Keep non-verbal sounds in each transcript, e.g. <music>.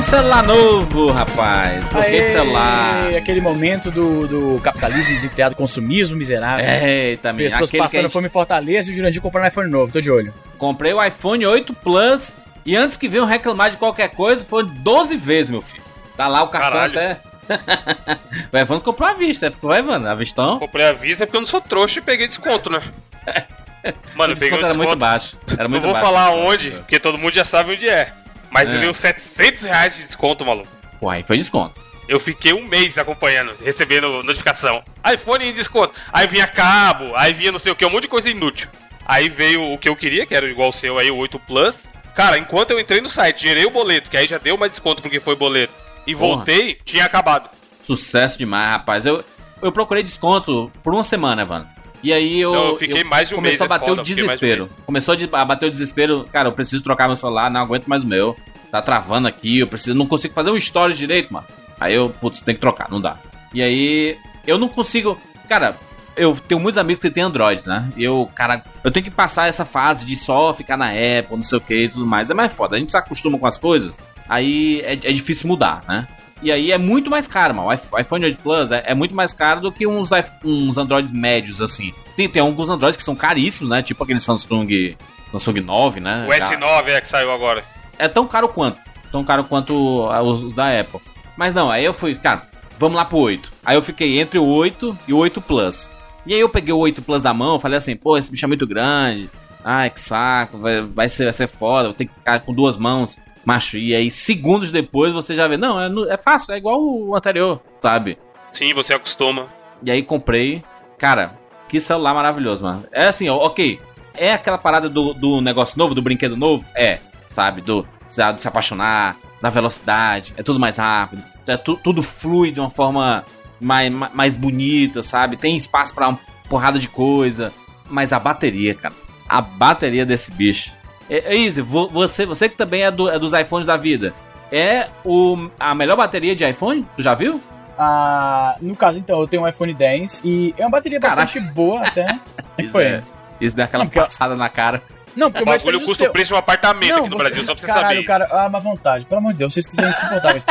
um celular novo, rapaz. Troquei de celular. Aquele momento do, do capitalismo desenfreado, consumismo miserável. Eita, minha. Pessoas aquele que passando gente- fome em Fortaleza e o Jurandir comprando um iPhone novo. Tô de olho. Comprei o iPhone 8 Plus e antes que venham reclamar de qualquer coisa, foi 12 vezes, meu filho. Tá lá o cartão Caralho. até. <laughs> o Evandro comprou a vista, ficou Evandro, a vistão. Comprei a vista porque eu não sou trouxa e peguei desconto, né? <laughs> Mano, O eu peguei desconto um era muito desconto. baixo. Era Não muito vou baixo. falar onde, porque todo mundo já sabe onde é. Mas É. ele deu 700 reais de desconto, maluco. Aí foi desconto. Eu fiquei um mês acompanhando, recebendo notificação. iPhone em desconto. Aí vinha cabo, aí vinha não sei o que, um monte de coisa inútil. Aí veio o que eu queria, que era igual o seu aí, o 8 Plus. Cara, enquanto eu entrei no site, gerei o boleto, que aí já deu mais desconto porque foi boleto. E Porra. voltei, tinha acabado. Sucesso demais, rapaz. Eu, eu procurei desconto por uma semana, Evandro. E aí eu. Não, eu fiquei mais de um começou mês, a é bater foda, o eu um desespero. mês. Começou a bater o desespero. Cara, eu preciso trocar meu celular, não aguento mais o meu. Tá travando aqui, eu preciso. Não consigo fazer um story direito, mano. Aí eu, putz, tem que trocar, não dá. E aí, eu não consigo. Cara, eu tenho muitos amigos que têm Android, né? E eu, cara, eu tenho que passar essa fase de só ficar na Apple, não sei o que e tudo mais. É mais foda. A gente se acostuma com as coisas, aí é, é difícil mudar, né? E aí é muito mais caro, mano. O iPh- o iPhone 8 Plus é, é muito mais caro do que uns, uns Androids médios, assim. Tem, tem alguns Androids que são caríssimos, né? Tipo aquele Samsung, Samsung 9, né? O Já- S9 é que saiu agora. é tão caro quanto. Tão caro quanto os, os da Apple. Mas não, aí eu fui, cara, vamos lá pro 8. Aí eu fiquei entre o 8 e o 8 Plus. E aí eu peguei o 8 Plus da mão, falei assim, pô, esse bicho é muito grande. Ai, que saco, vai, vai, ser, vai ser foda, vou ter que ficar com duas mãos. Macho, e aí segundos depois você já vê, não, é, é fácil, é igual o anterior, sabe? Sim, você acostuma. E aí comprei. Cara, que celular maravilhoso, mano. É assim, ó, ok. É aquela parada do, do negócio novo, do brinquedo novo? É, sabe? Do, de se apaixonar, da velocidade, é tudo mais rápido. É tu- tudo flui de uma forma mais, mais, mais bonita, sabe? Tem espaço pra uma porrada de coisa. Mas a bateria, cara. A bateria desse bicho. É, é Easy, vo- você, você que também é, do- é dos iPhones da vida. É o, a melhor bateria de iPhone? Tu já viu? Ah, no caso, então, eu tenho um iPhone 10 e é uma bateria Caraca. bastante boa até. <laughs> Isso Foi. é. Isso dá aquela Não, eu- passada na cara. Não, porque O o mais bagulho custa seu- o preço de um apartamento aqui no você- Brasil, só pra você caralho, saber. cara, ah, má vontade. Pelo amor de Deus, vocês são insuportáveis.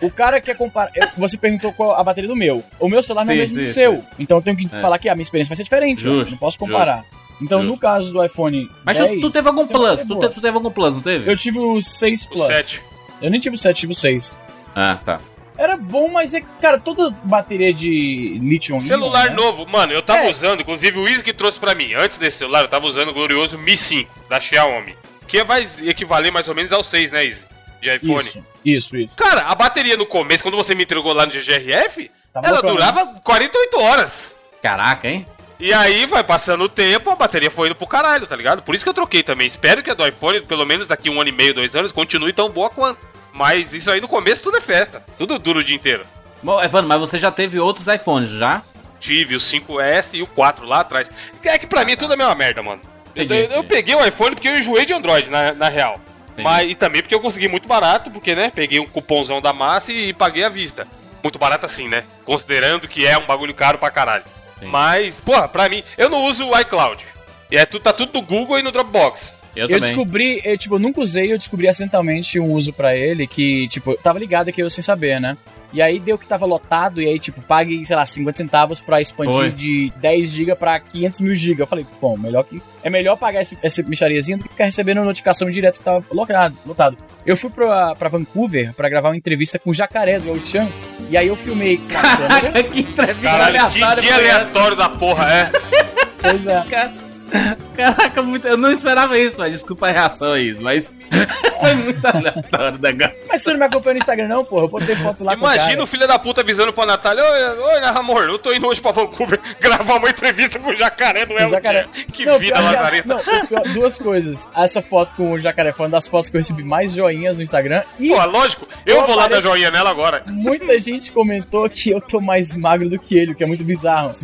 o cara quer comparar. Você perguntou qual a bateria do meu. O meu celular não é o mesmo do seu. sim. Então eu tenho que É. falar que a minha experiência vai ser diferente. Justo, eu não posso comparar. Então, justo. no caso do iPhone. Mas 10, tu, tu teve algum plus? Tu, te- tu teve algum plus, não teve? Eu tive o 6 O Plus. 7. Eu nem tive o 7, tive o 6. Ah, tá. Era bom, mas é, cara, toda bateria de lithium. Celular né? novo, mano, eu tava É. usando, inclusive o Easy que trouxe pra mim, antes desse celular, eu tava usando o glorioso Mi 5 da Xiaomi. Que vai equivaler mais ou menos ao 6, né, Easy? De iPhone. Isso, isso, isso. Cara, a bateria no começo, quando você me entregou lá no GGRF, Tava ela loucão, durava 48 horas. Caraca, hein? E aí vai passando o tempo, a bateria foi indo pro caralho, tá ligado? Por isso que eu troquei também. Espero que a do iPhone, pelo menos daqui um ano e meio, dois anos, continue tão boa quanto. Mas isso aí no começo tudo é festa. Tudo dura o dia inteiro. Bom, Evandro, mas você já teve outros iPhones, já? Tive o 5S e o 4 lá atrás. É que pra mim tudo é a mesma merda, mano. Eu, Entendi, eu- eu peguei o iPhone porque eu enjoei de Android, na, na real. Entendi. Mas, e também porque eu consegui muito barato, porque, né, peguei um cupomzão da massa e, paguei à vista. Muito barato assim, né? Considerando que é um bagulho caro pra caralho. Mas, porra, pra mim, eu não uso o iCloud. É, tá tudo no Google e no Dropbox. Eu, Eu descobri, eu, tipo, eu nunca usei, eu descobri acidentalmente um uso pra ele que, tipo, eu tava ligado aqui eu sem saber, né? E aí deu que tava lotado, e aí, tipo, pague, sei lá, 50 centavos pra expandir Foi. de 10 GB pra 500 mil GB. Eu falei, bom, melhor que. É melhor pagar esse, essa michariazinha do que ficar recebendo notificação direto que tava lotado. lotado. Eu fui pra, pra Vancouver pra gravar uma entrevista com o jacaré do El Chan, e aí eu filmei. Caraca, que entrevista Caralho, que aleatória dia essa? aleatório da porra, é. Pois é. <laughs> Caraca, muito... eu não esperava isso, mas desculpa a reação a isso, mas <laughs> foi muito aleatório o negócio. Mas você não me acompanha no Instagram, não, porra? Eu botei foto lá com o Imagina o filho da puta avisando pra Natália: Oi, oi amor, eu tô indo hoje pra Vancouver <laughs> gravar uma entrevista com o jacaré do El jacaré. Que Não, vida lazareta. Não, pior- duas coisas. Essa foto com o jacaré foi uma das fotos que eu recebi mais joinhas no Instagram. E Pô, lógico, eu Eu vou lá dar joinha nela agora. muita gente comentou que eu tô mais magro do que ele, o que é muito bizarro.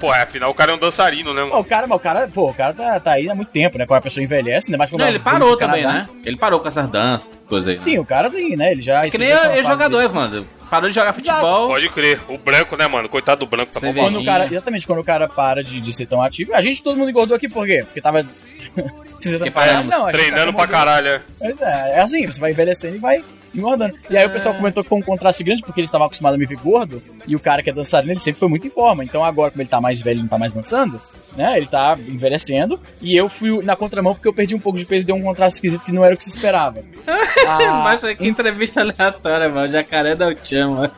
Pô, é, afinal o cara é um dançarino, né, mano? o cara, mas o cara, pô, o cara tá, tá aí há muito tempo, né? Quando a pessoa envelhece, ainda mais quando Não, ela ele parou também, né? Ele parou com essas danças, coisas aí. né? Sim, o cara tem, né? Ele já. Que isso nem é jogador, dele. Evandro. Parou de jogar futebol. Pode crer, o branco, né, mano? Coitado do branco, tá. Quando o cara, exatamente, quando o cara para de, de ser tão ativo. A gente todo mundo engordou aqui por quê? Porque tava. <laughs> Você tá Não, Treinando pra caralho. é. Pois é, é assim, você vai envelhecendo e vai engordando. E aí o pessoal comentou que foi um contraste grande, porque eles estavam acostumados a me ver gordo, e o cara que é dançarino, ele sempre foi muito em forma. Então agora, como ele tá mais velho e não tá mais dançando, né? Ele tá envelhecendo. E eu fui na contramão porque eu perdi um pouco de peso e deu um contraste esquisito que não era o que se esperava. <laughs> Ah, Mas que entrevista aleatória, mano. Jacaré da Uchan, mano.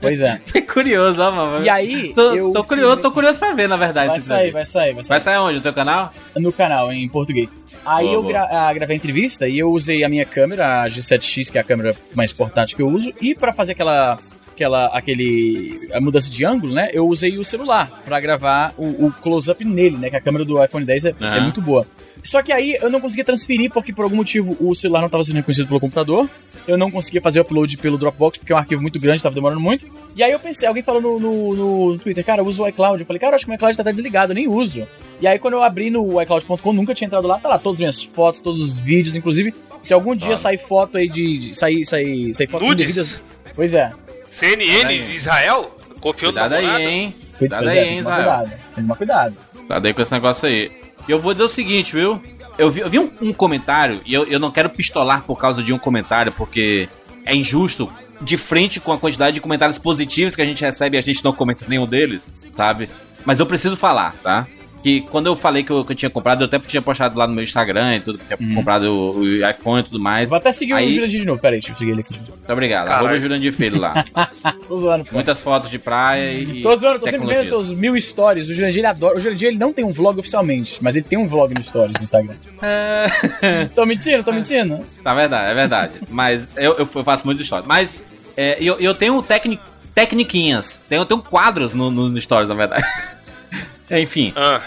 Pois é. <laughs> Fiquei curioso, ó, mano. E aí, tô, eu tô curioso, tô curioso pra ver, na verdade. Vai sair, vai sair, vai sair. Vai sair onde? No teu canal? No canal, em português. Aí boa, eu gra boa. gravei a entrevista e eu usei a minha câmera, a G7X, que é a câmera mais portátil que eu uso, e para fazer aquela aquela aquele a mudança de ângulo, né? Eu usei o celular para gravar o, o close-up nele, né? Que a câmera do iPhone 10 é, uhum. é, muito boa. Só que aí eu não conseguia transferir porque por algum motivo o celular não estava sendo reconhecido pelo computador. Eu não conseguia fazer o upload pelo Dropbox porque é um arquivo muito grande, estava demorando muito. E aí eu pensei, alguém falou no, no, no Twitter, cara, eu uso o iCloud. Eu falei, cara, eu acho que o iCloud tá até desligado, eu nem uso. E aí quando eu abri no iCloud.com, nunca tinha entrado lá, tá lá todas as minhas fotos, todos os vídeos, inclusive se algum dia ah. sair foto aí de, de sair sair sair fotos indevidas. Pois é. CNN de Israel? Confiou Cuidado no aí, hein? Cuidado aí, hein, Israel. Cuidado. Cuidado. Cuidado aí com esse negócio aí. E eu vou dizer o seguinte, viu? Eu vi, eu vi um, um, comentário, e eu, eu não quero pistolar por causa de um comentário, porque é injusto de frente com a quantidade de comentários positivos que a gente recebe e a gente não comenta nenhum deles, sabe? Mas eu preciso falar, tá? Que quando eu falei que eu, que eu, tinha comprado, eu até tinha postado lá no meu Instagram e tudo, que tinha uhum. comprado o, o, iPhone e tudo mais. Vou até seguir aí... o Jurandir de novo, peraí, deixa eu seguir ele aqui. Muito obrigado, Caralho. arroba Jurandir Filho lá. <laughs> tô zoando, pô. Muitas fotos de praia e. Tô zoando, tô sempre vendo seus mil stories. O Jurandir ele adora. O Jurandir ele não tem um vlog oficialmente, mas ele tem um vlog no stories do Instagram. É... <laughs> tô mentindo, tô mentindo. Tá verdade, é verdade. mas eu, eu faço muitos stories. Mas é, eu, eu tenho tecnic, tecniquinhas. Tenho, tenho quadros no, no stories, na verdade. <laughs> Enfim. Ah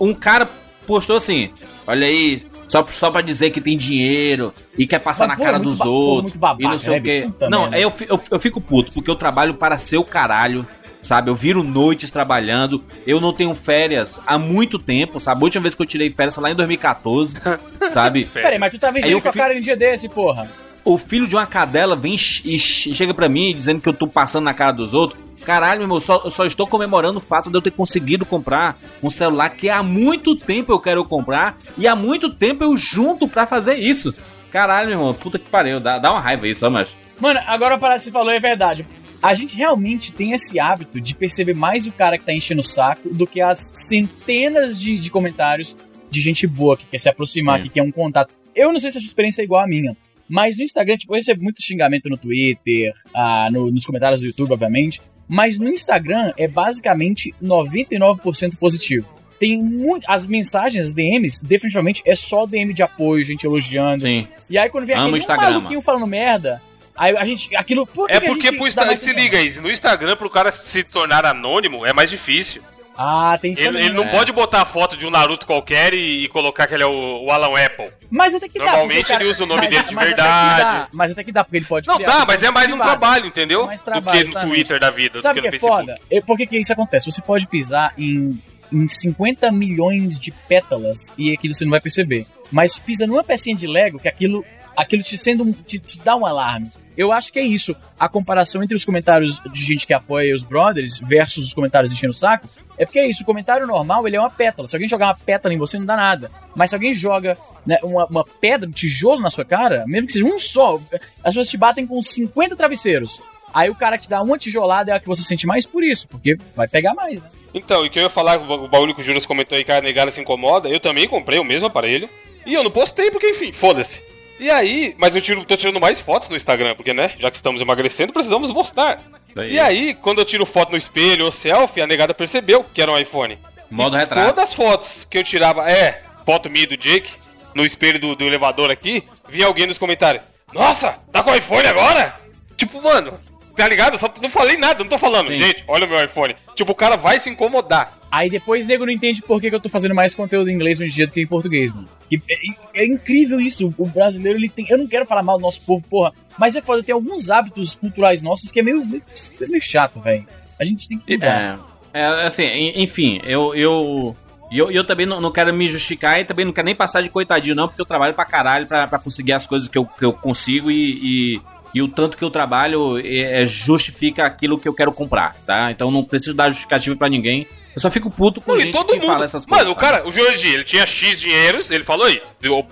um cara postou assim: Olha aí, só, só pra dizer que tem dinheiro e quer passar Mas, na cara dos outros. Babaca, e não sei né, o quê. Não, eu, eu, eu fico puto, porque eu trabalho para ser o caralho. Sabe, eu viro noites trabalhando. Eu não tenho férias há muito tempo, sabe? A última vez que eu tirei férias foi lá em 2014, <laughs> sabe? Peraí, mas tu tá vestindo com a cara em dia desse, porra. O filho de uma cadela vem e chega pra mim dizendo que eu tô passando na cara dos outros. Caralho, meu irmão, só, eu só estou comemorando o fato de eu ter conseguido comprar um celular que há muito tempo eu quero comprar e há muito tempo eu junto para fazer isso. Caralho, meu irmão, puta que pariu, dá, dá uma raiva isso, ó, mas. Mano, agora para que você falou é verdade. A gente realmente tem esse hábito de perceber mais o cara que tá enchendo o saco do que as centenas de, de comentários de gente boa que quer se aproximar, é. que quer um contato. Eu não sei se a sua experiência é igual à minha. Mas no Instagram, tipo, eu recebo muito xingamento no Twitter, ah, no, nos comentários do YouTube, obviamente. Mas no Instagram é basicamente 99% positivo. Tem muito. As mensagens, as DMs, definitivamente é só DM de apoio, gente elogiando. Sim. E aí quando vem Amo aquele Instagram, maluquinho falando merda, Aí a gente. Aquilo. Por que é porque pro Instagram. Se liga aí, no Instagram, pro cara se tornar anônimo, é mais difícil. Ah, tem isso Ele, ele não é. pode botar a foto de um Naruto qualquer e, e colocar que ele é o, o, Alan Apple. Mas até que Normalmente dá. Normalmente ele usa o nome mas, dele de mas verdade. Até mas até que dá, porque ele pode Não dá, mas é mais um trabalho, entendeu? Mais trabalho, do que no Twitter da vida, Sabe do que, que é foda? Por que, que isso acontece? Você pode pisar em em 50 milhões de pétalas e aquilo você não vai perceber. Mas pisa numa pecinha de Lego que aquilo, aquilo te, sendo, te, te dá um alarme. Eu acho que é isso. A comparação entre os comentários de gente que apoia os brothers versus os comentários enchendo o saco é porque é isso. O comentário normal ele é uma pétala. Se alguém jogar uma pétala em você, não dá nada. Mas se alguém joga né, uma, uma pedra, um tijolo na sua cara, mesmo que seja um só, as pessoas te batem com 50 travesseiros. Aí o cara que te dá uma tijolada é a que você sente mais por isso, porque vai pegar mais, né? Então, e que eu ia falar, o baú que o Juras comentou aí que a negada se incomoda, eu também comprei o mesmo aparelho. E eu não postei porque, enfim, foda-se. E aí, mas eu tiro, tô tirando mais fotos no Instagram, porque, né, já que estamos emagrecendo, precisamos mostrar. Daí. E aí, quando eu tiro foto no espelho ou selfie, a negada percebeu que era um iPhone. Modo e retrato. Todas as fotos que eu tirava, é, foto minha do Jake, no espelho do, do elevador aqui, vinha alguém nos comentários. Nossa, tá com iPhone agora? Tipo, mano, Tá ligado? Eu só não falei nada, não tô falando. Sim. Gente, olha o meu iPhone. Tipo, o cara vai se incomodar. Aí depois o nego não entende por que, que eu tô fazendo mais conteúdo em inglês hoje em dia do que em português, mano. É, é, incrível isso. O brasileiro, ele tem. Eu não quero falar mal do nosso povo, porra. Mas é foda, tem alguns hábitos culturais nossos que é meio, meio, meio chato, velho. A gente tem que mudar. É, é assim, enfim, eu. eu... E eu, eu também não, não, quero me justificar e também não quero nem passar de coitadinho, não, porque eu trabalho pra caralho pra, pra conseguir as coisas que eu, que eu consigo e, e e o tanto que eu trabalho é, é, justifica aquilo que eu quero comprar, tá? Então não preciso dar justificativa para ninguém. Eu só fico puto com Não, gente e todo que mundo. fala essas coisas. Mano, o cara, o Jurandir, ele tinha X dinheiros, ele falou aí,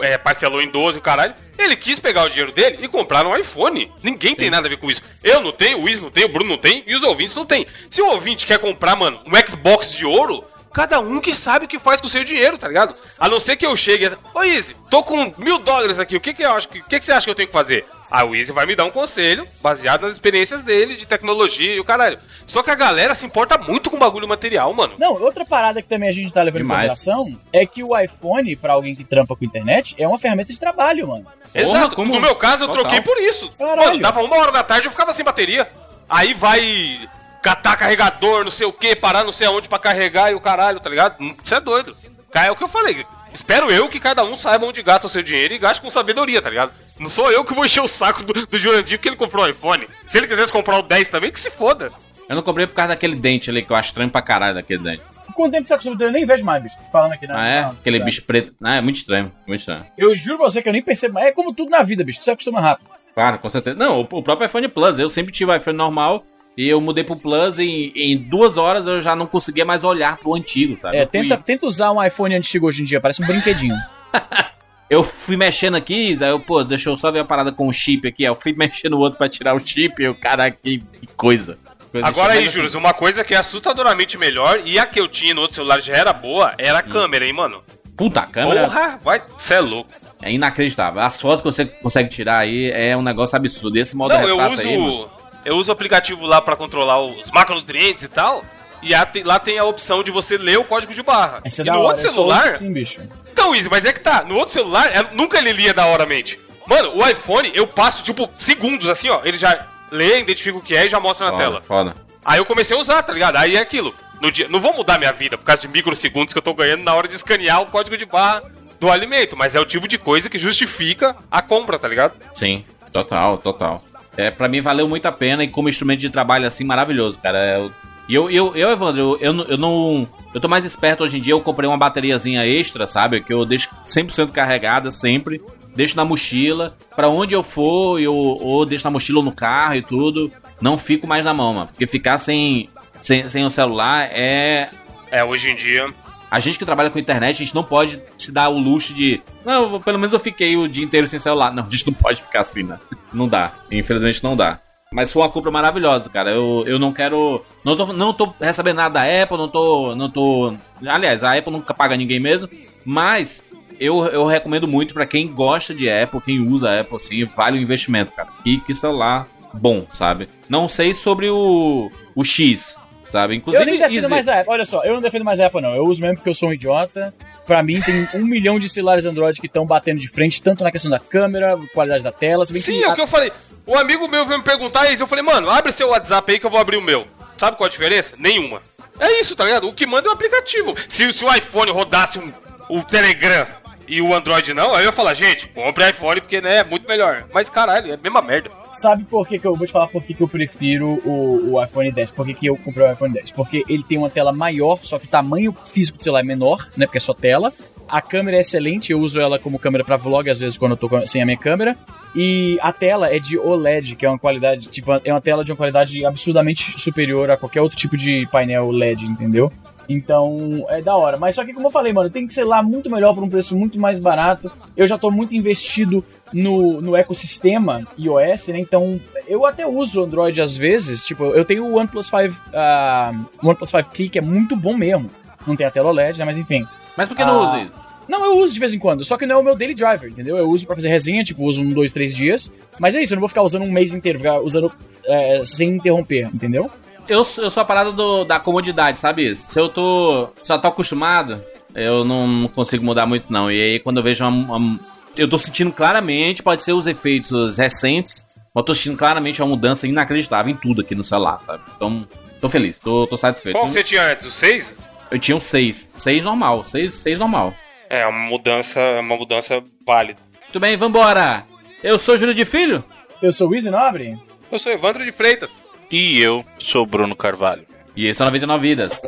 é, parcelou em 12 o caralho. Ele quis pegar o dinheiro dele e comprar um iPhone. Ninguém tem nada a ver com isso. Eu não tenho, o Wiz não tem, o Bruno não tem e os ouvintes não tem. Se o ouvinte quer comprar, mano, um Xbox de ouro, cada um que sabe o que faz com o seu dinheiro, tá ligado? A não ser que eu chegue e. Ô, Easy, tô com mil dólares aqui, o que que eu acho? que- O que que você acha que eu tenho que fazer? Aí o Easy vai me dar um conselho baseado nas experiências dele de tecnologia e o caralho. Só que a galera se importa muito com bagulho material, mano. Não, outra parada que também a gente tá levando Demais. em consideração é que o iPhone, pra alguém que trampa com internet, é uma ferramenta de trabalho, mano. Exato. como- No meu caso, eu Total. troquei por isso. Caralho. Mano, dava uma hora da tarde eu ficava sem bateria. Aí vai catar carregador, não sei o que, parar não sei aonde pra carregar e o caralho, tá ligado? Hum, Isso é doido. É o que eu falei. Espero eu que cada um saiba onde gasta o seu dinheiro e gaste com sabedoria, tá ligado? Não sou eu que vou encher o saco do, do Jurandir porque ele comprou o iPhone. Se ele quisesse comprar o 10 também, que se foda. Eu não comprei por causa daquele dente ali, que eu acho estranho pra caralho daquele dente. Com o tempo que você acostuma, eu nem vejo mais, bicho. Falando aqui, né? Ah, é? Não, Aquele cara. bicho preto. Ah, é muito estranho, muito estranho. Eu juro pra você que eu nem percebo. É como tudo na vida, bicho. Você acostuma rápido. Claro, com certeza. Não, o, próprio iPhone Plus. Eu sempre tive o iPhone normal e eu mudei pro Plus e em duas horas eu já não conseguia mais olhar pro antigo, sabe? É, fui- tenta, tenta usar um iPhone antigo hoje em dia, parece um brinquedinho. <laughs> Eu fui mexendo aqui, aí eu, pô, deixa eu só ver a parada com o chip aqui. Aí eu fui <laughs> mexendo no outro pra tirar o chip e eu, cara, que, coisa. Coisa Agora aí, Júlio, uma coisa que é assustadoramente melhor e a que eu tinha no outro celular já era boa, era a Hum. câmera, hein, mano? assim, Puta, a câmera Porra, vai, cê é louco. é inacreditável. As fotos que você consegue tirar aí é um negócio absurdo. Esse modo Não, eu uso, aí, eu uso o aplicativo lá pra controlar os macronutrientes e tal. E a- tem- lá tem a opção de você ler o código de barra. Essa é e no hora. outro celular. Sim, bicho. Então, Easy, mas é que tá. No outro celular, é- nunca ele lia da horamente. Mano, o iPhone, eu passo, tipo, segundos assim, ó. Ele já lê, identifica o que é e já mostra na Foda, tela. Foda. Aí eu comecei a usar, tá ligado? Aí é aquilo. No dia, não vou mudar minha vida por causa de microsegundos que eu tô ganhando na hora de escanear o código de barra do alimento. Mas é o tipo de coisa que justifica a compra, tá ligado? Sim, total, total. É, pra mim valeu muito a pena e como instrumento de trabalho assim, maravilhoso, cara. Eu- E eu, eu, eu, Evandro, eu, eu, não- eu não. Eu tô mais esperto hoje em dia, eu comprei uma bateriazinha extra, sabe? Que eu deixo 100% carregada sempre. Deixo na mochila. Pra onde eu for, eu ou deixo na mochila ou no carro e tudo. Não fico mais na mão, mano. Porque ficar sem, sem, sem o celular é, É, hoje em dia. a gente que trabalha com internet, a gente não pode se dar o luxo de. Não, pelo menos eu fiquei o dia inteiro sem celular. Não, a gente não pode ficar assim, né? Não dá. Infelizmente não dá. Mas foi uma compra maravilhosa, cara. Eu, eu não quero. Não tô, não tô recebendo nada da Apple, não tô. Não tô. Aliás, a Apple nunca paga ninguém mesmo. Mas eu, eu recomendo muito pra quem gosta de Apple, quem usa Apple, assim, vale o investimento, cara. E que celular bom, sabe? Não sei sobre o. o X, sabe? Inclusive. Eu nem defendo mais a Apple. Olha só, eu não defendo mais a Apple, não. Eu uso mesmo porque eu sou um idiota. Pra mim, tem um milhão de celulares Android que estão batendo de frente, tanto na questão da câmera, qualidade da tela. Sim, é a- o que eu falei. O amigo meu veio me perguntar isso. Eu falei, mano, abre seu WhatsApp aí que eu vou abrir o meu. Sabe qual a diferença? Nenhuma. É isso, tá ligado? O que manda é o aplicativo. Se, se o iPhone rodasse um, o Telegram e o Android não, aí eu ia falar, gente, compre iPhone porque né, é muito melhor. Mas caralho, é a mesma merda. Sabe por que, que eu vou te falar por que, que eu prefiro o, o iPhone 10? Por que, que eu comprei o iPhone 10? Porque ele tem uma tela maior, só que o tamanho físico do celular é menor, né? Porque é só tela. A câmera é excelente, eu uso ela como câmera pra vlog, às vezes quando eu tô sem a minha câmera. E a tela é de OLED, que é uma qualidade, tipo, é uma tela de uma qualidade absurdamente superior a qualquer outro tipo de painel LED, entendeu? Então, é da hora. Mas só que, como eu falei, mano, tem que ser lá muito melhor por um preço muito mais barato. Eu já tô muito investido no, no ecossistema iOS, né? Então, eu até uso Android às vezes. Tipo, eu tenho o OnePlus 5, ah, OnePlus 5T, que é muito bom mesmo. Não tem a tela OLED, né? Mas enfim. Mas por que não Ah. usa isso? Não, eu uso de vez em quando, só que não é o meu daily driver, entendeu? Eu uso pra fazer resenha, tipo, uso um, dois, três dias. Mas é isso, eu não vou ficar usando um mês inteiro, ficar usando é, sem interromper, entendeu? Eu, sou- eu sou a parada do- da comodidade, sabe isso? Se eu tô. Só tô acostumado, eu não, não consigo mudar muito, não. E aí quando eu vejo uma, uma- Eu tô sentindo claramente, pode ser os efeitos recentes, mas eu tô sentindo claramente uma mudança inacreditável em tudo aqui no celular, sabe? Então, tô feliz, tô, tô satisfeito. Qual que você tinha antes? O 6? Eu tinha um 6. 6 normal, 6, 6 normal. É, uma mudança, uma mudança válida. Muito bem, vambora! Eu sou Júlio de Filho? Eu sou o Easy Nobre. Eu sou Evandro de Freitas. E eu sou Bruno Carvalho. E esse é o 99 Vidas.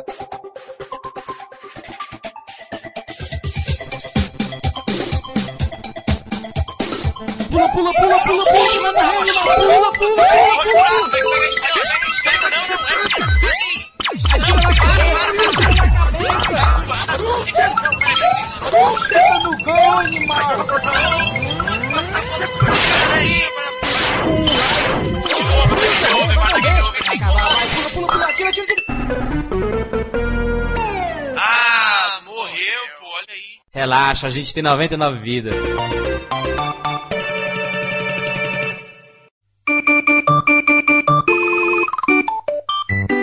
Ah, morreu, pô, olha aí. Relaxa, a gente tem 99 vidas.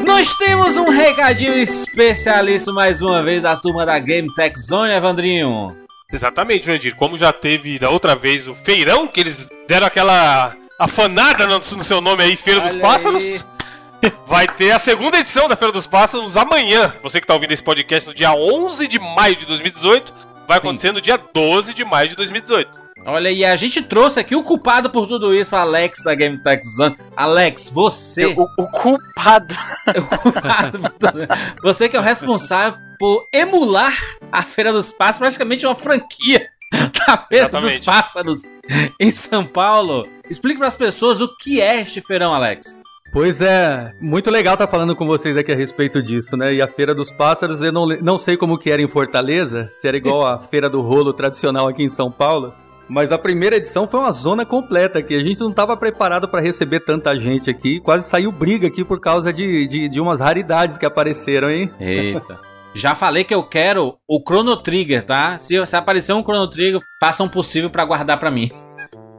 Nós temos um recadinho especialíssimo mais uma vez da turma da Game Tech Zone, Evandrinho. Exatamente, Jurandir. Como já teve da outra vez o feirão, que eles deram aquela afanada no, no seu nome aí, Feira dos Olha Pássaros. aí. <laughs> Vai ter a segunda edição da Feira dos Pássaros amanhã. Você que tá ouvindo esse podcast no dia 11 de maio de 2018, vai acontecer no dia 12 de maio de 2018. Olha, e a gente trouxe aqui o culpado por tudo isso, Alex da Game Zone. Alex, você. O, o culpado. <laughs> o culpado por tudo isso. Você que é o responsável por emular a Feira dos Pássaros, praticamente uma franquia <laughs> da Feira Exatamente. dos Pássaros em São Paulo. Explique para as pessoas o que é este feirão, Alex. Pois é, muito legal estar falando com vocês aqui a respeito disso, né? E a Feira dos Pássaros, eu não, não sei como que era em Fortaleza, se era igual a <laughs> Feira do Rolo tradicional aqui em São Paulo, mas a primeira edição foi uma zona completa aqui. A gente não estava preparado para receber tanta gente aqui, quase saiu briga aqui por causa de, de, de umas raridades que apareceram, hein? Eita. Já falei que eu quero o Chrono Trigger, tá? Se, se aparecer um Chrono Trigger, façam o possível pra guardar pra mim.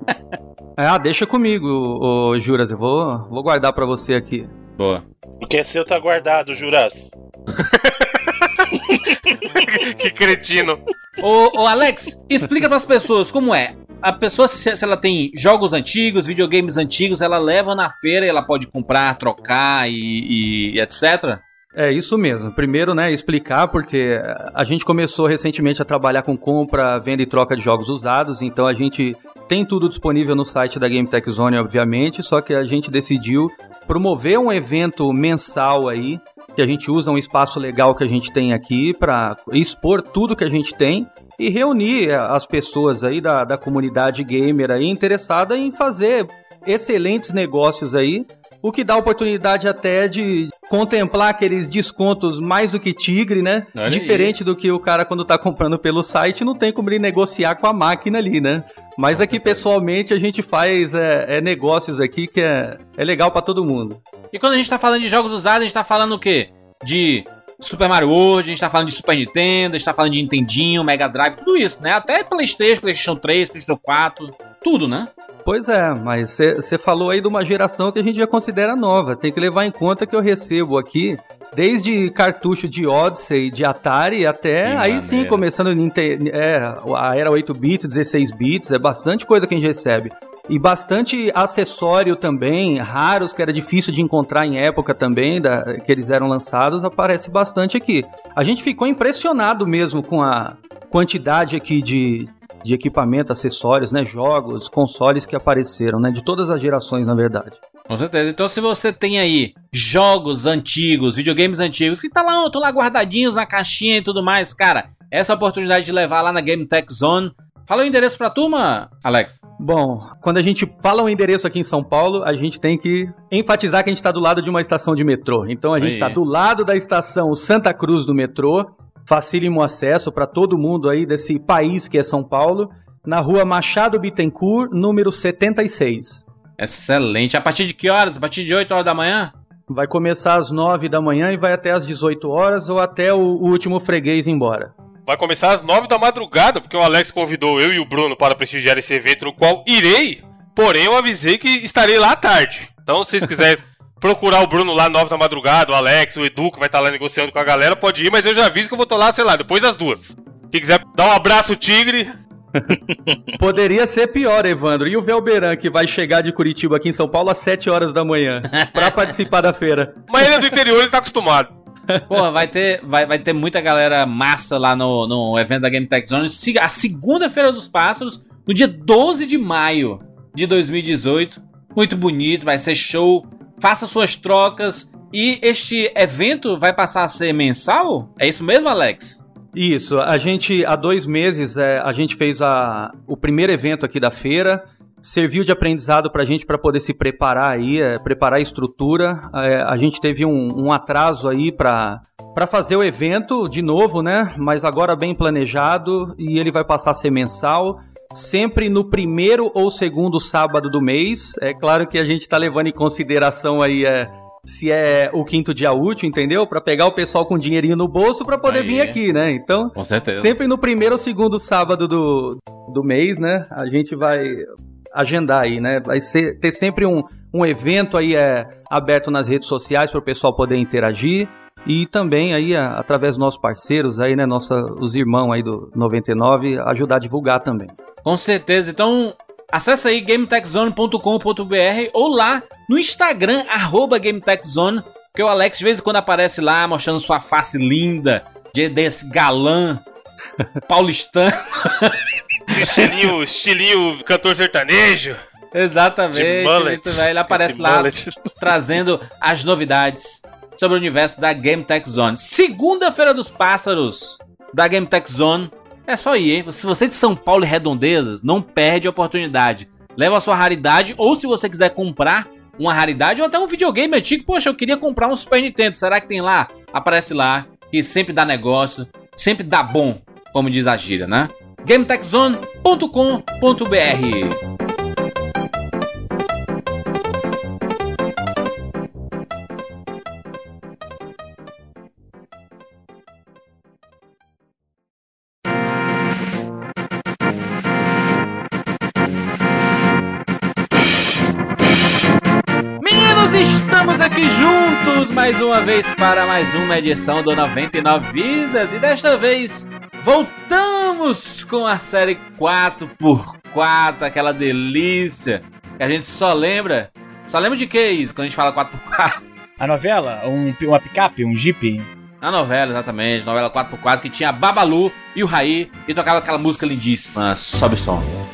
<laughs> Ah, deixa comigo, ô, Juras, eu vou, vou guardar para você aqui. Boa. O que é seu tá guardado, Juras. <laughs> que cretino. Ô, ô, Alex, explica pras pessoas como é. A pessoa, se, se ela tem jogos antigos, videogames antigos, ela leva na feira e ela pode comprar, trocar e, e etc. É isso mesmo. Primeiro, né, explicar porque a gente começou recentemente a trabalhar com compra, venda e troca de jogos usados, então a gente tem tudo disponível no site da Game Tech Zone, obviamente, só que a gente decidiu promover um evento mensal aí, que a gente usa um espaço legal que a gente tem aqui para expor tudo que a gente tem e reunir as pessoas aí da, da comunidade gamer aí interessada em fazer excelentes negócios aí o que dá oportunidade até de contemplar aqueles descontos mais do que tigre, né? Olha aí. Diferente do que o cara quando tá comprando pelo site, não tem como ele negociar com a máquina ali, né? Mas aqui pessoalmente a gente faz é, é negócios aqui que é, é legal pra todo mundo. E quando a gente tá falando de jogos usados, a gente tá falando o quê? De Super Mario World, a gente tá falando de Super Nintendo, a gente tá falando de Nintendinho, Mega Drive, tudo isso, né? Até Playstation, Playstation 3, Playstation 4, tudo, né? Pois é, mas você falou aí de uma geração que a gente já considera nova. Tem que levar em conta que eu recebo aqui desde cartucho de Odyssey, de Atari, até Que aí sim, maneiro. começando é, a era 8 bits, 16 bits, é bastante coisa que a gente recebe. E bastante acessório também, raros, que era difícil de encontrar em época também, da, que eles eram lançados, aparece bastante aqui. A gente ficou impressionado mesmo com a quantidade aqui de, de equipamento, acessórios, né, jogos, consoles que apareceram, né, de todas as gerações, na verdade. Com certeza. Então, se você tem aí jogos antigos, videogames antigos, que tá lá, estão lá guardadinhos na caixinha e tudo mais, cara, essa oportunidade de levar lá na Game Tech Zone. Fala o endereço pra turma, Alex. Bom, quando a gente fala um endereço aqui em São Paulo, a gente tem que enfatizar que a gente está do lado de uma estação de metrô. Então a gente está do lado da estação Santa Cruz do metrô, facílimo acesso para todo mundo aí desse país que é São Paulo, na rua Machado Bittencourt, número 76. Excelente. A partir de que horas? A partir de 8 horas da manhã? Vai começar às 9 da manhã e vai até às 18 horas ou até o o último freguês ir embora. Vai começar às 9 da madrugada, porque o Alex convidou eu e o Bruno para prestigiar esse evento, no qual irei, porém eu avisei que estarei lá à tarde. Então, se vocês quiserem <laughs> procurar o Bruno lá 9 da madrugada, o Alex, o Edu, que vai estar lá negociando com a galera, pode ir, mas eu já aviso que eu vou estar lá, sei lá, depois das duas. Quem quiser dar um abraço, Tigre, <laughs> Poderia ser pior, Evandro. E o Velberan, que vai chegar de Curitiba aqui em São Paulo às 7 horas da manhã para participar da feira. <laughs> mas ele é do interior, ele tá acostumado. <laughs> Porra, vai ter, vai, vai ter muita galera massa lá no, no evento da Game Tech Zone. Siga- A segunda-feira dos pássaros, no dia 12 de maio de 2018. Muito bonito, vai ser show. Faça suas trocas. E este evento vai passar a ser mensal? É isso mesmo, Alex? Isso, a gente, há dois meses, é, a gente fez a, o primeiro evento aqui da feira. serviu de aprendizado para a gente para poder se preparar aí, é, preparar a estrutura. É, a gente teve um, um atraso aí para para fazer o evento de novo, né? Mas agora bem planejado e ele vai passar a ser mensal sempre no primeiro ou segundo sábado do mês. É claro que a gente está levando em consideração aí é, se é o quinto dia útil, entendeu? Para pegar o pessoal com dinheirinho no bolso para poder aí. vir aqui, né? Então, com certeza. sempre no primeiro ou segundo sábado do, do mês, né? A gente vai agendar aí, né? Vai ser, ter sempre um, um evento aí é, aberto nas redes sociais para o pessoal poder interagir e também aí a, através dos nossos parceiros aí, né, nossa, os irmãos aí do 99 ajudar a divulgar também. Com certeza. Então, acessa aí gametechzone.com.br ou lá no Instagram arroba gametechzone, que o Alex de vez em quando aparece lá mostrando sua face linda, de desse galã <laughs> paulistano. estilinho, <laughs> estilinho cantor sertanejo. Exatamente. Mullet, ele aparece lá mullet. trazendo as novidades sobre o universo da Game Tech Zone. Segunda-feira dos Pássaros da Game Tech Zone. É só ir, hein? Se você é de São Paulo e Redondezas, não perde a oportunidade. Leva a sua raridade, ou se você quiser comprar uma raridade, ou até um videogame antigo, poxa, eu queria comprar um Super Nintendo, será que tem lá? Aparece lá, que sempre dá negócio, sempre dá bom, como diz a gíria, né? GameTechZone.com.br mais uma vez para mais uma edição do 99 Vidas e desta vez voltamos com a série 4x4, aquela delícia que a gente só lembra. Só lembra de que isso quando a gente fala 4x4? A novela? Um, uma picape? Um jeep? A novela, exatamente, novela 4x4 que tinha Babalu e o Raí e tocava aquela música lindíssima, Sobe Som.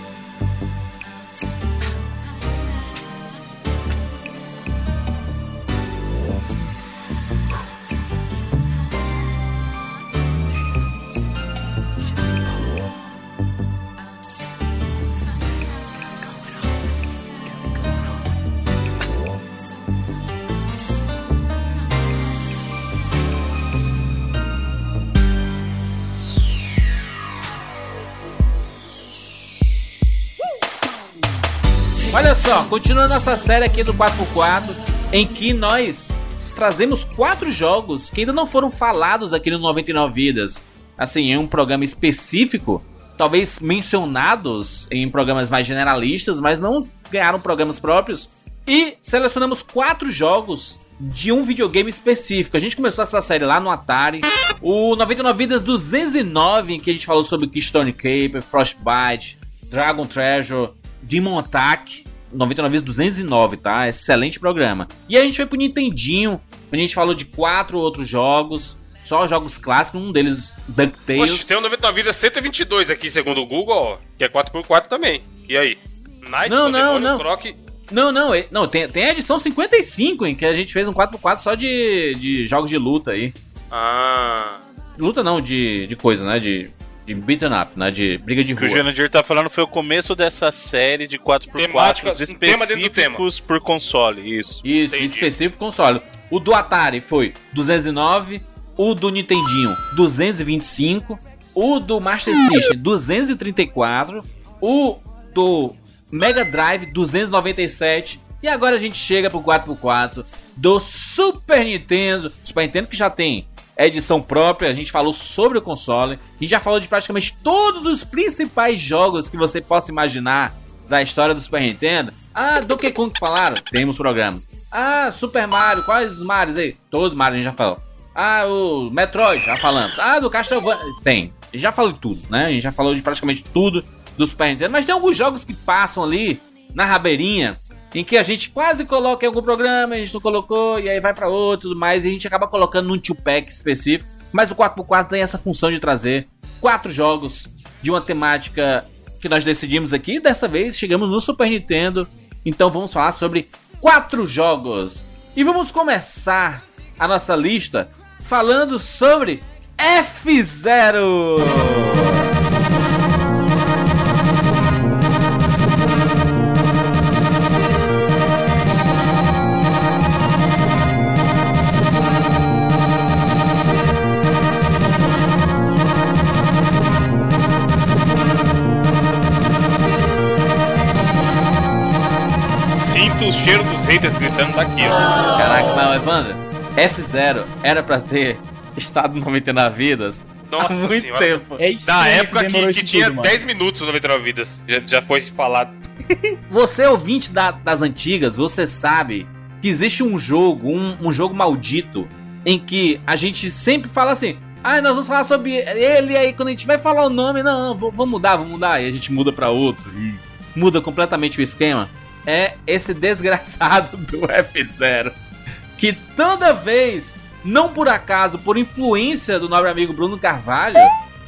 Olha só, continuando nossa série aqui do 4x4, em que nós trazemos quatro jogos que ainda não foram falados aqui no 99 Vidas. Assim, em um programa específico, talvez mencionados em programas mais generalistas, mas não ganharam programas próprios. E selecionamos quatro jogos de um videogame específico. A gente começou essa série lá no Atari. O 99 Vidas 209, em que a gente falou sobre Keystone Cape, Frostbite, Dragon Treasure, Demon Attack. 99 vezes 209, tá? Excelente programa. E a gente foi pro Nintendinho, a gente falou de quatro outros jogos, só jogos clássicos, um deles DuckTales. Poxa, tem um 99 vidas 122 aqui, segundo o Google, ó, que é 4x4 também. E aí? Night, não, não, não. Croc... Não, não, não, tem, tem a edição 55, hein, que a gente fez um 4x4 só de, de jogos de luta aí. Ah. Luta não, de, de coisa, né? De de beaten up, né? De briga de rua. O que o Jurandir tá falando foi o começo dessa série de 4x4 específicos por console, isso. Isso, Entendi. específico console. O do Atari foi 209, o do Nintendinho 225, o do Master System 234, o do Mega Drive 297 e agora a gente chega pro 4x4 do Super Nintendo, Super Nintendo que já tem edição própria, a gente falou sobre o console e já falou de praticamente todos os principais jogos que você possa imaginar da história do Super Nintendo. Ah, Donkey Kong falaram? Temos programas. Ah, Super Mario, quais os Marios aí? Todos os Marios a gente já falou. Ah, o Metroid, já falamos. Ah, do Castlevania, tem. Já falou de tudo, né? A gente já falou de praticamente tudo do Super Nintendo, mas tem alguns jogos que passam ali na rabeirinha em que a gente quase coloca em algum programa, a gente não colocou, e aí vai para outro tudo mais, e a gente acaba colocando num two pack específico. Mas o 4x4 tem essa função de trazer quatro jogos de uma temática que nós decidimos aqui. Dessa vez chegamos no Super Nintendo, então vamos falar sobre quatro jogos. E vamos começar a nossa lista falando sobre F0. F0 era pra ter estado 99 vidas Nossa há muito senhora. tempo. É Da época que, que isso tinha tudo, mano. 10 minutos no 99 vidas. Já, já foi falado. <laughs> Você, ouvinte da- das antigas, você sabe que existe um jogo, um, um jogo maldito, em que a gente sempre fala assim. Ah, nós vamos falar sobre ele, e aí quando a gente vai falar o nome, não, não, vou- mudar, vamos mudar. E a gente muda pra outro. E muda completamente o esquema. É esse desgraçado <laughs> do F0. Que toda vez, não por acaso, por influência do nobre amigo Bruno Carvalho,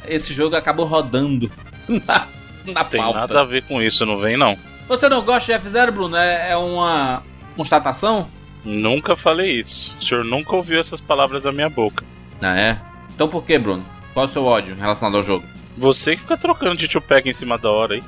esse jogo acabou rodando <laughs> na, na Tem pauta. nada a ver com isso, não vem não. Você não gosta de F0, Bruno? É, é uma constatação? Nunca falei isso. O senhor nunca ouviu essas palavras da minha boca. Ah, é? Então por que, Bruno? Qual é o seu ódio relacionado ao jogo? Você que fica trocando de pack em cima da hora aí.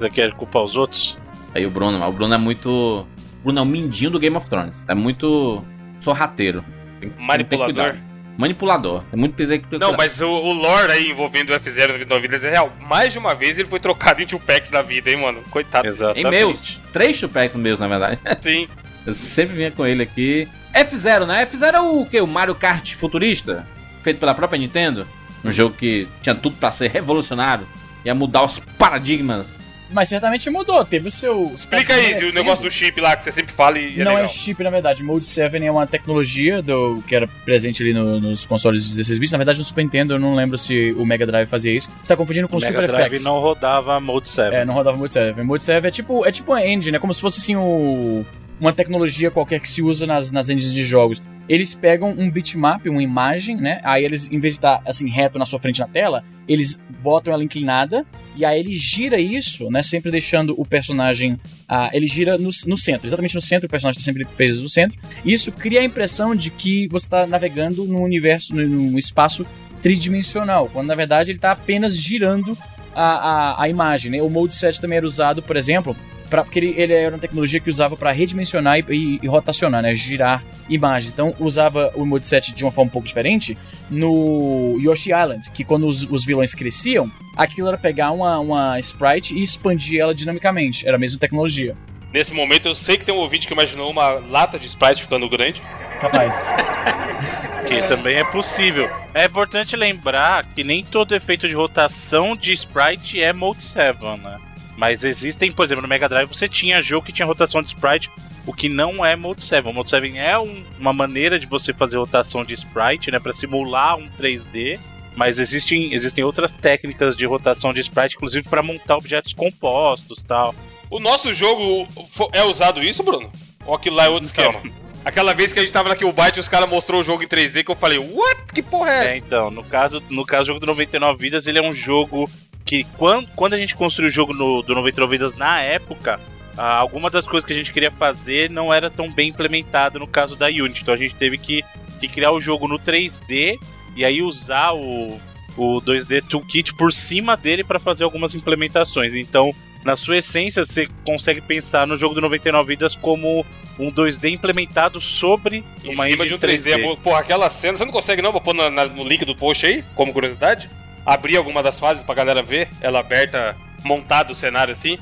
Você quer culpar os outros? Aí o Bruno, o Bruno é muito. O Bruno é o mindinho do Game of Thrones. É muito sorrateiro. Que Manipulador. Manipulador. É muito tem que Não, mas o, o lore aí envolvendo o F0 no 99 vidas é real. Mais de uma vez ele foi trocado em two packs da vida, hein, mano? Coitado. Em Exatamente. meus. Três chupecks meus, na verdade. <laughs> Sim. Eu sempre vinha com ele aqui. F0, né? F0 é o quê? O Mario Kart futurista? Feito pela própria Nintendo? Um jogo que tinha tudo pra ser revolucionário. Ia mudar os paradigmas. Mas certamente mudou, teve o seu. Explica aí, o negócio do chip lá que você sempre fala e é Não legal. é chip, na verdade. Mode 7 é uma tecnologia do que era presente ali no- nos consoles de 16 bits. Na verdade, no Super Nintendo, eu não lembro se o Mega Drive fazia isso. Você tá confundindo com O o Mega Super Drive FX. não rodava Mode 7. É, não rodava Mode 7. Mode 7 é tipo, é tipo uma engine, é como se fosse assim o, uma tecnologia qualquer que se usa nas, nas engines de jogos. Eles pegam um bitmap, uma imagem, né? Aí eles, em vez de estar assim reto na sua frente na tela, eles botam ela inclinada e aí ele gira isso, né? Sempre deixando o personagem. Ah, ele gira no, no centro, exatamente no centro, o personagem está sempre preso no centro. Isso cria a impressão de que você está navegando num universo, num, espaço tridimensional, quando na verdade ele está apenas girando a, a, a imagem. Né? O Mode 7 também era usado, por exemplo, pra, porque ele, ele era uma tecnologia que usava para redimensionar e, e- e rotacionar, né? girar imagens. Então usava o Mode 7 de uma forma um pouco diferente no Yoshi Island, que quando os, os vilões cresciam, aquilo era pegar uma, uma sprite e expandir ela dinamicamente. Era a mesma tecnologia. Nesse momento eu sei que tem um ouvinte que imaginou uma lata de Sprite ficando grande. Capaz. <laughs> Que também é possível. É importante lembrar que nem todo efeito de rotação de sprite é Mode 7, né? Mas existem, por exemplo, no Mega Drive você tinha jogo que tinha rotação de sprite, o que não é Mode 7. O Mode 7 é um- uma maneira de você fazer rotação de sprite, né, para simular um 3D. Mas existem, existem outras técnicas de rotação de sprite, inclusive para montar objetos compostos tal. O nosso jogo é usado isso, Bruno? Ou aquilo lá é outro Então. esquema? Aquela vez que a gente tava na Killbyte e os caras mostrou o jogo em 3D que eu falei, what? Que porra é? É, então, no caso, no caso do jogo do 99 Vidas, ele é um jogo que quando, quando a gente construiu o jogo no, do 99 Vidas na época, ah, alguma das coisas que a gente queria fazer não era tão bem implementada no caso da Unity. Então a gente teve que, que criar o jogo no 3D e aí usar o, o 2D Toolkit por cima dele para fazer algumas implementações. Então, na sua essência, você consegue pensar no jogo do 99 Vidas como um 2D implementado sobre Em uma cima engine de um 3D. é bom. Porra, aquela cena, você não consegue não? Vou pôr na- no link do post aí, como curiosidade? Abrir alguma das fases pra galera ver, ela aberta, montado o cenário assim?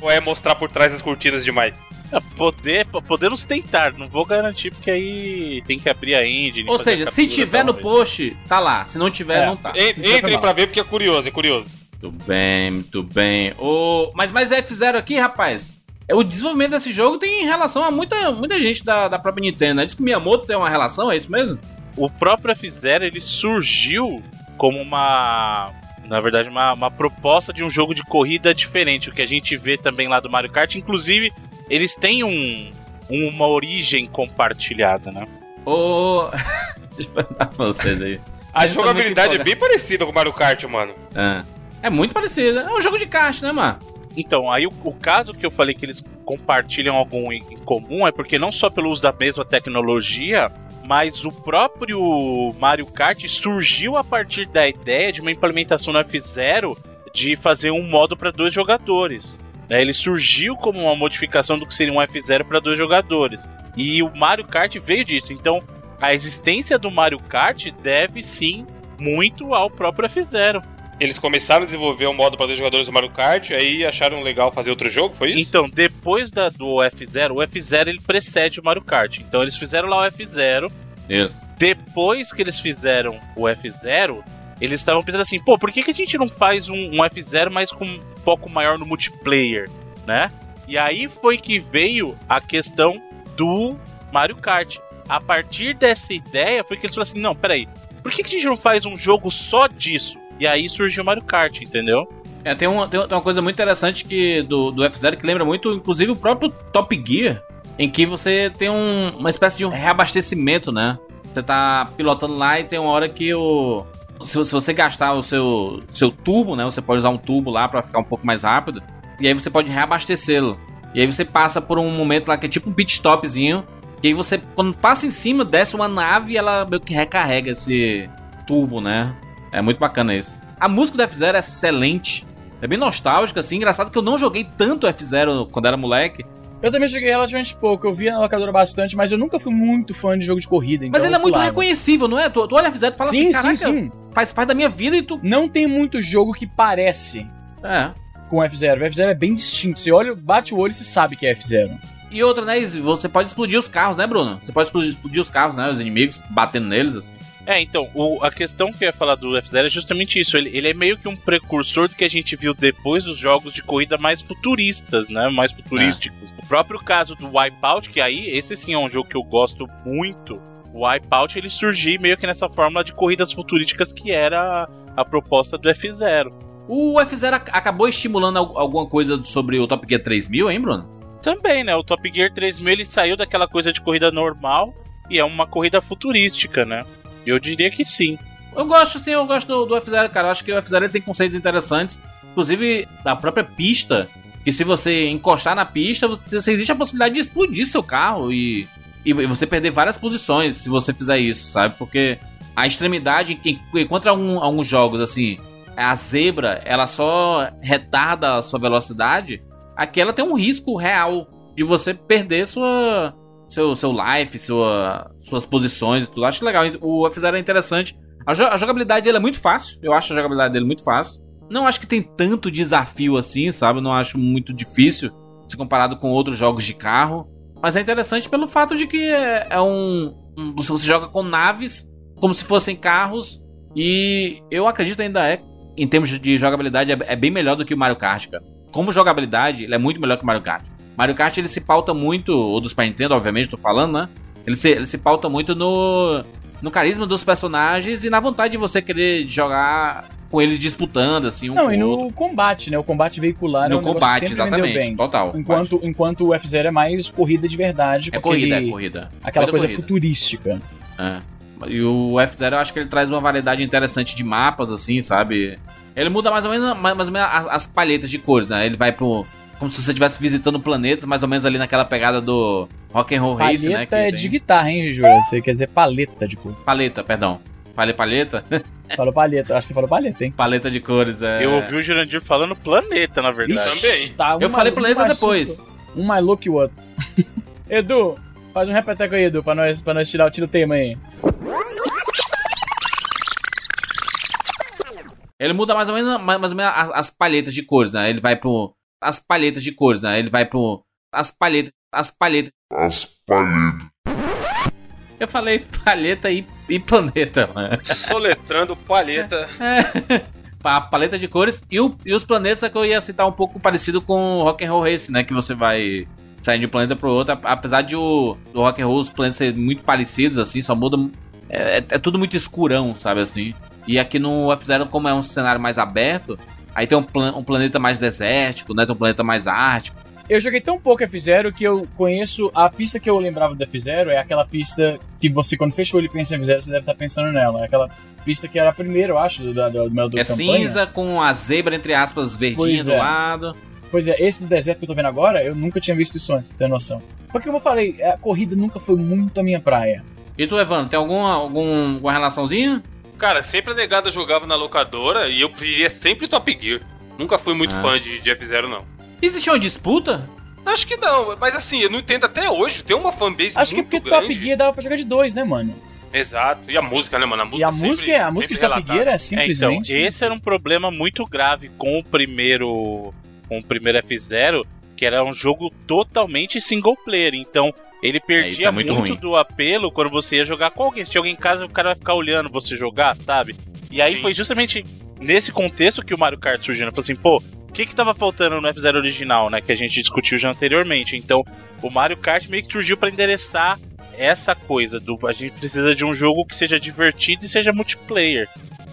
Ou é mostrar por trás das cortinas demais? É, Poder, podemos tentar, não vou garantir porque aí tem que abrir a engine. Ou seja, a se captura tiver no post, tá lá. Se não tiver, É. não tá. En- foi Entrem pra ver porque é curioso, é curioso. Muito bem, muito bem. O... Mas, mas F0 aqui, rapaz. é, O desenvolvimento desse jogo tem relação a muita, muita gente da, da própria Nintendo. né? Diz que o Miyamoto tem uma relação, é isso mesmo? O próprio F-Zero ele surgiu como uma. Na verdade, uma, uma proposta de um jogo de corrida diferente. O que a gente vê também lá do Mario Kart. Inclusive, eles têm um, uma origem compartilhada, né? Ô. <laughs> Deixa eu perguntar pra vocês aí. A jogabilidade é bem parecida com o Mario Kart, mano. Ah, É muito parecido. É um jogo de kart, né, mano? Então, aí o, o caso que eu falei que eles compartilham algum em, em comum é porque não só pelo uso da mesma tecnologia, mas o próprio Mario Kart surgiu a partir da ideia de uma implementação no F0 de fazer um modo para dois jogadores. né? Ele surgiu como uma modificação do que seria um F0 para dois jogadores. E o Mario Kart veio disso. Então, a existência do Mario Kart deve sim muito ao próprio F0. Eles começaram a desenvolver um modo para dois jogadores do Mario Kart, aí acharam legal fazer outro jogo, foi isso? Então, depois da, do F0, o F0 ele precede o Mario Kart. Então eles fizeram lá o F0. Isso. Depois que eles fizeram o F0, eles estavam pensando assim, pô, por que, que a gente não faz um, um F0 mais com um foco maior no multiplayer, né? E aí foi que veio a questão do Mario Kart. A partir dessa ideia foi que eles falaram assim, não, peraí, por que, que a gente não faz um jogo só disso? E aí surgiu o Mario Kart, entendeu? É, tem uma, tem uma coisa muito interessante que do, do F0 que lembra muito, inclusive, o próprio Top Gear, em que você tem um, uma espécie de um reabastecimento, né? Você tá pilotando lá e tem uma hora que o. Se, se você gastar o seu, seu turbo, né? Você pode usar um turbo lá para ficar um pouco mais rápido. E aí você pode reabastecê-lo. E aí você passa por um momento lá que é tipo um pit stopzinho. E aí você, quando passa em cima, desce uma nave e ela meio que recarrega esse turbo, né? É muito bacana isso. A música do F0 é excelente. É bem nostálgica, assim. Engraçado que eu não joguei tanto F0 quando era moleque. Eu também joguei relativamente pouco, eu via na locadora bastante, mas eu nunca fui muito fã de jogo de corrida. Mas então ele é muito pulava. reconhecível, não é? Tu, tu olha F0 e fala Sim, assim, caraca, sim, sim. faz parte da minha vida e tu... Não tem muito jogo que parece É. com F0. O F0 é bem distinto. Você olha, bate o olho e você sabe que é F0. E outra, né, você pode explodir os carros, né, Bruno? Você pode explodir, explodir os carros, né, os inimigos, batendo neles, assim. É, então, o- a questão que eu ia falar do F0 é justamente isso. Ele, ele é meio que um precursor do que a gente viu depois dos jogos de corrida mais futuristas, né? Mais futurísticos. O próprio caso do Wipeout, que aí, esse sim é um jogo que eu gosto muito. O Wipeout, ele surgiu meio que nessa fórmula de corridas futurísticas que era a, a proposta do F0. O F0 ac- acabou estimulando al- alguma coisa sobre o Top Gear 3000, hein, Bruno? Também, né? O Top Gear 3000, ele saiu daquela coisa de corrida normal e é uma corrida futurística, né? Eu diria que sim. Eu gosto, sim, eu gosto do, do F0, cara. Acho que o F0 ele tem conceitos interessantes. Inclusive, da própria pista. Que se você encostar na pista, você, existe a possibilidade de explodir seu carro e, e você perder várias posições se você fizer isso, sabe? Porque a extremidade, en- enquanto algum- alguns jogos, assim, a zebra, ela só retarda a sua velocidade, aqui ela tem um risco real de você perder sua, seu, seu life, sua, suas posições e tudo. Acho legal. O F0 é interessante. A, a jogabilidade dele é muito fácil. Eu acho a jogabilidade dele muito fácil. Não acho que tem tanto desafio assim, sabe? Não acho muito difícil se comparado com outros jogos de carro. Mas é interessante pelo fato de que é, é um, um. Você joga com naves como se fossem carros. E eu acredito ainda é, em termos de jogabilidade, é, é bem melhor do que o Mario Kart, cara. Como jogabilidade, ele é muito melhor que o Mario Kart. Mario Kart ele se pauta muito, ou do Super Nintendo, obviamente, tô falando, né? Ele se, ele se pauta muito no, no carisma dos personagens e na vontade de você querer jogar com eles disputando, assim, um Não, e o outro. no combate, né? O combate veicular é No um negócio combate, exatamente. Total. Enquanto, enquanto o F0 é mais corrida de verdade. É corrida, aquele- é corrida. Aquela Corrida, coisa corrida. futurística. É. E o F0 eu acho que ele traz uma variedade interessante de mapas, assim, sabe? Ele muda mais ou menos, mais, mais ou menos as, as palhetas de cores, né? Ele vai pro. Como se você estivesse visitando planetas, mais ou menos ali naquela pegada do Rock and Roll Race, né? Paleta é tem- de guitarra, hein, Júlio? Você quer dizer paleta de cor. Paleta, perdão. Falei paleta? <laughs> Falou paleta, acho que você falou paleta, hein? paleta de cores, é. Eu ouvi o Jurandir falando planeta, na verdade. Também. Tá, um Eu falei planeta depois. Um mais louco que o outro. <laughs> Edu, faz um repeteco aí, Edu, pra nós, pra nós tirar o tiro tema aí. Ele muda mais ou menos, mais, mais ou menos as, as palhetas de cores, né? Ele vai pro. As palhetas de cores, né? Ele vai pro. As palhetas. As palhetas. As palhetas. Eu falei palheta e, e planeta, né? Soletrando palheta. <laughs> a paleta de cores e, o- e os planetas que eu ia citar um pouco parecido com o Rock and Roll Race, né? Que você vai saindo de um planeta pro outro. Apesar de o do Rock and Roll os planetas serem muito parecidos, assim, só muda. É, é- é tudo muito escurão, sabe assim? E aqui no F-Zero, como é um cenário mais aberto, aí tem um, plan- um planeta mais desértico, né? Tem um planeta mais ártico. Eu joguei tão pouco F0 que eu conheço. A pista que eu lembrava do F0 é aquela pista que você, quando fecha o olho e pensa em F0, você deve estar pensando nela. É aquela pista que era a primeira, eu acho, do, do, do meu do é campanha. cinza com a zebra, entre aspas, verdinha Pois do é. lado. Pois é, esse do deserto que eu tô vendo agora, eu nunca tinha visto isso antes, pra você ter noção. Porque como eu falei, a corrida nunca foi muito a minha praia. E tu, Evandro, tem alguma, algum, alguma relaçãozinha? Cara, sempre a negada jogava na locadora e eu preferia sempre Top Gear. Nunca fui muito Ah. fã de, de F0, não. Existe uma disputa? Acho que não, mas assim, eu não entendo até hoje. Tem uma fanbase Acho que é porque grande. Top Gear dava pra jogar de dois, né, mano? Exato. E a música, né, mano? A música E a sempre- música, a música de Top Gear é É, então, simplesmente. esse era um problema muito grave com o primeiro com o primeiro F0, que era um jogo totalmente single player. Então, ele perdia é muito muito, ruim. do apelo quando você ia jogar com alguém. Se tinha alguém em casa, o cara vai ficar olhando você jogar, sabe? E aí Sim. foi justamente nesse contexto que o Mario Kart surgiu. né? Falou assim, pô, o que que tava faltando no F0 original, né? Que a gente discutiu já anteriormente. Então, o Mario Kart meio que surgiu pra endereçar essa coisa do a gente precisa de um jogo que seja divertido e seja multiplayer.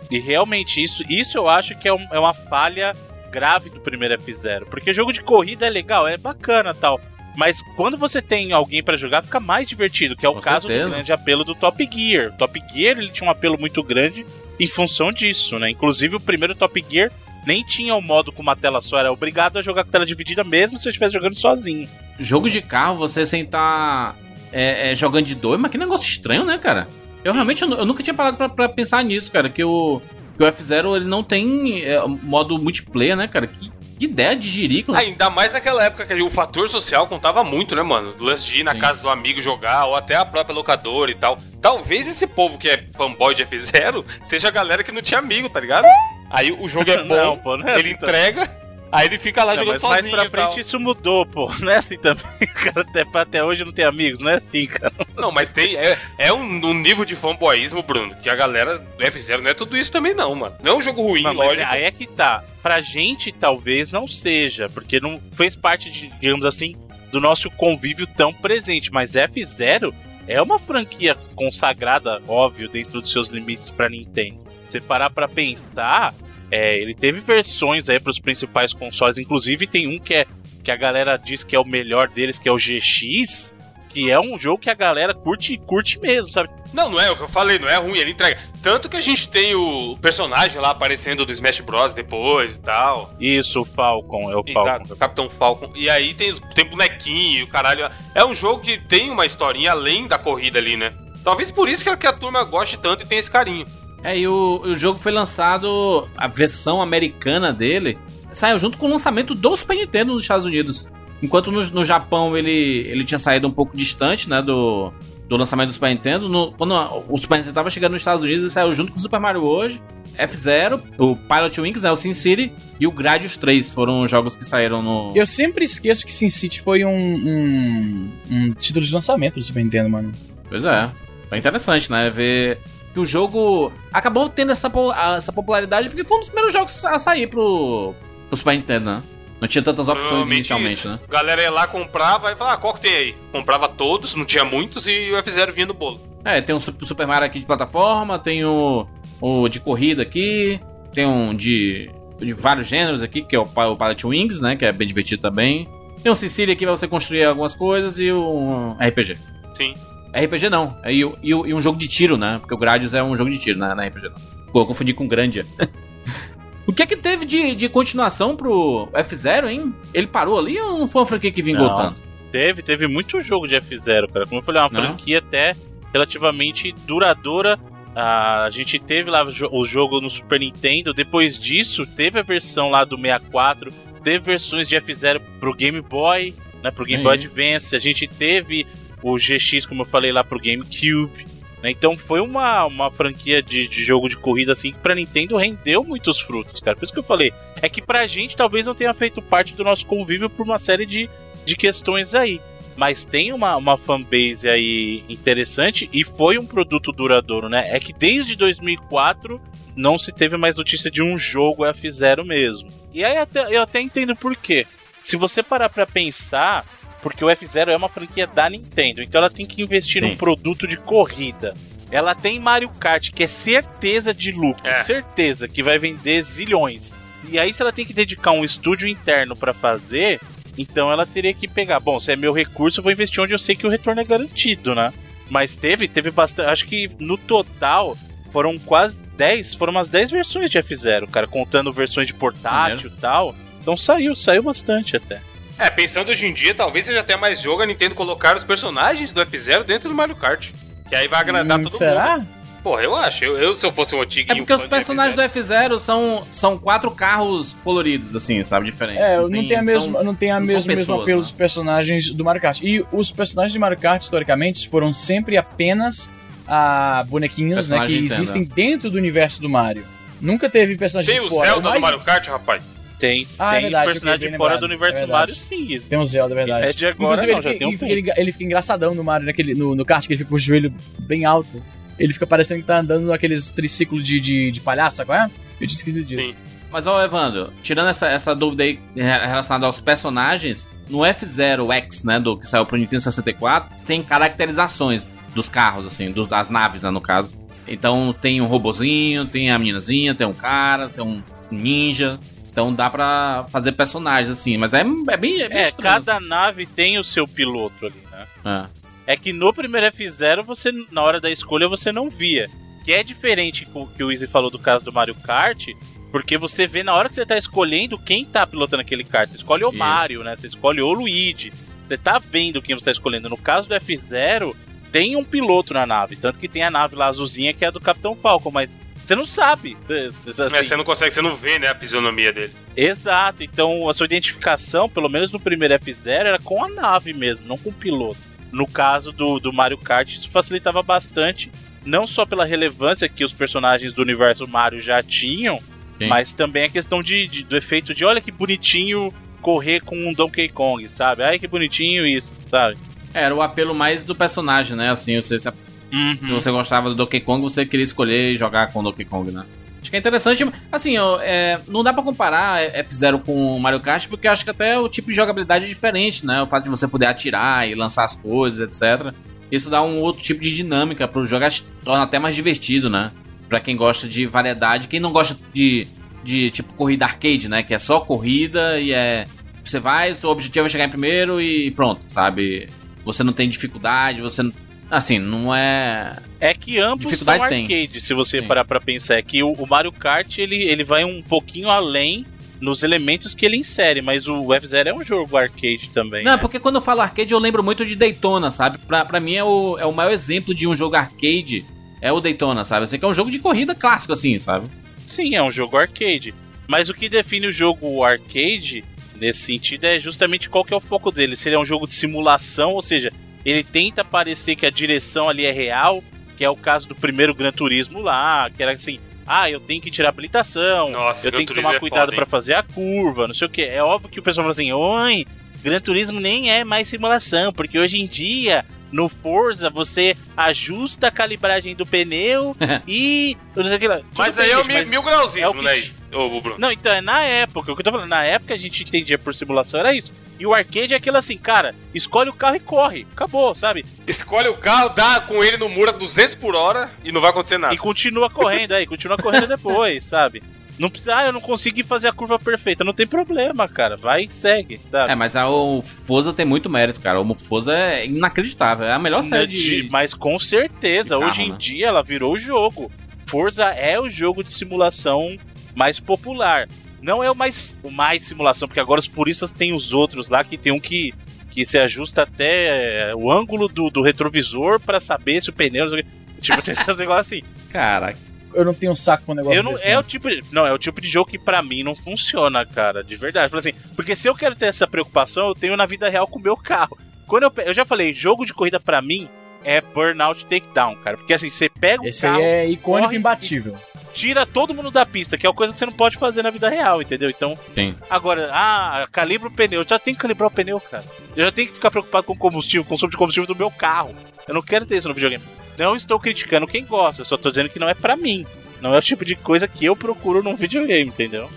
E realmente isso, isso eu acho que é, um- é uma falha grave do primeiro F0, porque jogo de corrida é legal, é bacana, tal, mas quando você tem alguém pra jogar fica mais divertido, que é o Com caso certeza. do grande apelo do Top Gear. Top Gear ele tinha um apelo muito grande em função disso, né? Inclusive o primeiro Top Gear nem tinha o modo com uma tela só, era obrigado a jogar com tela dividida mesmo se você estivesse jogando sozinho. Jogo de carro, você sentar é, é, jogando de dois, mas que negócio estranho, né, cara? Eu realmente eu, eu nunca tinha parado pra, pra pensar nisso, cara, que o, que o F0 ele não tem é, modo multiplayer, né, cara? Que, que ideia de jirico. Ah, Ainda mais naquela época que o fator social contava muito, né, mano? O lance de ir na Sim. casa do amigo jogar, ou até a própria locadora e tal. Talvez esse povo que é fanboy de F0 <laughs> seja a galera que não tinha amigo, tá ligado? Aí o jogo é <laughs> bom, Não, pô, não é ele assim também. entrega, aí ele fica lá Não, jogando mas mais sozinho pra e tal. frente isso mudou, pô. <laughs> Não é assim também. Cara até, até hoje não tem amigos, não é assim, cara. Não, mas tem. É, é um, um nível de fanboyismo, Bruno, que a galera do F0 não é tudo isso também, não, mano. Não é um jogo ruim, mas lógico. aí é que tá. Pra gente, talvez não seja, porque não fez parte, de, digamos assim, do nosso convívio tão presente. Mas F0 é uma franquia consagrada, óbvio, dentro dos seus limites pra Nintendo. Se parar pra pensar, é, ele teve versões aí pros principais consoles. Inclusive, tem um que, é, que a galera diz que é o melhor deles, que é o GX. Que é um jogo que a galera curte curte mesmo, sabe? Não, não é o que eu falei, não é ruim, ele entrega. Tanto que a gente tem o personagem lá aparecendo do Smash Bros. depois e tal. Isso, o Falcon, é o Falcon. Exato, o Capitão Falcon. E aí tem, tem bonequinho o caralho. É um jogo que tem uma historinha além da corrida ali, né? Talvez por isso que a, que a turma goste tanto e tem esse carinho. É, e o, o jogo foi lançado, a versão americana dele saiu junto com o lançamento do Super Nintendo nos Estados Unidos. Enquanto no, no Japão ele, ele tinha saído um pouco distante, né, do, do lançamento do Super Nintendo. No- quando o Super Nintendo tava chegando nos Estados Unidos, ele saiu junto com o Super Mario hoje, F-Zero, o Pilot Wings, né, o Sin City e o Gradius 3 foram os jogos que saíram no... Eu sempre esqueço que Sin City foi um, um, um título de lançamento do Super Nintendo, mano. Pois é. É interessante, né? Ver que o jogo acabou tendo essa, essa popularidade porque foi um dos primeiros jogos a sair pro, pro Super Nintendo, né? Não tinha tantas opções inicialmente, isso. né? A galera ia lá, comprava e falava, ah, qual que tem aí? Comprava todos, não tinha muitos e o F0 vinha no bolo. É, tem um Su- Super Mario aqui de plataforma, tem o, o de corrida aqui, tem um de, de vários gêneros aqui, que é o, o Pilot Wings, né? Que é bem divertido também. Tem um Sicily aqui pra você construir algumas coisas e um RPG. Sim. RPG não, é, e, e e um jogo de tiro, né? Porque o Gradius é um jogo de tiro, né? Não é RPG não. Pô, eu confundi com Grandia. <laughs> o que é que teve de, de continuação pro F0, hein? Ele parou ali ou não foi uma franquia que vingou Não. tanto? Teve, teve muito jogo de F0, cara. Como eu falei, é uma Não? franquia até relativamente duradoura. Ah, a gente teve lá o jo- o jogo no Super Nintendo. Depois disso, teve a versão lá do 64. Teve versões de F0 pro Game Boy, né? Pro Game Sim. Boy Advance. A gente teve o GX, como eu falei lá, pro GameCube. né? Então foi uma, uma franquia de, de jogo de corrida assim que pra Nintendo rendeu muitos frutos, cara. Por isso que eu falei. É que pra gente talvez não tenha feito parte do nosso convívio por uma série de, de questões aí. Mas tem uma, uma fanbase aí interessante e foi um produto duradouro, né? É que desde 2004 não se teve mais notícia de um jogo F0 mesmo. E aí até- eu até entendo por quê. Se você parar pra pensar, porque o F0 é uma franquia da Nintendo, então ela tem que investir Sim. num produto de corrida. Ela tem Mario Kart, que é certeza de lucro, É. certeza que vai vender zilhões. E aí, se ela tem que dedicar um estúdio interno pra fazer, então ela teria que pegar. Bom, se é meu recurso, eu vou investir onde eu sei que o retorno é garantido, né? Mas teve, teve bastante. Acho que no total foram quase 10, foram umas 10 versões de F0, cara, contando versões de portátil e tal. Então saiu, saiu bastante até. É, pensando hoje em dia, talvez seja até mais jogo a Nintendo colocar os personagens do F0 dentro do Mario Kart. Que aí vai agradar Hum, todo mundo. será? Porra, eu acho. Eu, eu, se eu fosse um antigo É porque os personagens do F0 são, são quatro carros coloridos, assim, sabe? Diferentes. É, não tem, a são- mesma, não tem a não são mesmo, mesmo pessoas, apelo né? dos personagens do Mario Kart. E os personagens de Mario Kart, historicamente, foram sempre apenas a bonequinhos, né, que Personagem Nintendo. existem dentro do universo do Mario. Nunca teve personagem Tem de o fora. Zelda mais- do Mario Kart, rapaz. Tem, Ah, é tem verdade, personagem ok, bem fora lembrado. do universo É. Mario, sim. Tem um Zelda, é verdade. É de agora, Inclusive, não, ele, já fica, tem um ele, fica, enga- ele fica engraçadão no Mario, naquele, no, no kart, que ele fica com o joelho bem alto. Ele fica parecendo que tá andando naqueles triciclos de, de, de palhaça, qual é? Eu te esqueci disso. Sim. Mas, ó, Evandro, tirando essa, essa dúvida aí relacionada aos personagens, no F-Zero X, né, do que saiu pro Nintendo 64, tem caracterizações dos carros, assim, dos, das naves, né, no caso. Então tem um robozinho, tem a meninazinha, tem um cara, tem um ninja. Então dá pra fazer personagens, assim, mas é, é bem. É, bem É, cada nave tem o seu piloto ali, né? assim. É que no primeiro F0 você na hora da escolha você não via. Que é diferente com o que o Easy falou do caso do Mario Kart, porque você vê na hora que você tá escolhendo quem tá pilotando aquele kart. Você escolhe o Isso. Mario, né? Você escolhe o Luigi. Você tá vendo quem você tá escolhendo. No caso do F0, tem um piloto na nave. Tanto que tem a nave lá azulzinha que é a do Capitão Falcon, mas você não sabe. Mas assim, você não consegue, você não vê, né, a fisionomia dele. Exato, então a sua identificação, pelo menos no primeiro F0, era com a nave mesmo, não com o piloto. No caso do, do Mario Kart, isso facilitava bastante, não só pela relevância que os personagens do universo Mario já tinham, Sim. mas também a questão de, de- do efeito de olha que bonitinho correr com um Donkey Kong, sabe? Ai que bonitinho isso, sabe? Era o apelo mais do personagem, né? Assim, você, se, Uhum. se você gostava do Donkey Kong, você queria escolher jogar com Donkey Kong, né? Acho que é interessante. Assim, é, não dá pra comparar F-Zero com o Mario Kart, porque acho que até o tipo de jogabilidade é diferente, né? O fato de você poder atirar e lançar as coisas, etc. Isso dá um outro tipo de dinâmica pro jogo, acho torna até mais divertido, né? Pra quem gosta de variedade. Quem não gosta de, de tipo, corrida arcade, né? Que é só corrida e é. Você vai, seu objetivo é chegar em primeiro e pronto, sabe? Você não tem dificuldade, você. não- Assim, não é. É que ambos são tem. arcade, se você Sim. parar pra pensar. É que o, o Mario Kart, ele, ele vai um pouquinho além nos elementos que ele insere, mas o F-Zero é um jogo arcade também. Não, né? porque quando eu falo arcade, eu lembro muito de Daytona, sabe? Pra, pra mim é o, é o maior exemplo de um jogo arcade. É o Daytona, sabe? Assim, que é um jogo de corrida clássico, assim, sabe? Sim, é um jogo arcade. Mas o que define o jogo arcade, nesse sentido, é justamente qual que é o foco dele. Se ele é um jogo de simulação, ou seja, ele tenta parecer que a direção ali é real, que é o caso do primeiro Gran Turismo lá, que era assim, ah, eu tenho que tirar habilitação, Nossa, eu tenho que tomar é cuidado hein? fazer a curva, não sei o que. É óbvio que o pessoal fala assim, oi, Gran Turismo nem é mais simulação, porque hoje em dia no Forza você ajusta a calibragem do pneu <laughs> e Mas bem, aí é o mil, mas- mil grauzinhos, é o que né? Ô, Bruno. não, então é na época, o que eu tô falando, na época a gente entendia por simulação era isso. E o arcade é aquilo assim, cara, escolhe o carro e corre. Acabou, sabe? Escolhe o carro, dá com ele no muro a 200 por hora e não vai acontecer nada. E continua correndo aí, continua correndo depois, sabe? Não precisa, ah, eu não consegui fazer a curva perfeita. Não tem problema, cara. Vai e segue, sabe? É, mas a, o Forza tem muito mérito, cara. O Forza é inacreditável. É a melhor série de. Mas com certeza, de carro, hoje em né? dia ela virou o jogo. Forza é o jogo de simulação mais popular. Não é o mais, o mais simulação, porque agora os puristas têm os outros lá que tem um que, que se ajusta até é, o ângulo do, do retrovisor pra saber se o pneu. não sei o quê. Tipo, <laughs> tem uns negócios assim. Cara, Eu não tenho um saco com um negócio Eu não, desse, é não. o tipo de, não, é o tipo de jogo que pra mim não funciona, cara, de verdade. Assim, porque se eu quero ter essa preocupação, eu tenho na vida real com o meu carro. Quando eu, eu já falei, jogo de corrida pra mim é Burnout Takedown, cara. Porque assim, você pega o Esse carro, aí é icônico corre e imbatível. tira todo mundo da pista, que é uma coisa que você não pode fazer na vida real, entendeu? Então, tem. agora, ah, calibra o pneu. Eu já tenho que calibrar o pneu, cara. Eu já tenho que ficar preocupado com o combustível, consumo de combustível do meu carro. Eu não quero ter isso no videogame. Não estou criticando quem gosta, eu só tô dizendo que não é pra mim. Não é o tipo de coisa que eu procuro num videogame, entendeu?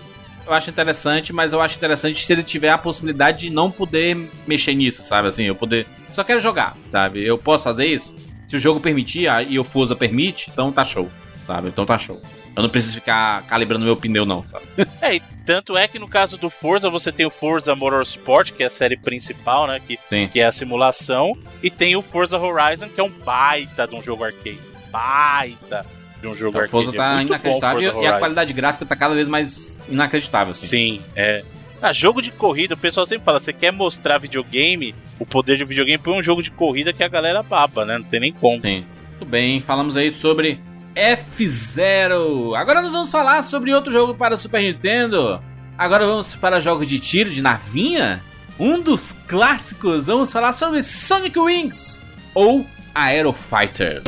Eu acho interessante, mas eu acho interessante se ele tiver a possibilidade de não poder mexer nisso, sabe? Assim, eu poder. Só quero jogar, sabe? Eu posso fazer isso? Se o jogo permitir e o Forza permite, então tá show, sabe? Então tá show. Eu não preciso ficar calibrando meu pneu, não, sabe? <laughs> É, e tanto é que no caso do Forza, você tem o Forza Motorsport, que é a série principal, né? Que, Sim. que é a simulação, e tem o Forza Horizon, que é um baita de um jogo arcade. Baita de um jogo O arcade. Forza É tá o inacreditável e a qualidade gráfica tá cada vez mais inacreditável, assim. Sim, é. Ah, jogo de corrida, o pessoal sempre fala, você quer mostrar videogame, o poder de videogame, põe um jogo de corrida que a galera baba, né? Não tem nem como. Sim. Muito bem, falamos aí sobre F-Zero. Agora nós vamos falar sobre outro jogo para Super Nintendo. Agora vamos para jogos de tiro de navinha. Um dos clássicos, vamos falar sobre Sonic Wings ou Aero Fighters.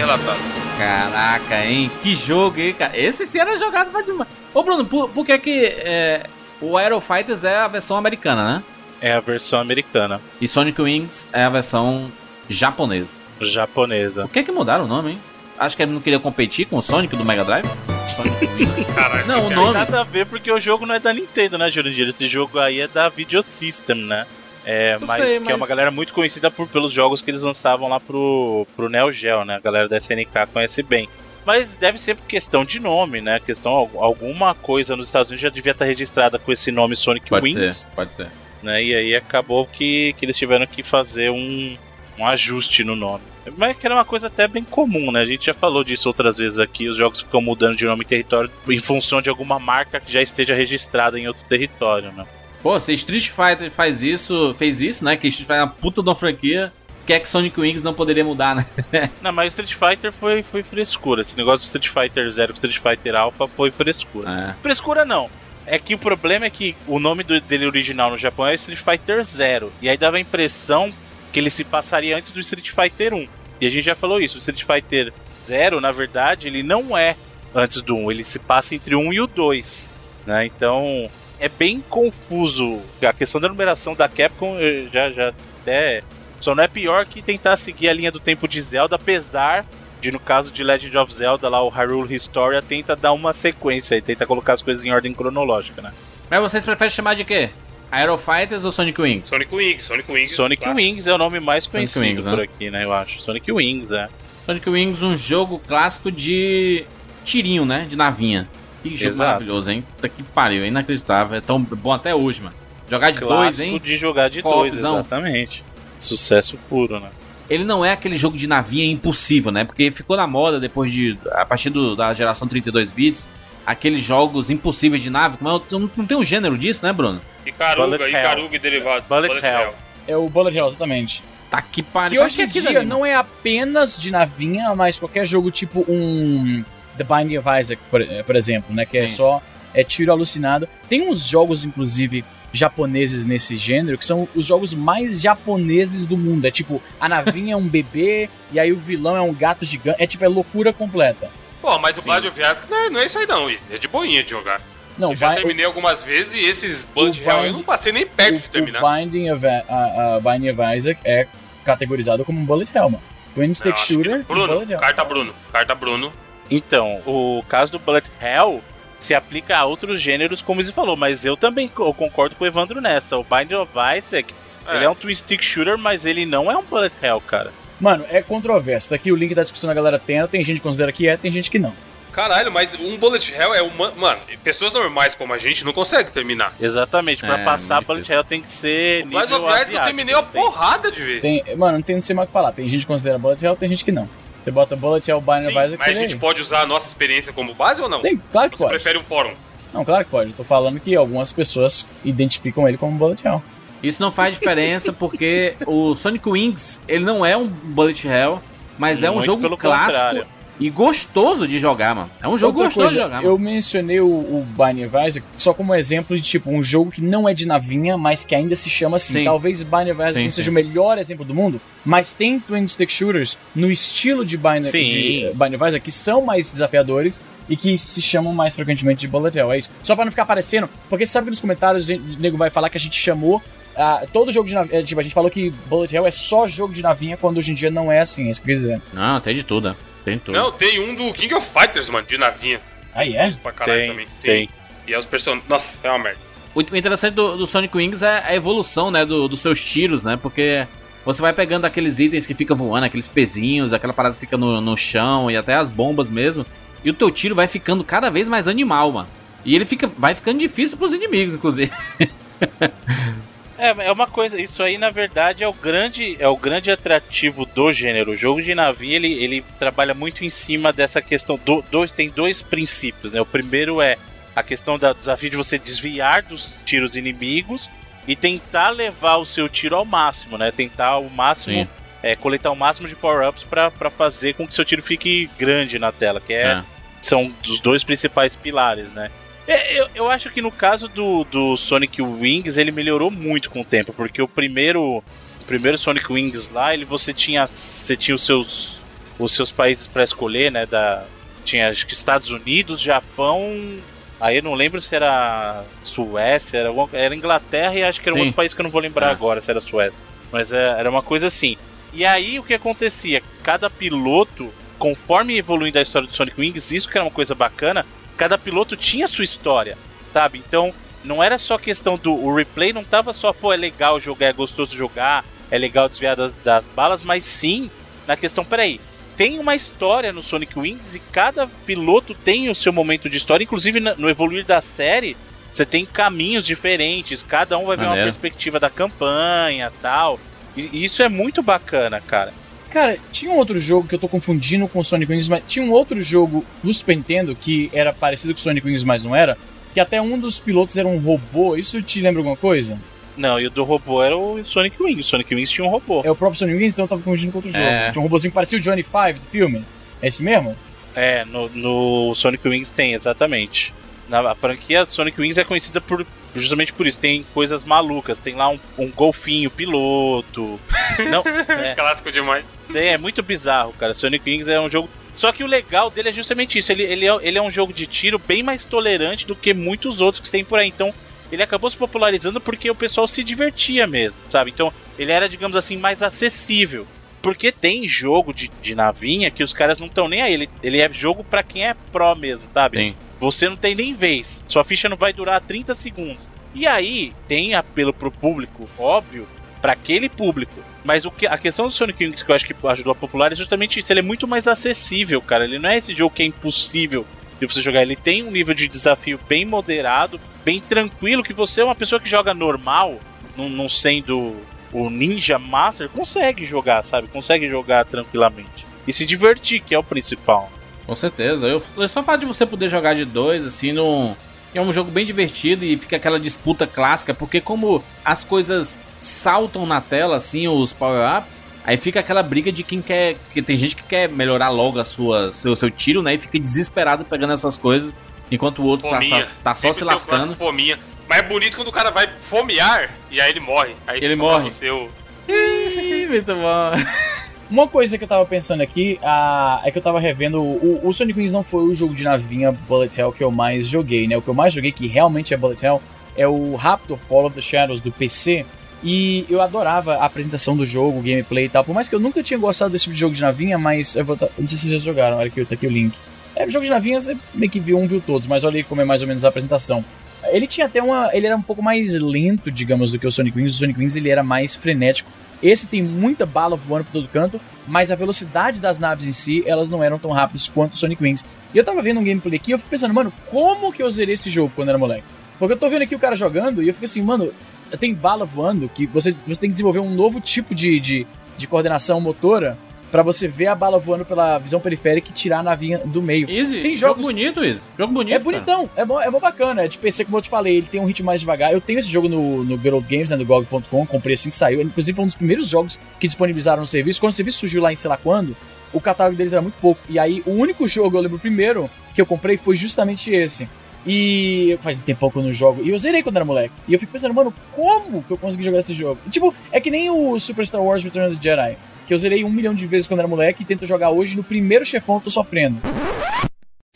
Relatado. Caraca, hein? Que jogo, hein, cara? Esse sim era jogado pra demais. Ô, Bruno, por, por que que é, o Aero Fighters é a versão americana, né? É a versão americana, E Sonic Wings é a versão japonesa. japonesa. Por que que mudaram o nome, hein? Acho que ele não queria competir com o Sonic do Mega Drive? <laughs> Caralho. Não, o nome. Nada a ver porque o jogo não é da Nintendo, né, Jurandir? Esse jogo aí é da Video System, né? É, mas sei, que é mas- uma galera muito conhecida por, pelos jogos que eles lançavam lá pro, pro Neo Geo, né? A galera da SNK conhece bem. Mas deve ser por questão de nome, né? Questão alguma coisa nos Estados Unidos já devia estar registrada com esse nome Sonic Pode Wings, ser, pode ser. né? E aí acabou que, que eles tiveram que fazer um, um ajuste no nome. Mas que era uma coisa até bem comum, né? A gente já falou disso outras vezes aqui. Os jogos ficam mudando de nome e território em função de alguma marca que já esteja registrada em outro território, né? Pô, se Street Fighter faz isso, fez isso, né? Que Street Fighter é uma puta de uma franquia. Que é que Sonic Wings não poderia mudar, né? <laughs> Não, mas o Street Fighter foi, foi frescura. Esse negócio do Street Fighter Zero com Street Fighter Alpha foi frescura. É. Frescura não. É que o problema é que o nome do- dele original no Japão é Street Fighter Zero. E aí dava a impressão que ele se passaria antes do Street Fighter 1. E a gente já falou isso. O Street Fighter Zero, na verdade, ele não é antes do 1. Ele se passa entre o 1 e o 2. Né? Então é bem confuso. A questão da numeração da Capcom eh, já, já até. Só não é pior que tentar seguir a linha do tempo de Zelda, apesar de, no caso de Legend of Zelda, lá o Hyrule Historia tenta dar uma sequência e tenta colocar as coisas em ordem cronológica, né? Mas vocês preferem chamar de quê? Aero Fighters ou Sonic Wings? Sonic Wings, Sonic Wings. Sonic clássico. Wings é o nome mais conhecido Wings, né? por aqui, né? Eu acho. Sonic Wings, é. Sonic Wings, um jogo clássico de tirinho, né? De navinha. Que jogo Exato. maravilhoso, hein? Puta que pariu, é inacreditável. É tão bom até hoje, mano. Jogar de dois, Clássico hein? de jogar de dois, exatamente. Sucesso puro, né? Ele não é aquele jogo de navinha impossível, né? Porque ficou na moda depois de. A partir do- da geração 32 bits. Aqueles jogos impossíveis de nave. Como é, não, não tem um gênero disso, né, Bruno? Icaruga, Bullet Hell. Icaruga e derivados. Bullet Hell. É o Bullet Hell, exatamente. Tá que pariu. Que hoje em dia não é apenas de navinha, mas qualquer jogo tipo um The Binding of Isaac, por, eh, por exemplo, né? Que é Sim. só é tiro alucinado. Tem uns jogos, inclusive, japoneses nesse gênero, que são os jogos mais japoneses do mundo. É tipo, a navinha é um bebê, <laughs> e aí o vilão é um gato gigante. É tipo, é loucura completa. Pô, mas o Sim. Blood of Isaac não é, não é isso aí não, é de boinha de jogar. Não, eu já terminei algumas vezes e esses Bullet o Hell eu não passei nem perto o, de terminar. o Binding of, a, Binding of Isaac é categorizado como um Bullet Hell, mano. Twin Stick Shooter Bruno, Bullet Hell. carta Bruno, carta Bruno. Então, o caso do Bullet Hell se aplica a outros gêneros, como você falou, mas eu também co- concordo com o Evandro nessa. O Binding of Isaac, É. ele é um twin stick shooter, mas ele não é um Bullet Hell, cara. Mano, é controverso. Daqui o link da discussão a galera tem. Tem gente que considera que é, tem gente que não. Caralho, mas um Bullet Hell é uma. Mano, pessoas normais como a gente não conseguem terminar. Exatamente, pra É, passar Bullet Hell tem que ser Mas of Isaac eu terminei uma porrada de vezes. Tem, mano, não tem não sei mais o que falar. Tem gente que considera Bullet Hell, tem gente que não. Você bota Bullet Hell, Binding Sim, of Isaac, mas a gente vê. pode usar a nossa experiência como base ou não? Tem, claro que Você pode. prefere um fórum? Não, claro que pode. Eu tô falando que algumas pessoas identificam ele como Bullet Hell. Isso não faz diferença porque o Sonic Wings, ele não é um Bullet Hell, mas é um Muito jogo clássico contrário. E gostoso de jogar, mano. É um jogo Outra gostoso de coisa, jogar, eu mano. mencionei o, o Binding of Isaac só como exemplo de tipo um jogo que não é de navinha, mas que ainda se chama assim. Sim. Talvez Binding of Isaac Sim, não seja sim. o melhor exemplo do mundo, mas tem twin stick shooters no estilo de Binding, de eh, Binding of Isaac que são mais desafiadores e que se chamam mais frequentemente de Bullet Hell. É isso. Só pra não ficar aparecendo, porque você sabe que nos comentários o nego vai falar que a gente chamou ah, todo jogo de navinha. Tipo, a gente falou que Bullet Hell é só jogo de navinha quando hoje em dia não é assim, é isso que eu quis dizer. Não, tem de tudo, né? Tem tudo. Não, tem um do King of Fighters, mano, de navinha. Aí é? Pra caralho Tem, também. tem. E é os personagens. Nossa, é uma merda. O o interessante do, do Sonic Wings é a evolução, né, do- dos seus tiros, né? Porque você vai pegando aqueles itens que ficam voando, aqueles pezinhos, aquela parada que fica no, no chão e até as bombas mesmo. E o teu tiro vai ficando cada vez mais animal, mano. E ele fica, vai ficando difícil pros inimigos, inclusive. <laughs> É, é uma coisa, isso aí na verdade é o grande, é o grande atrativo do gênero. O jogo de navio ele, ele trabalha muito em cima dessa questão. Do, dois, tem dois princípios, né? O primeiro é a questão do desafio de você desviar dos tiros inimigos e tentar levar o seu tiro ao máximo, né? Tentar o máximo, é, coletar o máximo de power-ups pra pra fazer com que seu tiro fique grande na tela, que é, É. são dos dois principais pilares, né? É, Eu, eu acho que no caso do, do Sonic Wings ele melhorou muito com o tempo, porque o primeiro o primeiro Sonic Wings lá, ele você tinha você tinha os seus os seus países pra escolher, né? Da, tinha acho que Estados Unidos, Japão. Aí eu não lembro se era Suécia, era, era Inglaterra e acho que era um Sim. outro país que eu não vou lembrar É. agora se era Suécia. Mas é, era uma coisa assim. E aí o que acontecia? Cada piloto, conforme evoluindo a história do Sonic Wings, isso que era uma coisa bacana, cada piloto tinha sua história, sabe? Então não era só questão do. O replay não tava só, pô, é legal jogar, é gostoso jogar, é legal desviar das, das balas, mas sim na questão, peraí. Tem uma história no Sonic Wings e cada piloto tem o seu momento de história, inclusive no evoluir da série, você tem caminhos diferentes, cada um vai ver uma Maneiro. perspectiva da campanha tal. E isso é muito bacana, cara. Cara, tinha um outro jogo que eu tô confundindo com o Sonic Wings, mas tinha um outro jogo do Super Nintendo que era parecido com o Sonic Wings, mas não era. Que até um dos pilotos era um robô. Isso te lembra alguma coisa? Não, e o do robô era o Sonic Wings. O Sonic Wings tinha um robô. É o próprio Sonic Wings, então eu tava confundindo com outro jogo. É. Tinha um robôzinho que parecia o Johnny Five do filme. É esse mesmo? É, no, no Sonic Wings tem, exatamente. Na, a franquia Sonic Wings é conhecida por justamente por isso. Tem coisas malucas. Tem lá um, um golfinho piloto. <laughs> Não, é, Clássico demais. É muito bizarro, cara. Sonic Wings é um jogo. Só que o legal dele é justamente isso. Ele, ele, é, ele é um jogo de tiro bem mais tolerante do que muitos outros que tem por aí. Então, ele acabou se popularizando porque o pessoal se divertia mesmo, sabe? Então, ele era, digamos assim, mais acessível. Porque tem jogo de, de navinha que os caras não estão nem aí. Ele, ele é jogo pra quem é pró mesmo, sabe? Tem. Você não tem nem vez. Sua ficha não vai durar 30 segundos. E aí, tem apelo pro público, óbvio, pra aquele público. Mas o que, a questão do Sonic Wings que eu acho que ajudou a popular é justamente isso. Ele é muito mais acessível, cara. Ele não é esse jogo que é impossível de você jogar. Ele tem um nível de desafio bem moderado, bem tranquilo, que você é uma pessoa que joga normal, não, sendo o Ninja Master, consegue jogar, sabe? Consegue jogar tranquilamente. E se divertir, que é o principal. Com certeza. Eu, só o fato de você poder jogar de dois, assim, não. É um jogo bem divertido e fica aquela disputa clássica, porque como as coisas saltam na tela, assim, os power-ups, aí fica aquela briga de quem quer. que Tem gente que quer melhorar logo a sua, seu, seu tiro, né? E fica desesperado pegando essas coisas, enquanto o outro tá, Fominha. tá- tá só Sempre se lascando. Fominha. Mas é bonito quando o cara vai fomear e aí ele morre. Aí Ele morre. o- Ih, muito bom. <laughs> Uma coisa que eu tava pensando aqui ah, é que eu tava revendo. O, o Sonic Wings não foi o jogo de navinha Bullet Hell que eu mais joguei, né? O que eu mais joguei, que realmente é Bullet Hell, é o Raptor Call of the Shadows do PC. E eu adorava a apresentação do jogo, gameplay e tal. Por mais que eu nunca tinha gostado desse tipo de jogo de navinha, mas eu vou. Não sei se vocês já jogaram, olha aqui, tá aqui o link. É, jogo de navinha você meio que viu um, viu todos, mas olha aí como é mais ou menos a apresentação. Ele tinha até uma. Ele era um pouco mais lento, digamos, do que o Sonic Wings. O Sonic Wings ele era mais frenético. Esse tem muita bala voando por todo canto, mas a velocidade das naves em si, elas não eram tão rápidas quanto o Sonic Wings. E eu tava vendo um gameplay aqui e eu fico pensando, mano, como que eu zerei esse jogo quando era moleque? Porque eu tô vendo aqui o cara jogando e eu fico assim, mano, tem bala voando que você, você tem que desenvolver um novo tipo de, de, de coordenação motora pra você ver a bala voando pela visão periférica e tirar a navinha do meio. Easy. Tem jogo jogos- bonito, Easy. Jogo bonito. É cara. bonitão, é bom, é bom bacana. É de PC, como eu te falei, ele tem um ritmo mais devagar. Eu tenho esse jogo no, no Good Old Games, né, do GOG.com, comprei assim que saiu. Inclusive, foi um dos primeiros jogos que disponibilizaram no serviço. Quando o serviço surgiu lá em sei lá quando, o catálogo deles era muito pouco. E aí, o único jogo, eu lembro, primeiro que eu comprei foi justamente esse. E faz um tempão que eu não jogo. E eu zerei quando era moleque. E eu fico pensando, mano, como que eu consegui jogar esse jogo? Tipo, é que nem o Super Star Wars Return of the Jedi. Que eu zerei um milhão de vezes quando era moleque e tento jogar hoje. No primeiro chefão eu tô sofrendo.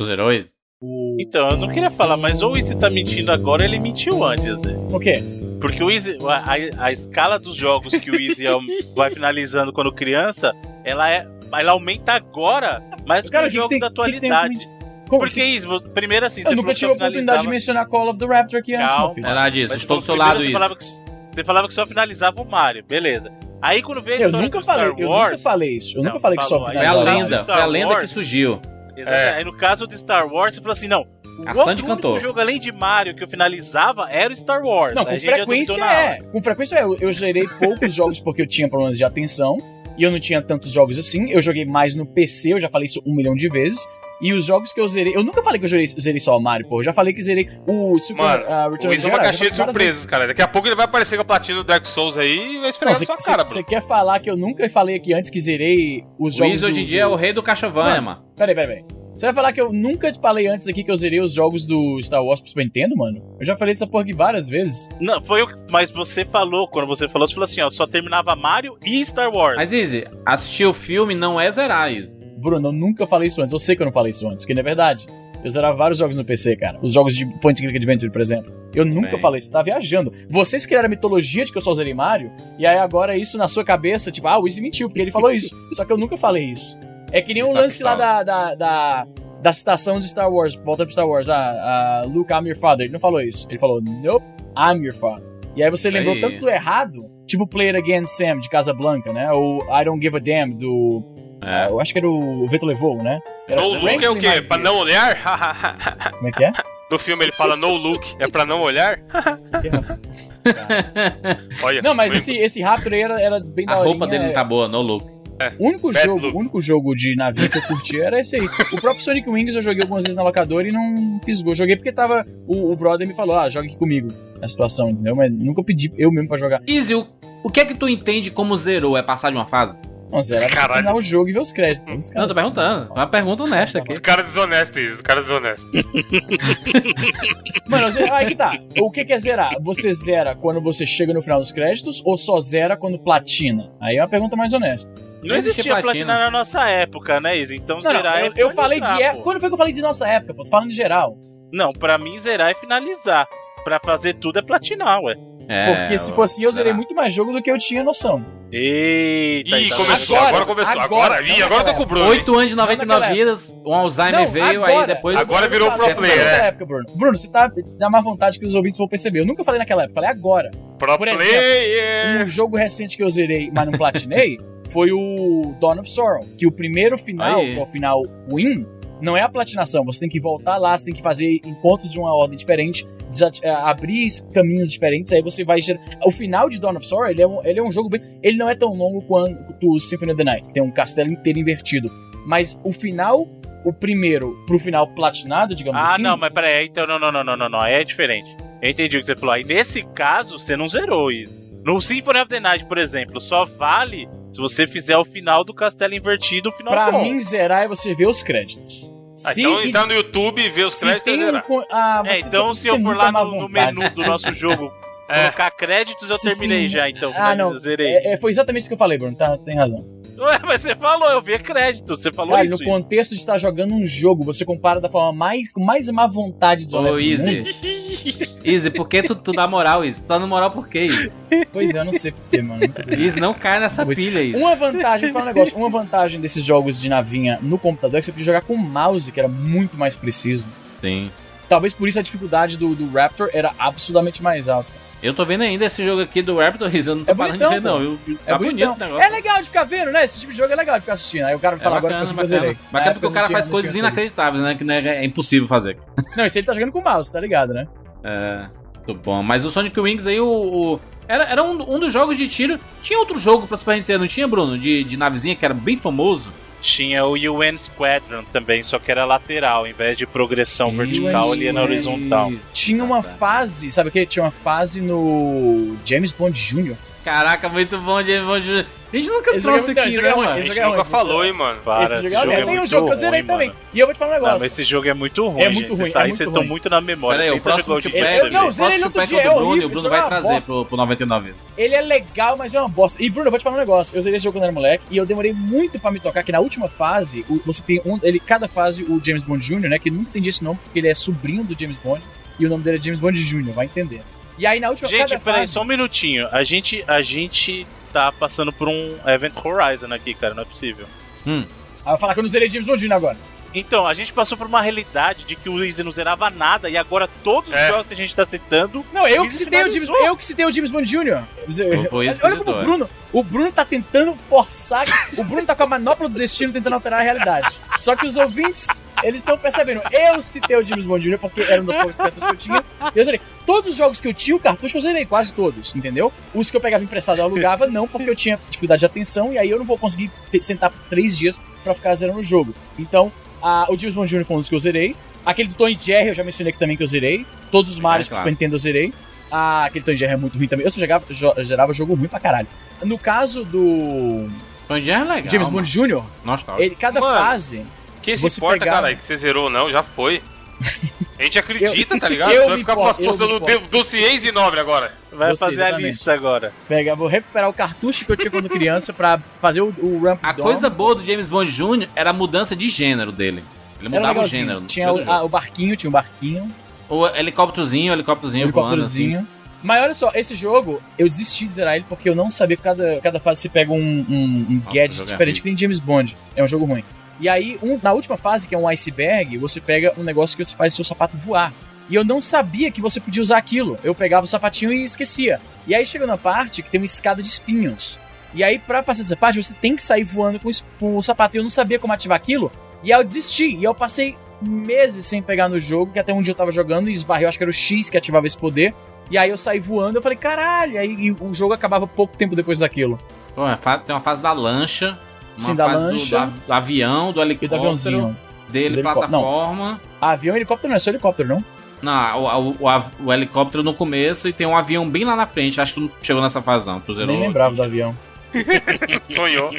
Os heróis. Então, eu não queria falar, mas ou o Easy tá mentindo agora, ele mentiu antes, né? o quê? Porque o Easy, a, a- a escala dos jogos que o Easy é- <laughs> vai finalizando quando criança, ela é. Ela aumenta agora, mais do que Cara, o os que que jogos tem- da atualidade. Como Porque isso, vo- primeiro assim, Eu você nunca falou que tive a oportunidade de finalizava- mencionar Call of the Raptor aqui antes, Calma. meu filho. É nada disso. Mas Estou do você seu lado, você falava, que, você falava que só finalizava o Mario, beleza. Aí quando veio a Eu história nunca do falei, Star eu Wars, nunca falei isso. Eu Não, nunca falei que só aí Foi a finalizava. Não, lenda. Foi a lenda que Wars. surgiu. É. Aí no caso do Star Wars, você falou assim, não. O A Sandy único cantou. jogo além de Mario que eu finalizava era o Star Wars. Não, com frequência é. Com frequência é. Eu, eu gerei poucos <laughs> jogos porque eu tinha problemas de atenção. E eu não tinha tantos jogos assim. Eu joguei mais no PC, eu já falei isso um milhão de vezes. E os jogos que eu zerei. Eu nunca falei que eu zerei, zerei só o Mario, pô. Eu já falei que zerei o Super Mano, o Return Wiz of é uma the Jedi, caixinha de surpresas, cara. Daqui a pouco ele vai aparecer com a platina do Dark Souls aí e vai esfregar na Você sua cara, Bruno. quer falar que eu nunca falei aqui antes que zerei os O jogos. Easy hoje em do- dia é o rei do Castlevania, Mano. mano. Peraí, peraí, peraí. Você vai falar que eu nunca te falei antes aqui que eu zerei os jogos do Star Wars pro Super Nintendo, mano? Eu já falei dessa porra aqui várias vezes. Não, foi o que. Mas você falou, quando você falou, você falou assim, ó, só terminava Mario e Star Wars. Mas, Easy, assistir o filme não é zerar, Easy. Bruno, eu nunca falei isso antes. Eu sei que eu não falei isso antes, porque não é verdade. Eu zerava vários jogos no PC, cara. Os jogos de Point Click Adventure, por exemplo. Eu nunca Bem. falei isso, você tá viajando. Vocês criaram a mitologia de que eu só zerei Mario, e aí agora isso na sua cabeça, tipo, ah, o Izzy mentiu, porque ele falou isso. Só que eu nunca falei isso. É que nem o Está lance lá da, da, da, da citação de Star Wars, volta pro Star Wars, ah, ah, Luke, I'm your father. Ele não falou isso. Ele falou, nope, I'm your father. E aí você lembrou Aí. tanto do errado, tipo Play It Again Sam, de Casablanca, né? Ou I Don't Give a Damn, do... É. Eu acho que era o Vento Levou, né? Era No look é o quê? Pra não olhar? <laughs> Como é que é? No filme ele fala no look, é pra não olhar? <laughs> Olha. Não, mas esse, esse Raptor aí era, era bem da A roupa dele não é- tá boa, no look. O único Bad jogo, look. o único jogo de navio que eu curti era esse aí. O próprio Sonic Wings eu joguei algumas vezes na locadora e não fisgou. Joguei porque tava. O, o brother me falou, ah, joga aqui comigo. A situação, entendeu? Mas nunca pedi eu mesmo pra jogar. Easy, o, o que é que tu entende como zerou? É passar de uma fase? Não, zero, era Caralho. terminar o jogo e ver os créditos. Os Não, eu tô perguntando. É uma pergunta honesta aqui. Os caras desonestos, isso, os caras desonestos. <laughs> Mano, aí que tá. O que que é zerar? Você zera quando você chega no final dos créditos ou só zera quando platina? Aí é uma pergunta mais honesta. Não existia platina. platina na nossa época, né, Izzy? Então Não, não, zerar é eu, eu falei de. finalizar, é- pô. Quando foi que eu falei de nossa época, pô? Tô falando de geral. Não, pra mim zerar é finalizar. Pra fazer tudo é platinar, ué. É, Porque se fosse assim, eu zerei muito mais jogo do que eu tinha noção. Eita, Ih, então- começou, Agora, agora, começou. agora, Agora, não agora tá com o Bruno. hein? 8 anos de 99 naquela vidas, um Alzheimer veio, aí depois. Agora virou pro player, né? época, Bruno. Bruno, você tá da má vontade que os ouvintes vão perceber. Eu nunca falei naquela época, falei agora. Pro Por exemplo, player. Um jogo recente que eu zerei, mas não platinei, <laughs> foi o Dawn of Sorrow. Que o primeiro final, que é o final win, não é a platinação. Você tem que voltar lá, você tem que fazer encontros de uma ordem diferente, abrir caminhos diferentes, aí você vai gerar... O final de Dawn of Sorrow, ele é um, ele é um jogo bem... Ele não é tão longo quanto o Symphony of the Night, que tem um castelo inteiro invertido. Mas o final, o primeiro pro final platinado, digamos Ah, assim... não, mas peraí, então não, não, não, não, não, não, é diferente. Eu entendi o que você falou. Aí nesse caso, você não zerou isso. No Symphony of the Night, por exemplo, só vale se você fizer o final do castelo invertido, o final Pra bom. mim, zerar é você ver os créditos. Ah, Se- então e- entrar no YouTube ver os se créditos um, ah, É, então se eu for lá no, no menu do nosso jogo <laughs> É. colocar créditos, eu Vocês terminei já, então. Ah, não. É, é, foi exatamente isso que eu falei, Bruno. Tá, tem razão. <laughs> Ué, mas você falou, eu vi créditos, você falou Cara, isso. no contexto de estar jogando um jogo, você compara da forma mais, com mais má vontade desonesta Ô, do Easy. Easy, <laughs> por que tu, tu dá moral, Easy? Tu tá dando moral por quê, Easy? Pois é, eu não sei porquê, mano. Nunca vi. Easy, não cai nessa Pois- pilha, Easy. Uma vantagem, vou falar um negócio, uma vantagem desses jogos de navinha no computador é que você podia jogar com mouse, que era muito mais preciso. Sim. Talvez por isso a dificuldade do, do Raptor era absurdamente mais alta. Eu tô vendo ainda esse jogo aqui do Raptor, Easy. Eu não tô É parando de ver, não. Eu, É tá bonitão. bonito o negócio. É legal de ficar vendo, né? Esse tipo de jogo é legal de ficar assistindo. Aí o cara É fala agora que bacana, eu bacana. Na Bacana época porque o cara tinha- faz coisas tinha inacreditáveis, né? Que é, é impossível fazer. Não, isso ele tá jogando com mouse, tá ligado, né? É, muito bom. Mas o Sonic Wings aí, o. o- era era um, um dos jogos de tiro. Tinha outro jogo pra Super Nintendo, não tinha, Bruno? De, de navezinha que era bem famoso. Tinha o UN Squadron também, só que era lateral, ao invés de progressão vertical, ele ia na horizontal. Tinha uma fase, sabe o que? Tinha uma fase no James Bond Jr. Caraca, muito bom, James Bond. A gente nunca Esse é trouxe aqui, esse né, é mano? A gente esse jogo é nunca ruim. falou, hein, mano. Para, esse jogo é legal. Tem um jogo que eu zerei ruim, também. E eu vou te falar um Não, negócio. mas esse jogo é muito ruim, É muito gente. ruim, Tá é vocês estão ruim. muito na memória. Pera aí, o próximo Tupac, Eu- não, o zerei próximo no outro Tupac dia, é é Bruno, horrível, e o Bruno esse vai é trazer pro, pro 99. Ele é legal, mas é uma bosta. E Bruno, eu vou te falar um negócio. Eu zerei esse jogo quando era moleque e eu demorei muito pra me tocar que na última fase, você tem um. Ele, cada fase, o James Bond Jr., né? Que nunca entendi esse nome, porque ele é sobrinho do James Bond. E o nome dele é James Bond Jr., vai entender. E aí na última Gente, peraí, fase, só um minutinho. A gente, a gente tá passando por um Event Horizon aqui, cara, não é possível. Hum. Aí eu vou falar que eu não zerei James Bond Jr. agora. Então, a gente passou por uma realidade de que o Easy não zerava nada e agora todos os É. jogos que a gente tá citando. Não, eu que citei o James, eu que citei o James Bond Jr. <laughs> Olha como o. Bruno, o Bruno tá tentando forçar, o Bruno tá com a manopla do destino tentando alterar a realidade. Só que os ouvintes, eles estão percebendo. Eu citei o James Bond Jr. porque era um dos poucos cartuchos que eu tinha. E eu zerei. Todos os jogos que eu tinha o cartucho, eu zerei, quase todos, entendeu? Os que eu pegava emprestado eu alugava, não, porque eu tinha dificuldade de atenção e aí eu não vou conseguir sentar por três dias pra ficar zerando o jogo. Então, a- o James Bond Jr. foi um dos que eu zerei. Aquele do Tony Jerry eu já mencionei aqui também que eu zerei. Todos os Marios É, que claro. Super Nintendo eu zerei. Ah, aquele Tony Jerry é muito ruim também. Eu só jogava, jo- gerava jogo ruim pra caralho. No caso do Tony Jerry é legal. James Bond Jr., Nostálgico. ele, cada Mano, fase. Quem se Você importa, pegava- caralho, que você zerou ou não, já foi. A gente acredita, <laughs> tá ligado? eu Você vai me ficar importo, eu postando me importo. dossiês e nobre agora. Vai Você, fazer a exatamente. lista agora. Pega, vou recuperar o cartucho que eu tinha quando criança pra fazer o, o Ramp A Dawn. coisa boa do James Bond Jr. era a mudança de gênero dele. Ele mudava o gênero. Tinha o, a- o barquinho, tinha o barquinho, O helicópterozinho, o helicópterozinho, o voando assim. Mas olha só, esse jogo, eu desisti de zerar ele porque eu não sabia que cada, cada fase você pega um, um, um gadget é diferente, que nem James Bond. É um jogo ruim. E aí, um- na última fase, que é um iceberg, você pega um negócio que você faz seu sapato voar. E eu não sabia que você podia usar aquilo. Eu pegava o sapatinho e esquecia. E aí chega na parte que tem uma escada de espinhos. E aí, pra passar dessa parte, você tem que sair voando com, com o sapato. E eu não sabia como ativar aquilo. E aí eu desisti. E eu passei meses sem pegar no jogo, que até um dia eu tava jogando e esbarrei, eu acho que era o X que ativava esse poder. E aí eu saí voando, eu falei, caralho, aí e o jogo acabava pouco tempo depois daquilo. Pô, é tem uma fase da lancha, uma Sim, da fase do- lancha. do, av- do avião, do E do helicóptero, aviãozinho. dele, Do helicóptero. plataforma. Avião e helicóptero não é só helicóptero, não? Não, o, o- o o helicóptero no começo e tem um avião bem lá na frente. Acho que tu não chegou nessa fase, não. Tu Eu zerou. nem lembrava do avião. <laughs> Sonhou.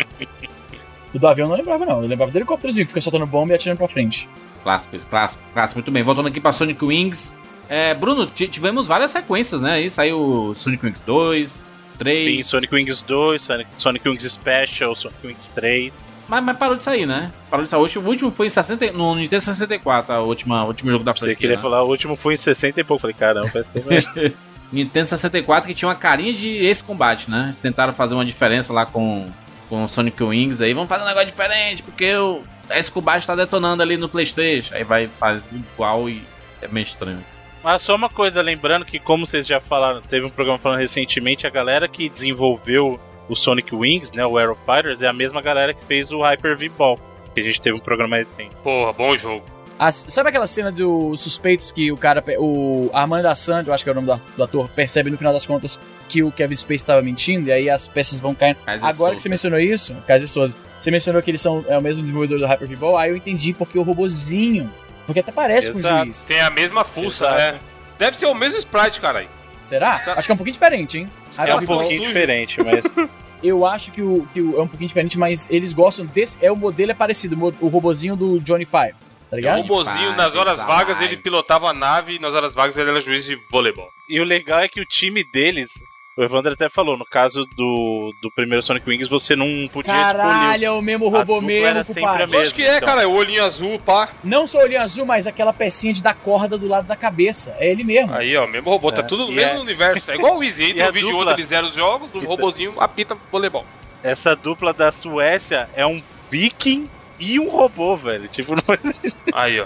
O do avião eu não lembrava, não. Eu lembrava do helicópterozinho que fica soltando bomba e atirando pra frente. Clássico, clássico, clássico. Muito bem. Voltando aqui pra Sonic Wings. É, Bruno, ti- tivemos várias sequências, né? Aí saiu Sonic Wings 2, 3. Sim, Sonic Wings 2, Sonic, Sonic Wings Special, Sonic Wings 3. Mas, mas parou de sair, né? Parou de sair. O último- foi em 60, no Nintendo 64, a última, o último jogo da Você franquia. queria né? falar, o último foi em 60 e pouco. Falei, caramba, faz tempo. <laughs> Nintendo 64 que tinha uma carinha de esse combate, né? Tentaram fazer uma diferença lá com com o Sonic Wings aí, vamos fazer um negócio diferente, porque o esse combate tá detonando ali no Playstation. Aí vai faz igual e é meio estranho. Mas só uma coisa, lembrando que, como vocês já falaram, teve um programa falando recentemente, a galera que desenvolveu o Sonic Wings, né, o Aero Fighters, é a mesma galera que fez o Hyper V-Ball, que a gente teve um programa recente. Porra, bom jogo. As- sabe aquela cena dos suspeitos que o cara, o Armando Assand, eu acho que é o nome do, do ator, percebe no final das contas que o Kevin Space estava mentindo e aí as peças vão caindo. Kaiser Agora que você mencionou isso, Kaiser Souza, você mencionou que eles são é o mesmo desenvolvedor do Hyper V-Ball, aí eu entendi porque o robozinho, porque até parece com o Exato. juiz. Tem a mesma fuça, Exato. né? Deve ser o mesmo sprite, caralho. Será? Acho que é um pouquinho diferente, hein? É um pouquinho sujo. diferente, mas <laughs> Eu acho que, o, que o- é um pouquinho diferente, mas eles gostam desse. É o modelo é parecido, o o robozinho do Johnny Five, tá O ligado? robozinho, Vai, nas horas vagas, ele pilotava a nave e nas horas vagas ele era juiz de voleibol. E o legal é que o time deles, o Evandro até falou, no caso do, do primeiro Sonic Wings, você não podia escolher. Caralho, é o mesmo robô mesmo, era sempre a mesma. Eu acho que é, então. cara, o olhinho azul, pá. Não só o olhinho azul, mas aquela pecinha de dar corda do lado da cabeça. É ele mesmo. Aí, ó, mesmo robô, tá É, tudo no e mesmo é- universo. É igual o Easy, <laughs> entre um vídeo e outro ele zera os jogos, o Então- robozinho apita voleibol. Essa dupla da Suécia é um viking e um robô, velho. Tipo, não <laughs> Aí, ó.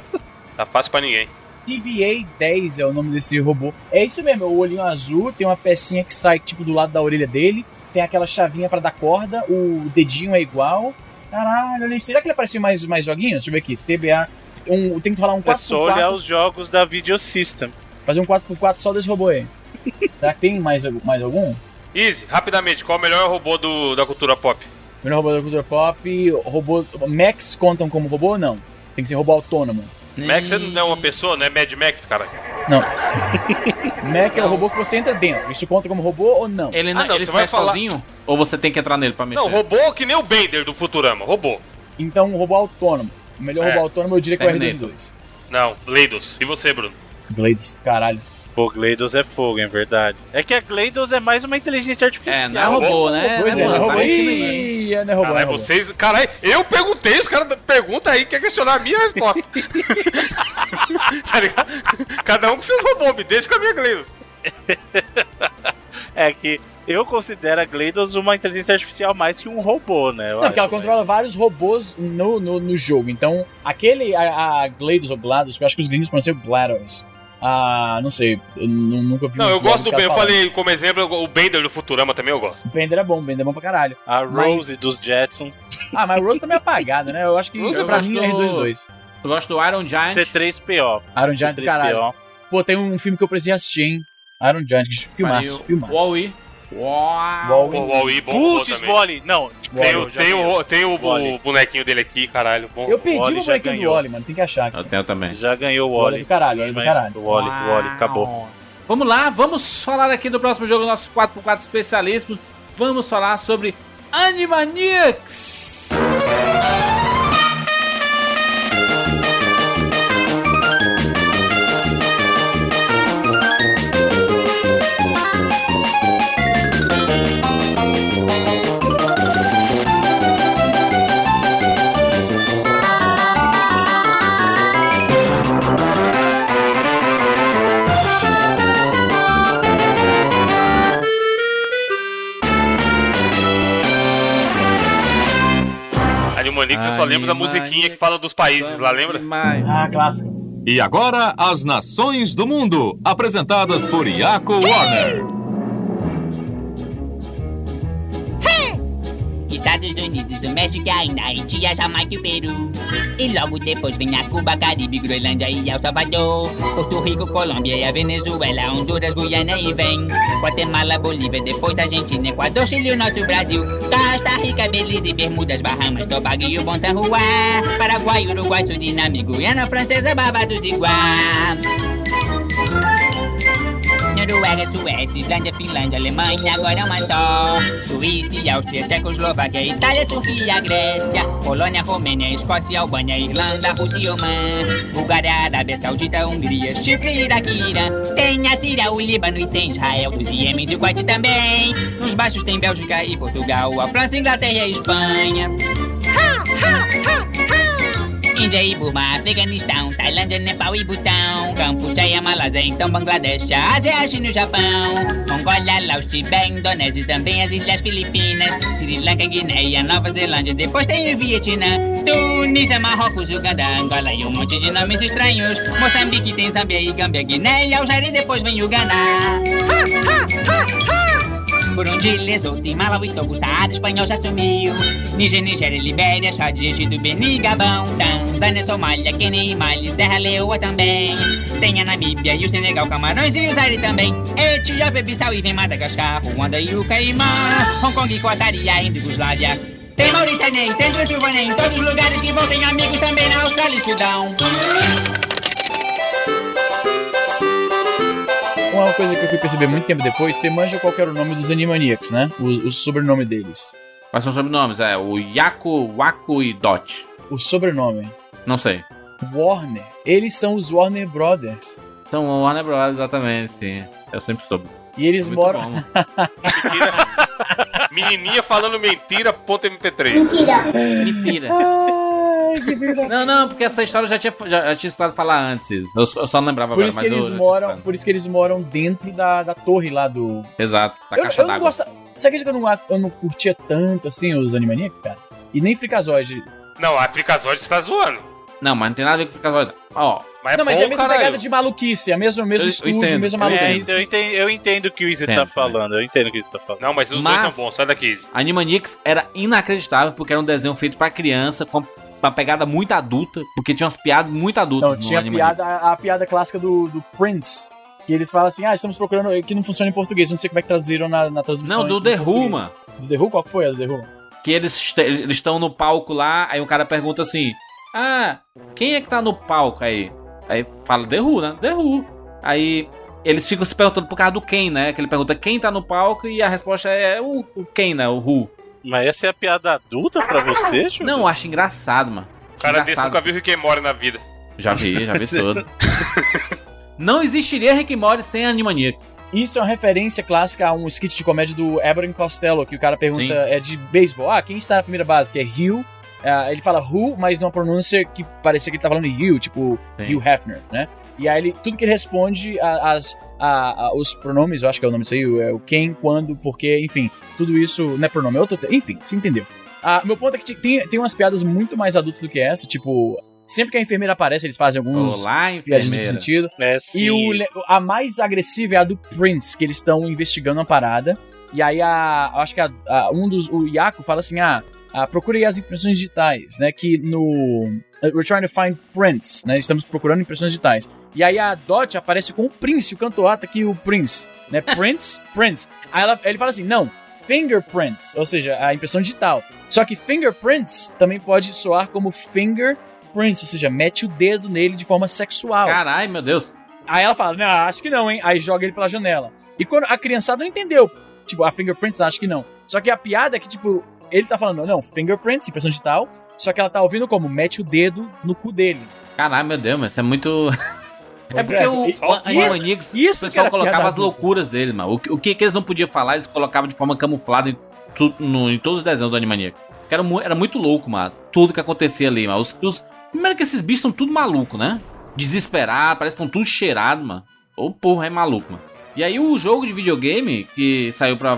Tá fácil pra ninguém. TBA 10 é o nome desse robô. É isso mesmo, é o olhinho azul, tem uma pecinha que sai tipo do lado da orelha dele, tem aquela chavinha pra dar corda, o dedinho é igual. Caralho, olha será que ele apareceu mais, mais joguinhos? Deixa eu ver aqui. TBA. Um, tem que rolar um é só olhar 4x4. os jogos da Video System. Fazer um 4x4 só desse robô aí. <laughs> será que tem mais, mais algum? Easy, rapidamente, qual é o melhor robô do, da cultura pop? Melhor robô da cultura pop, robô. Max contam como robô ou não? Tem que ser robô autônomo. Max não é uma pessoa, não é Mad Max, cara. Não. <laughs> Mac é o robô que você entra dentro. Isso conta como robô ou não? Ele, não, Ah, não, ele você vai falar- sozinho? Ou você tem que entrar nele pra mexer? Não, robô que nem o Bender do Futurama, robô. Então, um robô autônomo. O melhor É. robô autônomo eu diria que é o Terminator. R22. Não, Leidos. E você, Bruno? Blades, caralho. Pô, GLaDOS é fogo, é verdade. É que a GLaDOS é mais uma inteligência artificial. É, não é robô, né? Pois é, não é robô. Ih, não é robô. Caralho, vocês. Caralho, eu perguntei, os caras perguntam aí, quer questionar a minha resposta. <laughs> tá ligado? Cada um com seus robôs, me deixa com a minha Gleidos. É que eu considero a GLaDOS uma inteligência artificial mais que um robô, né? Eu Não, porque ela acho, controla vários robôs no, no, no jogo. Então, aquele, a, a GLaDOS ou GLaDOS, que eu acho que os gringos pronunciam GLaDOS. Ah, não sei, eu nu- nunca vi Não, um eu gosto do cara Ben. Eu falei como exemplo o Bender do Futurama também eu gosto. O Bender é bom, o Bender é bom pra caralho. A Mas- Rose dos Jetsons, Ah, mas o Rose tá meio apagada, né? Eu acho que Rose pra mim é do- R22. Eu gosto do Iron Giant. C3PO. Iron Giant do caralho. C3PO. Pô, tem um filme que eu precisei assistir, hein? Iron Giant, que filmaço, filmaço. Wall-E. Uau. O Wall-E, bom Putz. Wally! Não, Tem, o, tem, o, tem o, o bonequinho dele aqui, caralho. Bom. Eu perdi Wall-E o bonequinho do. Wally, mano. Tem que achar. Eu tenho também. Já ganhou o Wally. caralho, Wall-E do caralho. O Wally, o Wally, acabou. Vamos lá, vamos falar aqui do próximo jogo, nosso 4x4 especialismo. Vamos falar sobre Animaniacs. Animaniacs eu só lembro da musiquinha que fala dos países lá, lembra? Ah, clássico. E agora, as nações do mundo, apresentadas por Iaco Warner. Estados Unidos, o México, a Haiti, a Jamaica e o Peru. E logo depois vem a Cuba, Caribe, Groenlândia e El Salvador. Porto Rico, Colômbia e a Venezuela, Honduras, Guiana e vem. Guatemala, Bolívia, depois Argentina, Equador, Chile, o nosso Brasil. Costa Rica, Belize, Bermudas, Bahamas, Tobago e o Bom San Juan. Paraguai, Uruguai, Suriname, Guiana Francesa, Barbados e Guam. Noruega, Suécia, Islândia, Finlândia, Alemanha, agora é uma só. Suíça, Áustria, Tchecoslováquia, Itália, Turquia, Grécia, Polônia, Romênia, Escócia, Albânia, Irlanda, Rússia Oman. Bulgária, Arábia Saudita, Hungria, Chipre, Iraque, Irã. Tem a Síria, o Líbano e tem Israel, os Iêmenes e o Kuwait também. Nos baixos tem Bélgica e Portugal, a França, Inglaterra e a Espanha. Índia e Burma, Afeganistão, Tailândia, Nepal e Butão, Campuchia, Malásia, então Bangladesh, Ásia, China e Japão, Mongólia, Laos, Tibete, Indonésia também as Ilhas Filipinas, Sri Lanka, Guiné, Nova Zelândia, depois tem o Vietnã, Tunísia, Marrocos, Uganda, Angola e um monte de nomes estranhos, Moçambique tem Zâmbia e Gâmbia, Guiné e depois vem o Ghana. Burundi, Lesoto Malawi, Togo, Saara, Espanhol já sumiu. Níger, Nigéria, Libéria, Chad, Egito, Beni, Gabão, Tanzânia, Somália, Quênia e Mali, Serra Leoa também. Tem a Namíbia e o Senegal, Camarões e o Zaire também. Etiópia, Bissau e vem Madagascar, Ruanda e o Caimã. Hong Kong, Qatar e a Indo-Yugoslávia. Tem Mauritânia e tem Transilvânia em todos os lugares que vão. Tem amigos também na Austrália e Sudão. Uma coisa que eu fui perceber muito tempo depois, você manja qual era o nome dos Animaniacs, né? O, o sobrenome deles. Quais são os sobrenomes? É o Yaku, Waku e Dot. O sobrenome. Não sei. Warner. Eles são os Warner Brothers. São o Warner Bros, exatamente, sim. Eu sempre soube. E eles Muito moram. bom. <laughs> Menininha falando mentira, ponto MP3. Mentira. Não, não, porque essa história eu já tinha, já, já tinha escutado falar antes. Eu, eu só não lembrava Por agora, isso que eles eu, moram, por isso que eles moram dentro da, da torre lá do. Exato, da eu, caixa d'água. gosto. Você acredita que eu não, eu não curtia tanto assim os Animaniacs, cara? E nem Freakazoid. Não, a Frikazoid tá zoando. Não, mas não tem nada a ver com ficar Ó, Mas não, mas bom, é a mesma caralho. pegada de maluquice, é a mesma, o mesmo Eu- eu estúdio, a mesma eu É, maluquice. eu, entendo, eu entendo o que o Izzy tá Sempre, falando, eu entendo o que o Izzy tá falando. Não, mas os Mas- dois são bons, sai daqui. Izzy. Animaniacs era inacreditável porque era um desenho feito pra criança, com uma pegada muito adulta, porque tinha umas piadas muito adultas Não, no tinha a piada, a, a piada clássica do, do Prince. Que eles falam assim, ah, estamos procurando, que não funciona em português, não sei como é que traduziram na, na transmissão. Não, do The. Who, mano. Do The Who? Qual que foi a do The Who? Que eles est- eles estão no palco lá, aí o cara pergunta assim: Ah, quem é que tá no palco aí? Aí fala The Who, né? The Who. Aí eles ficam se perguntando por causa do quem, né? Que ele pergunta quem tá no palco e a resposta é o, o quem, né? O Who. Mas essa é a piada adulta pra você, Ju? Não, eu acho engraçado, mano. O cara desse nunca viu Rick and Morty na vida. Já vi, já vi <laughs> tudo. Não existiria Rick and Morty sem Animaniacs. Isso é uma referência clássica a um skit de comédia do and Costello, que o cara pergunta, Sim. é de beisebol, ah, quem está na primeira base? Que é Hugh. Ah, ele fala Who, mas numa pronúncia que parecia que ele tá falando Hugh, tipo Sim. Hugh Hefner, né? E aí ele, tudo que ele responde, as, a- a- os pronomes, eu acho que é o nome disso aí, o- é o quem, quando, porquê, enfim, tudo isso não é pronome, é outro, enfim, você entendeu. Ah, meu ponto é que tem, tem umas piadas muito mais adultas do que essa, tipo, sempre que a enfermeira aparece, eles fazem alguns Olá, de sentido. É. E o, a mais agressiva é a do Prince, que eles estão investigando uma parada. E aí a. eu Acho que a, a- um dos. O Yaku fala assim: ah, ah, procure as impressões digitais, né? Que no. We're trying to find prints, né? Estamos procurando impressões digitais. E aí a Dot aparece com o Prince, o cantor, ah, tá aqui o Prince, né? <laughs> Prince, Prince. Aí ela- ele fala assim: não, fingerprints, ou seja, a impressão digital. Só que fingerprints também pode soar como fingerprints, ou seja, mete o dedo nele de forma sexual. Caralho, meu Deus. Aí ela fala, não, acho que não, hein? Aí joga ele pela janela. E quando a criançada não entendeu, tipo, a fingerprints, acho que não. Só que a piada é que, tipo, ele tá falando, não, fingerprints, impressão digital, só que ela tá ouvindo como? Mete o dedo no cu dele. Caralho, meu Deus, mas isso é muito. É porque é, o, o o pessoal colocava as loucuras dele, mano. O, que- o que, que eles não podiam falar, eles colocavam de forma camuflada em, tu- no- em todos os desenhos do Animaniacs. Que Era, era muito louco, mano. Tudo que acontecia ali, mano. Os, os- primeiro que esses bichos são tudo maluco, né? Desesperado, parece que estão tudo cheirado, mano. O povo é maluco, mano. E aí o jogo de videogame, que saiu pra,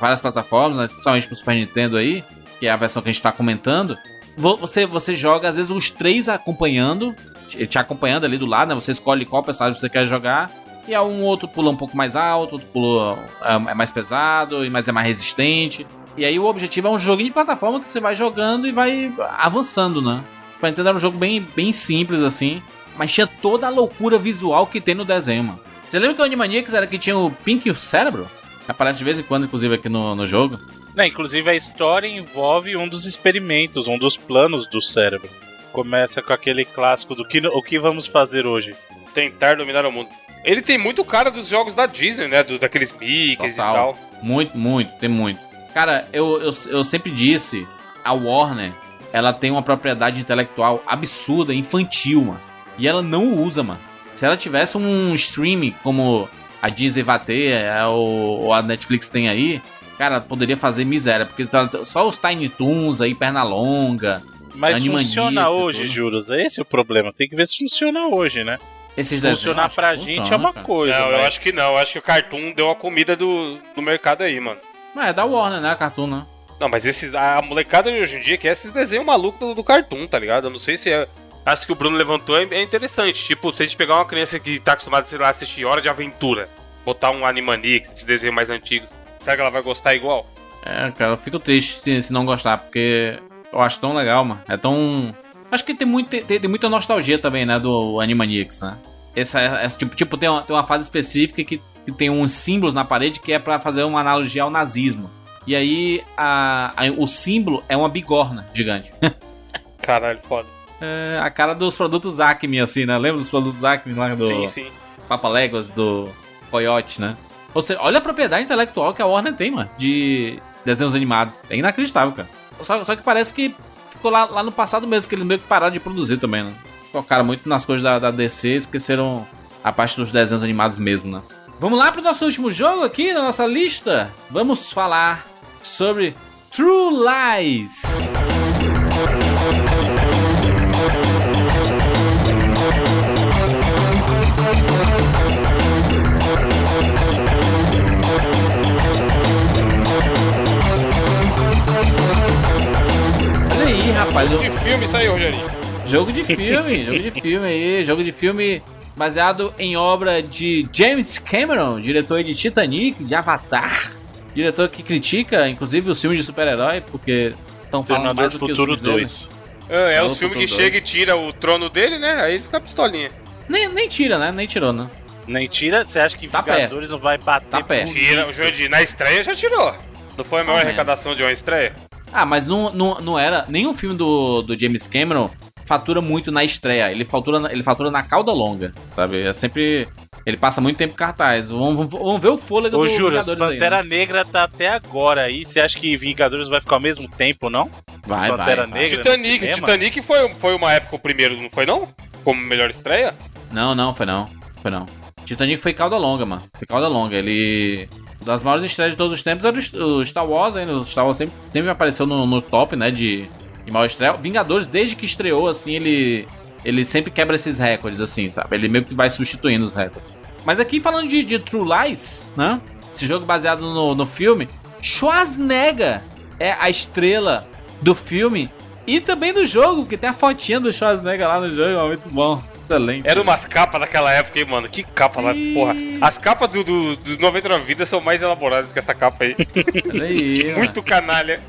várias plataformas, né, especialmente pro Super Nintendo aí, que é a versão que a gente tá comentando, vo- você, você joga, às vezes, os três acompanhando, te acompanhando ali do lado, né? Você escolhe qual personagem você quer jogar. E aí um outro pula um pouco mais alto, outro pula é, é mais pesado, mas é mais resistente. E aí o objetivo é um joguinho de plataforma que você vai jogando e vai avançando, né? Pra entender, era um jogo bem, bem simples assim, mas tinha toda a loucura visual que tem no desenho, mano. Você lembra que o Animaniacs era que tinha o Pink e o Cérebro? Aparece de vez em quando, inclusive, aqui no, no jogo. Né, inclusive a história envolve um dos experimentos, um dos planos do cérebro. Começa com aquele clássico do que, o que vamos fazer hoje. Tentar dominar o mundo. Ele tem muito cara dos jogos da Disney, né? Do, daqueles Mickeys e tal. Muito, muito, tem muito. Cara, eu, eu, eu sempre disse, a Warner, ela tem uma propriedade intelectual absurda, infantil, mano. E ela não usa, mano. Se ela tivesse um streaming como a Disney vai ter, é, ou, ou a Netflix tem aí, cara, poderia fazer miséria. Porque tá- só os Tiny Toons aí, perna longa, Mas funciona hoje, juros. Esse é o problema. Tem que ver se funciona hoje, né? esses Funcionar desenhos, pra gente é uma cara. coisa. não, eu mas- acho que não. Eu acho que o Cartoon deu a comida do, do mercado aí, mano. Mas é da Warner, né, a Cartoon, né? Não, mas esses, a molecada de hoje em dia quer esses desenhos malucos do, do Cartoon, tá ligado? Eu não sei se é. Acho que o Bruno levantou é, interessante. Tipo, se a gente pegar uma criança que tá acostumada sei lá, a assistir Hora de Aventura, botar um Animaniacs, esse desenho mais antigos, será que ela vai gostar igual? É, cara, eu fico triste se, se não gostar, porque eu acho tão legal, mano. É tão. Acho que tem, muito, tem, tem muita nostalgia também, né, do Animaniacs, né? Essa, essa tipo, tipo tem, uma, tem uma fase específica que, que tem uns símbolos na parede que é pra fazer uma analogia ao nazismo. E aí a, a- o símbolo é uma bigorna gigante. <laughs> Caralho, foda. É a cara dos produtos Acme, assim, né? Lembra dos produtos Acme lá do Sim, sim. Papa Léguas, do Coyote, né? Ou seja, olha a propriedade intelectual que a Warner tem, mano, de desenhos animados. É inacreditável, cara. Só, só que parece que ficou lá, lá no passado mesmo, que eles meio que pararam de produzir também, né? Focaram muito nas coisas da, da DC e esqueceram a parte dos desenhos animados mesmo, né? Vamos lá pro nosso último jogo aqui na nossa lista. Vamos falar sobre True Lies. Rapaz. eu- Que filme isso aí, Rogerinho? Jogo de filme, jogo de filme aí, jogo de filme baseado em obra de James Cameron, diretor de Titanic, de Avatar, diretor que critica, inclusive, os filmes de super-herói, porque estão falando mais do do que os Futuro filmes dele. 2. É, é os filmes que chega e tira o trono dele, né? Aí ele fica pistolinha. Nem, nem tira, né? Nem tirou, né? Nem tira, você acha que Tá Vingadores não vai bater Tá bonito? Tira, o Jurandir, na estreia já tirou. Não foi a maior Ah, é. arrecadação de uma estreia? Ah, mas não, não, não era. Nenhum filme do, do James Cameron fatura muito na estreia. Ele fatura, na- ele fatura na cauda longa, sabe? É sempre. Ele passa muito tempo em cartaz. Vamos, vamos- vamos ver o fôlego Ô, do Juras, Vingadores aí, Pantera né? Negra tá até agora aí. Você acha que Vingadores vai ficar ao mesmo tempo, não? Vai, vai, Pantera vai. Negra Titanic? Titanic foi, foi uma época o primeiro, não foi não? Como melhor estreia? Não, não, foi não. Foi não. Titanic foi cauda longa, mano. Foi cauda longa. Ele. Das maiores estreias de todos os tempos era o Star Wars ainda. O Star Wars sempre, sempre apareceu no, no top, né? De, de maior estreia. Vingadores, desde que estreou, assim, ele. Ele sempre quebra esses recordes, assim, sabe? Ele meio que vai substituindo os recordes. Mas aqui falando de, de True Lies, né? Esse jogo baseado no, no filme. Schwarzenegger é a estrela do filme e também do jogo, que tem a fotinha do Schwarzenegger lá no jogo. É muito bom. Excelente. Era umas capas daquela época, hein, mano? Que capa lá, porra. As capas do, do, dos 99 Vidas são mais elaboradas que essa capa aí. <laughs> Olha aí. Muito canalha.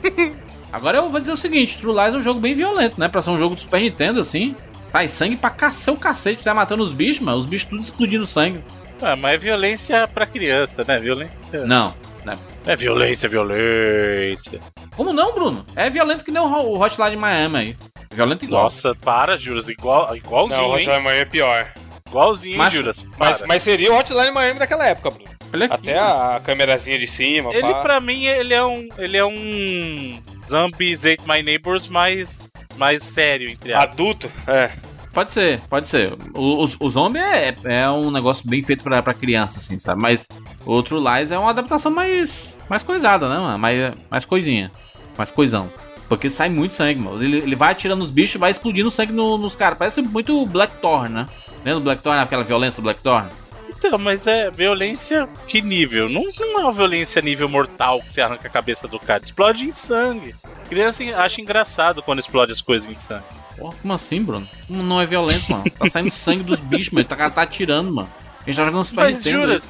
Agora eu vou dizer o seguinte: True Lies é um jogo bem violento, né? Pra ser um jogo do Super Nintendo, assim. Sai sangue pra cacer o cacete. Tá matando os bichos, mano. Os bichos tudo explodindo sangue. Ah, mas é violência pra criança, né? Violência. Não. Né? É violência, violência. Como não, Bruno? É violento que nem o Ho- o Hotline Miami aí. Violento igual. Nossa, para, Juras. Igual, igualzinho, Não, o? Hotline Miami é pior. Igualzinho, Mas- Juras. Mas, mas seria o Hotline Miami daquela época, Bruno. Olha aqui. Até a câmerazinha de cima, Ele, pá. pra mim, ele é um. Ele é um. Zombies Ate My Neighbors mais. mais sério, entre aspas. Adulto? É. Pode ser, pode ser. O, o, o zombie é, é um negócio bem feito pra, criança, assim, sabe? Mas o True Lies é uma adaptação mais. mais coisada, né, mano? Mais, mais coisinha. Mais coisão. Porque sai muito sangue, mano. Ele, ele vai atirando nos bichos e vai explodindo sangue no- nos caras. Parece muito Blackthorn, né? Lembra do Blackthorn, aquela violência do Blackthorn? Então, mas é violência que nível? Não, não é uma violência nível mortal que você arranca a cabeça do cara. Explode em sangue. Criança acha engraçado quando explode as coisas em sangue. Porra, como assim, Bruno? Como não é violento, mano? Tá saindo sangue dos bichos, mano. Tá, tá atirando, mano. A gente tá jogando Super Mas Nintendo. jura?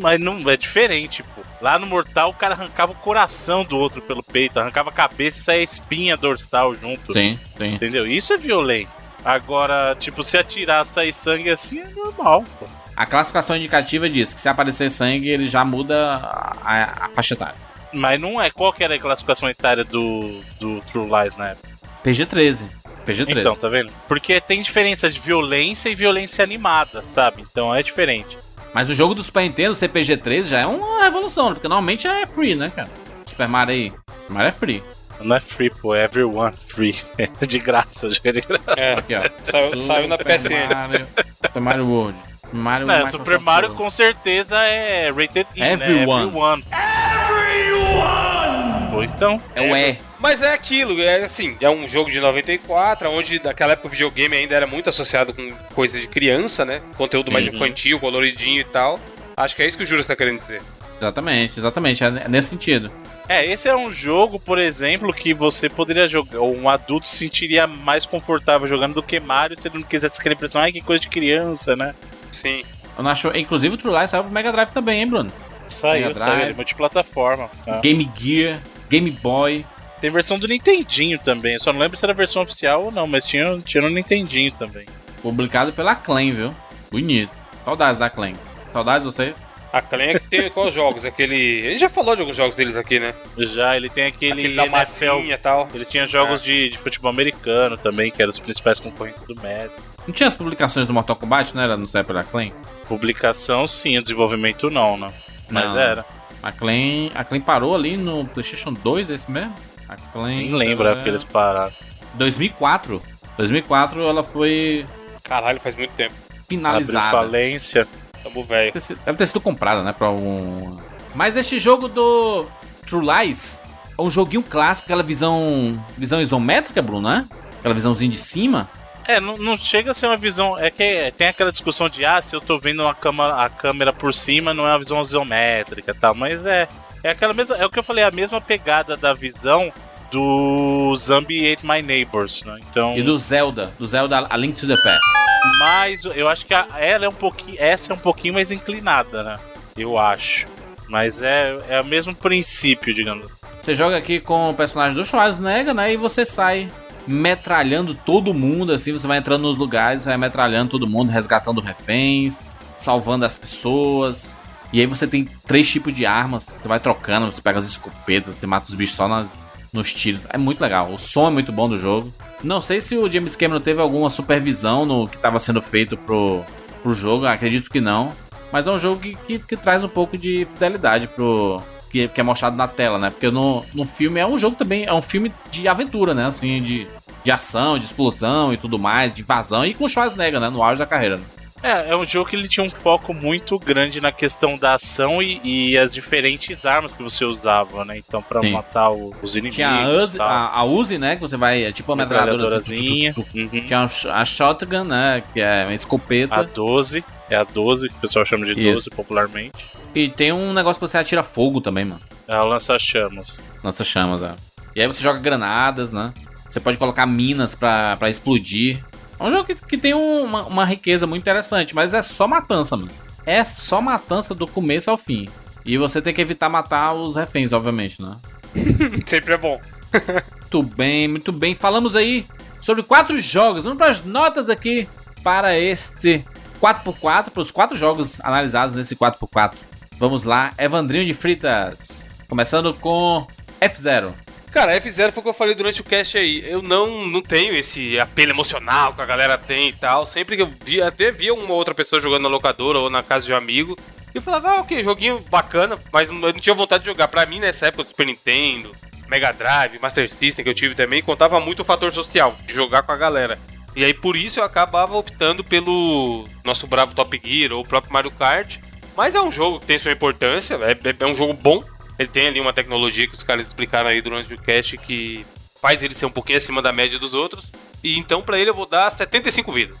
Mas não é diferente, pô. Lá no Mortal, o cara arrancava o coração do outro pelo peito, arrancava a cabeça e saia a espinha dorsal junto. Sim, sim. Entendeu? Isso é violento. Agora, tipo, se atirar, sair sangue assim é normal, pô. A classificação indicativa diz que se aparecer sangue, ele já muda a, a- a faixa etária. Mas não é. Qual que era a classificação etária do, do True Lies na época? PG-13. PG-13. Então, tá vendo? Porque tem diferença de violência e violência animada, sabe? Então é diferente. Mas o jogo do Super Nintendo, CPG-13, já é uma revolução, porque normalmente é free, né, cara? Super Mario aí. Super Mario é free. Não é free, pô, é everyone free. <laughs> De graça, jogo de graça. É, Aqui, ó. Saiu- saiu na PSN. Mario, Super Mario World. Mario Não, Super Mario World. com certeza é rated E, Everyone. né? Everyone! Pô, então. É o E. Mas é aquilo, é assim, é um jogo de 94, onde naquela época o videogame ainda era muito associado com coisa de criança, né? Conteúdo mais Uhum. infantil, coloridinho e tal. Acho que é isso que o Juras tá querendo dizer. Exatamente, exatamente. É nesse sentido. É, esse é um jogo, por exemplo, que você poderia jogar, ou um adulto se sentiria mais confortável jogando do que Mario se ele não quisesse aquela impressão, ai que coisa de criança, né? Sim. Eu não acho... Inclusive o True Lies saiu pro Mega Drive também, hein, Bruno? Saiu, saiu, é multiplataforma. tá? Game Gear, Game Boy. Tem versão do Nintendinho também, eu só não lembro se era versão oficial ou não, mas tinha, tinha no Nintendinho também. Publicado pela Clan, viu? Bonito. Saudades da Clan. Saudades de vocês? A Clan é que tem quais jogos? Aquele. A gente já falou de alguns jogos deles aqui, né? Já, ele tem aquele, Aquele da massinha e tal. ele tinha jogos É. de, de futebol americano também, que eram os principais concorrentes do Madden. Não tinha as publicações do Mortal Kombat, não era no CEP da Clan? Publicação sim, o desenvolvimento não, né? Mas Não. era. A Clan, a Clan parou ali no PlayStation 2, esse mesmo? A Clan. Nem lembro que eles pararam. 2004. 2004 ela foi Caralho, faz muito tempo. Abriu finalizada. falência. Tamo velho. Deve ter sido- Deve ter sido comprada, né? Pra algum. Mas este jogo do True Lies é um joguinho clássico, aquela visão. Visão isométrica, Bruno, né? Aquela visãozinha de cima. É, não, não chega a ser uma visão. É que tem aquela discussão de ah, se eu tô vendo uma câmera, a câmera por cima, não é uma visão isométrica e tal. Mas é. É aquela mesma. É o que eu falei, a mesma pegada da visão do Zombie Ate My Neighbors, né? Então. E do Zelda. Do Zelda A Link to the Past. Mas eu acho que a- ela é um pouquinho. Essa é um pouquinho mais inclinada, né? Eu acho. Mas é, é o mesmo princípio, digamos. Você joga aqui com o personagem do Schwarzenegger, né? E você sai metralhando todo mundo, assim. Você vai entrando nos lugares, vai metralhando todo mundo, resgatando reféns, salvando as pessoas. E aí você tem três tipos de armas. Você vai trocando, você pega as escopetas, você mata os bichos só nas, nos tiros. É muito legal. O som é muito bom do jogo. Não sei se o James Cameron teve alguma supervisão no que estava sendo feito pro, pro jogo. Acredito que não. Mas é um jogo que, que, que traz um pouco de fidelidade pro. Que, que é mostrado na tela, né? Porque no, no filme é um jogo também. É um filme de aventura, né? Assim, de, de ação, de explosão e tudo mais, de invasão. E com Schwarzenegger, né? No auge da carreira. Né? É, é um jogo que ele tinha um foco muito grande na questão da ação e, e as diferentes armas que você usava, né? Então, pra Sim. matar o- os inimigos. Tinha a Uzi, a, a Uzi, né? Que você vai. É tipo uma metralhadora. assim, metralhadorazinha. tu. Uhum. Tinha a a Shotgun, né? Que é uma escopeta. A 12, é a 12, que o pessoal chama de 12 Isso. popularmente. E tem um negócio que você atira fogo também, mano. É a lança-chamas. Lança chamas, é. E aí você joga granadas, né? Você pode colocar minas pra, pra explodir. É um jogo que, que tem um- uma, uma riqueza muito interessante, mas é só matança, mano. É só matança do começo ao fim. E você tem que evitar matar os reféns, obviamente, né? <laughs> Sempre é bom. <laughs> Muito bem, muito bem. Falamos aí sobre quatro jogos. Vamos para as notas aqui para este 4x4, para os quatro jogos analisados nesse 4x4. Vamos lá, Evandrinho de Fritas. Começando com F0. Cara, F0 foi o que eu falei durante o cast aí. Eu não, não tenho esse apelo emocional que a galera tem e tal. Sempre que eu via, até via uma outra pessoa jogando na locadora ou na casa de um amigo. E eu falava, ah, ok, joguinho bacana, mas eu não tinha vontade de jogar. Pra mim, nessa época do Super Nintendo, Mega Drive, Master System que eu tive também, contava muito o fator social, de jogar com a galera. E aí por isso eu acabava optando pelo nosso bravo Top Gear ou o próprio Mario Kart. Mas é um jogo que tem sua importância, é, é- é um jogo bom. Ele tem ali uma tecnologia que os caras explicaram aí durante o cast que faz ele ser um pouquinho acima da média dos outros. E então pra ele eu vou dar 75 vidas.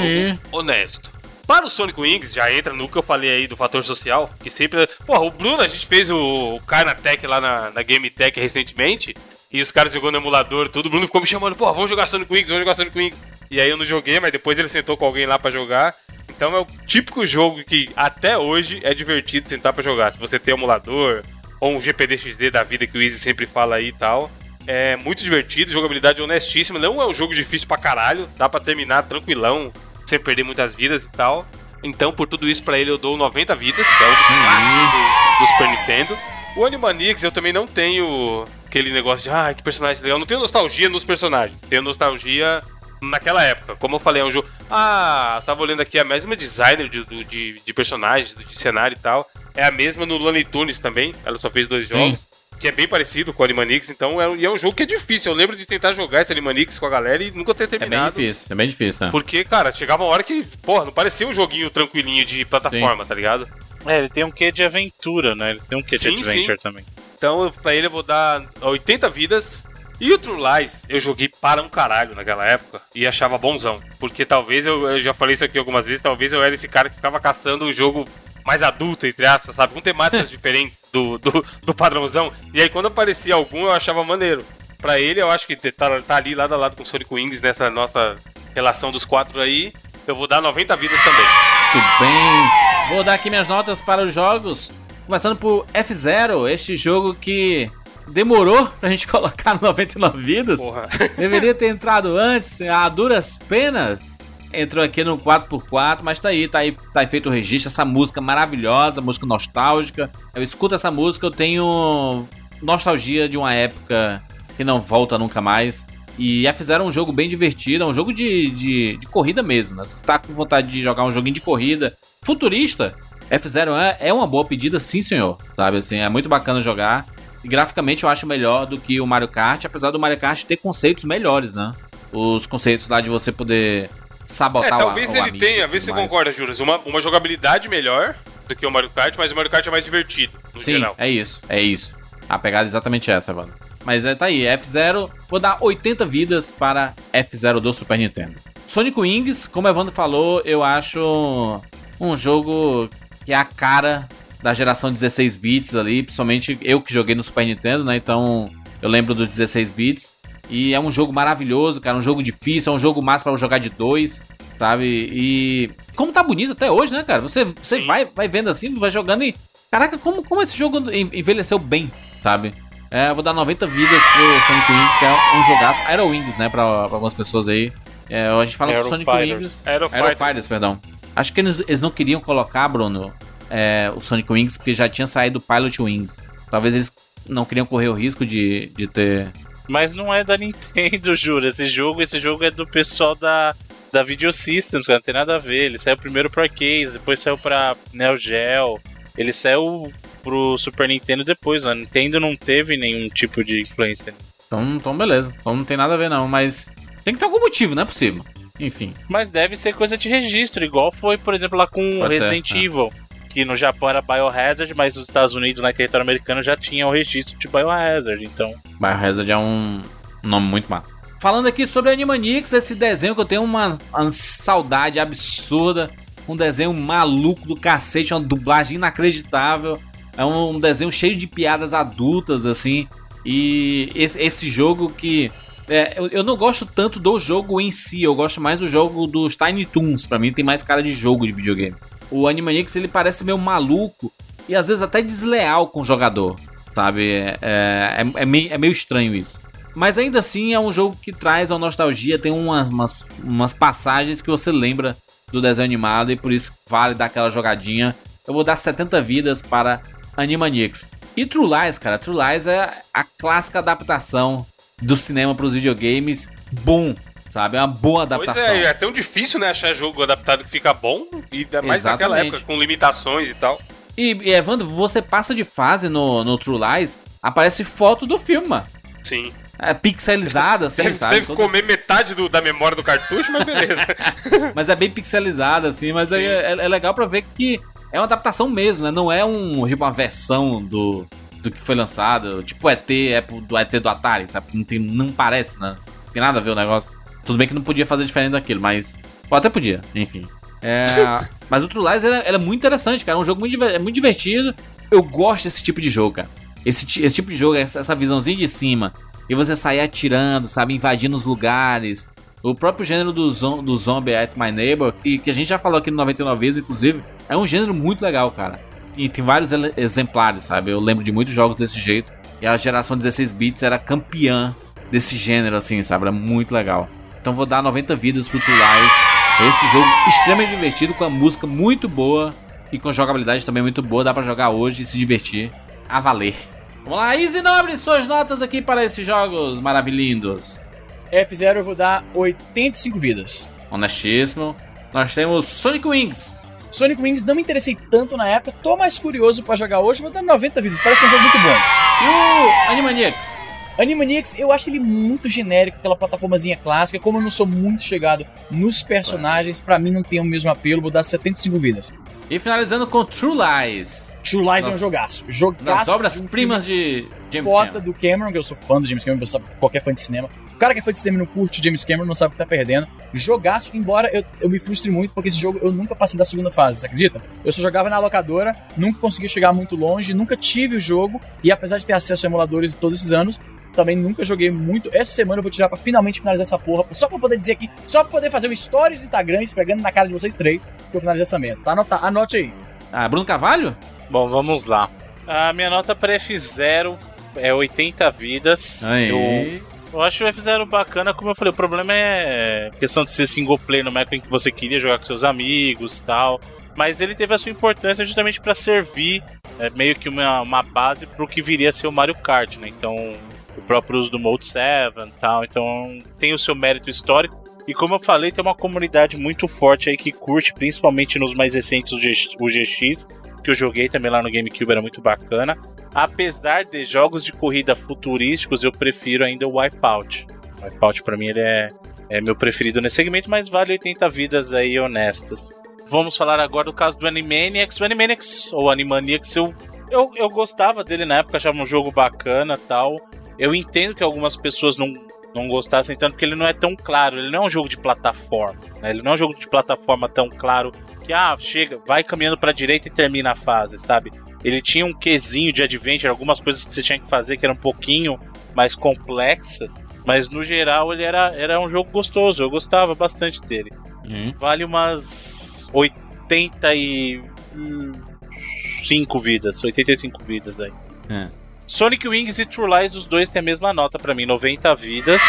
Aí. Honesto. Para o Sonic Wings, já entra no que eu falei aí do fator social, que sempre. Porra, o Bruno, a gente fez o, o Carnatech lá na, na Game Tech recentemente. E os caras jogando no emulador, tudo. O Bruno ficou me chamando, pô, vamos jogar Sonic Wings, vamos jogar Sonic Wings. E aí eu não joguei, mas depois ele sentou com alguém lá pra jogar. Então é o típico jogo que até hoje é divertido sentar pra jogar. Se você tem emulador, ou um GPD-XD da vida que o Easy sempre fala aí e tal. É muito divertido, jogabilidade honestíssima. Não é um jogo difícil pra caralho, dá pra terminar tranquilão, sem perder muitas vidas e tal. Então, por tudo isso, pra ele eu dou 90 vidas, que é um dos clássicos do, do Super Nintendo. O Animaniacs eu também não tenho aquele negócio de, ah, que personagem legal. Não tenho nostalgia nos personagens, tenho nostalgia naquela época. Como eu falei, é um jogo. Ah, eu tava olhando aqui a mesma designer de, de, de personagens, de cenário e tal. É a mesma no Looney Tunes também. Ela só fez dois jogos. Que é bem parecido com o Animanix, então é, um- e é um jogo que é difícil. Eu lembro de tentar jogar esse Animanix com a galera e nunca ter É bem terminado. difícil, é bem difícil. né? Porque, cara, chegava uma hora que, porra, não parecia um joguinho tranquilinho de plataforma, tá ligado? É, ele tem um quê de aventura, né? Ele tem um quê Sim, de adventure também. Então, pra ele eu vou dar 80 vidas. E o True Lies, eu joguei para um caralho naquela época e achava bonzão. Porque talvez, eu, eu já falei isso aqui algumas vezes, talvez eu era esse cara que ficava caçando o jogo mais adulto, entre aspas, sabe? Com temáticas <laughs> diferentes do, do, do padrãozão. E aí quando aparecia algum, eu achava maneiro. Pra ele, eu acho que tá, tá ali lado a lado com o Sonic Wings nessa nossa relação dos quatro aí. Eu vou dar 90 vidas também. Muito bem. Vou dar aqui minhas notas para os jogos. Começando por F0, este jogo que demorou <laughs> pra gente colocar no 99 vidas. Porra. Deveria ter entrado antes, a duras penas. Entrou aqui no 4x4, mas tá aí, tá aí, tá aí feito o registro. Essa música maravilhosa, música nostálgica. Eu escuto essa música, eu tenho nostalgia de uma época que não volta nunca mais. E F0 é um jogo bem divertido, é um jogo de, de, de corrida mesmo, né? Tá com vontade de jogar um joguinho de corrida futurista, F0 é, é uma boa pedida, sim, senhor. Sabe assim, é muito bacana jogar. E graficamente eu acho melhor do que o Mario Kart, apesar do Mario Kart ter conceitos melhores, né? Os conceitos lá de você poder sabotar É, talvez o ele tenha, vê se você concorda, Juras, uma, uma jogabilidade melhor do que o Mario Kart, mas o Mario Kart é mais divertido, no Sim, geral. é isso, é isso. A pegada é exatamente essa, mano. Mas é, tá aí, F0, vou dar 80 vidas para F0 do Super Nintendo. Sonic Wings, como o Evandro falou, eu acho um jogo que é a cara da geração 16 bits ali, principalmente eu que joguei no Super Nintendo, né? Então eu lembro dos 16 bits. E é um jogo maravilhoso, cara, um jogo difícil, é um jogo massa pra jogar de dois, sabe? E como tá bonito até hoje, né, cara? Você, você vai, vai vendo assim, vai jogando e. Caraca, como, como esse jogo en- envelheceu bem, sabe? É, eu vou dar 90 vidas pro Sonic Wings, que é um jogaço. Aero Wings, né, pra, pra algumas pessoas aí. É, a gente fala Aero Sonic Fighters. Wings. Aero Aero Fighters. Fighters, perdão. Acho que eles, eles não queriam colocar, Bruno, é, o Sonic Wings, porque já tinha saído o Pilot Wings. Talvez eles não queriam correr o risco de, de ter. Mas não é da Nintendo, <laughs> juro. Esse jogo, esse jogo é do pessoal da, da Video Systems, cara. Não tem nada a ver. Ele saiu primeiro pro arcade, depois saiu pra Neo Geo. Ele saiu pro Super Nintendo depois. A Nintendo não teve nenhum tipo de influência. Então, então beleza. Então não tem nada a ver, não. Mas tem que ter algum motivo, não é possível. Enfim. Mas deve ser coisa de registro, igual foi, por exemplo, lá com Pode ser, Resident é. Que no Japão era Biohazard, mas nos Estados Unidos, em território americano, já tinha o registro de Biohazard. Então, Biohazard é um nome muito massa. Falando aqui sobre Animaniacs, esse desenho que eu tenho uma, uma saudade absurda. Um desenho maluco do cacete, uma dublagem inacreditável. É um desenho cheio de piadas adultas, assim. E esse, esse jogo que. é, eu, eu não gosto tanto do jogo em si, eu gosto mais do jogo dos Tiny Toons. Pra mim tem mais cara de jogo de videogame. O Animaniacs ele parece meio maluco e às vezes até desleal com o jogador, sabe? É, é, é meio, é meio estranho isso. Mas ainda assim é um jogo que traz a nostalgia, tem umas, umas, umas passagens que você lembra do desenho animado e por isso vale dar aquela jogadinha. Eu vou dar 70 vidas para Animaniacs. E True Lies, cara, True Lies é a clássica adaptação do cinema para os videogames. Bom, sabe? É uma boa Pois adaptação. é, é tão difícil, né, achar jogo adaptado que fica bom, e ainda mais naquela Exatamente. época, com limitações e tal. E, e Evandro, você passa de fase no, no True Lies, aparece foto do filme, mano. Sim. É pixelizada, assim, Deve, sabe? deve Todo- comer metade do- da memória do cartucho, mas beleza. <laughs> Mas é bem pixelizada, assim, mas aí é, é legal pra ver que é uma adaptação mesmo, né? Não é um, tipo, uma versão do, do que foi lançado. Tipo o ET, é do ET do Atari, sabe? Não, tem, não parece, né? Não tem nada a ver o negócio. Tudo bem que não podia fazer diferente daquilo, mas. Ou até podia, enfim. É, <laughs> mas o True Lies é- é muito interessante, cara. É um jogo muito, é muito divertido. Eu gosto desse tipo de jogo, cara. Esse, esse tipo de jogo, essa, essa visãozinha de cima. e você sair atirando, sabe, invadindo os lugares. O próprio gênero do, zom, do Zombie at My Neighbor, que, que a gente já falou aqui no 99 vezes, inclusive, é um gênero muito legal, cara. E tem vários exemplares, sabe? Eu lembro de muitos jogos desse jeito. E a geração 16 bits era campeã desse gênero, assim, sabe? Era muito legal. Então vou dar 90 vidas pro True Lies. Esse jogo extremamente divertido, com a música muito boa e com jogabilidade também muito boa. Dá pra jogar hoje e se divertir a valer. Vamos lá, Easy Nobre, suas notas aqui para esses jogos maravilhindos. F0 eu vou dar 85 vidas. Honestíssimo. Nós temos Sonic Wings. Sonic Wings não me interessei tanto na época, tô mais curioso pra jogar hoje, vou dar 90 vidas, parece um jogo muito bom. E o Animaniacs. Animaniacs, eu acho ele muito genérico, aquela plataformazinha clássica, como eu não sou muito chegado nos personagens, pra mim não tem o mesmo apelo, vou dar 75 vidas. E finalizando com True Lies. True Lies é um Nossa. jogaço. Jogaço Das de um obras-primas de James foda Cameron. do Cameron, que eu sou fã do James Cameron, você sabe, qualquer fã de cinema. O cara que é fã de cinema e não curte James Cameron não sabe o que tá perdendo. Jogaço, embora eu, eu me frustre muito, porque esse jogo eu nunca passei da segunda fase, você acredita? Eu só jogava na locadora, nunca consegui chegar muito longe, nunca tive o jogo, e apesar de ter acesso a emuladores todos esses anos, também nunca joguei muito. Essa semana eu vou tirar pra finalmente finalizar essa porra, só pra poder dizer aqui, só pra poder fazer um stories do Instagram esfregando na cara de vocês três, que eu finalizei essa merda. Tá, anota, anote aí. Ah, Bruno Carvalho? Bom, vamos lá. A minha nota para F0 é 80 vidas. Aí. Eu, eu acho o F0 bacana, como eu falei, o problema é questão de ser single player no época em que você queria jogar com seus amigos e tal. Mas ele teve a sua importância justamente para servir é, meio que uma, uma base pro que viria a ser o Mario Kart, né? Então, o próprio uso do Mode 7 e tal. Então, tem o seu mérito histórico. E como eu falei, tem uma comunidade muito forte aí que curte, principalmente nos mais recentes, o, GX, que eu joguei também lá no GameCube, era muito bacana. Apesar de jogos de corrida futurísticos, eu prefiro ainda o Wipeout. O Wipeout pra mim ele é, é meu preferido nesse segmento, mas vale 80 vidas aí honestas. Vamos falar agora do caso do Animaniacs. O Animaniacs, ou Animaniacs, eu, eu, eu gostava dele na época, achava um jogo bacana tal. Eu entendo que algumas pessoas não, não gostassem tanto, porque ele não é tão claro, ele não é um jogo de plataforma. Né? Ele não é um jogo de plataforma tão claro que, ah, chega, vai caminhando pra direita e termina a fase, sabe? Ele tinha um quesinho de adventure, algumas coisas que você tinha que fazer que eram um pouquinho mais complexas, mas no geral ele era, era um jogo gostoso, eu gostava bastante dele. Hum. Vale umas 85 vidas, 85 vidas aí. É. Sonic Wings e True Lies, os dois têm a mesma nota pra mim, 90 vidas,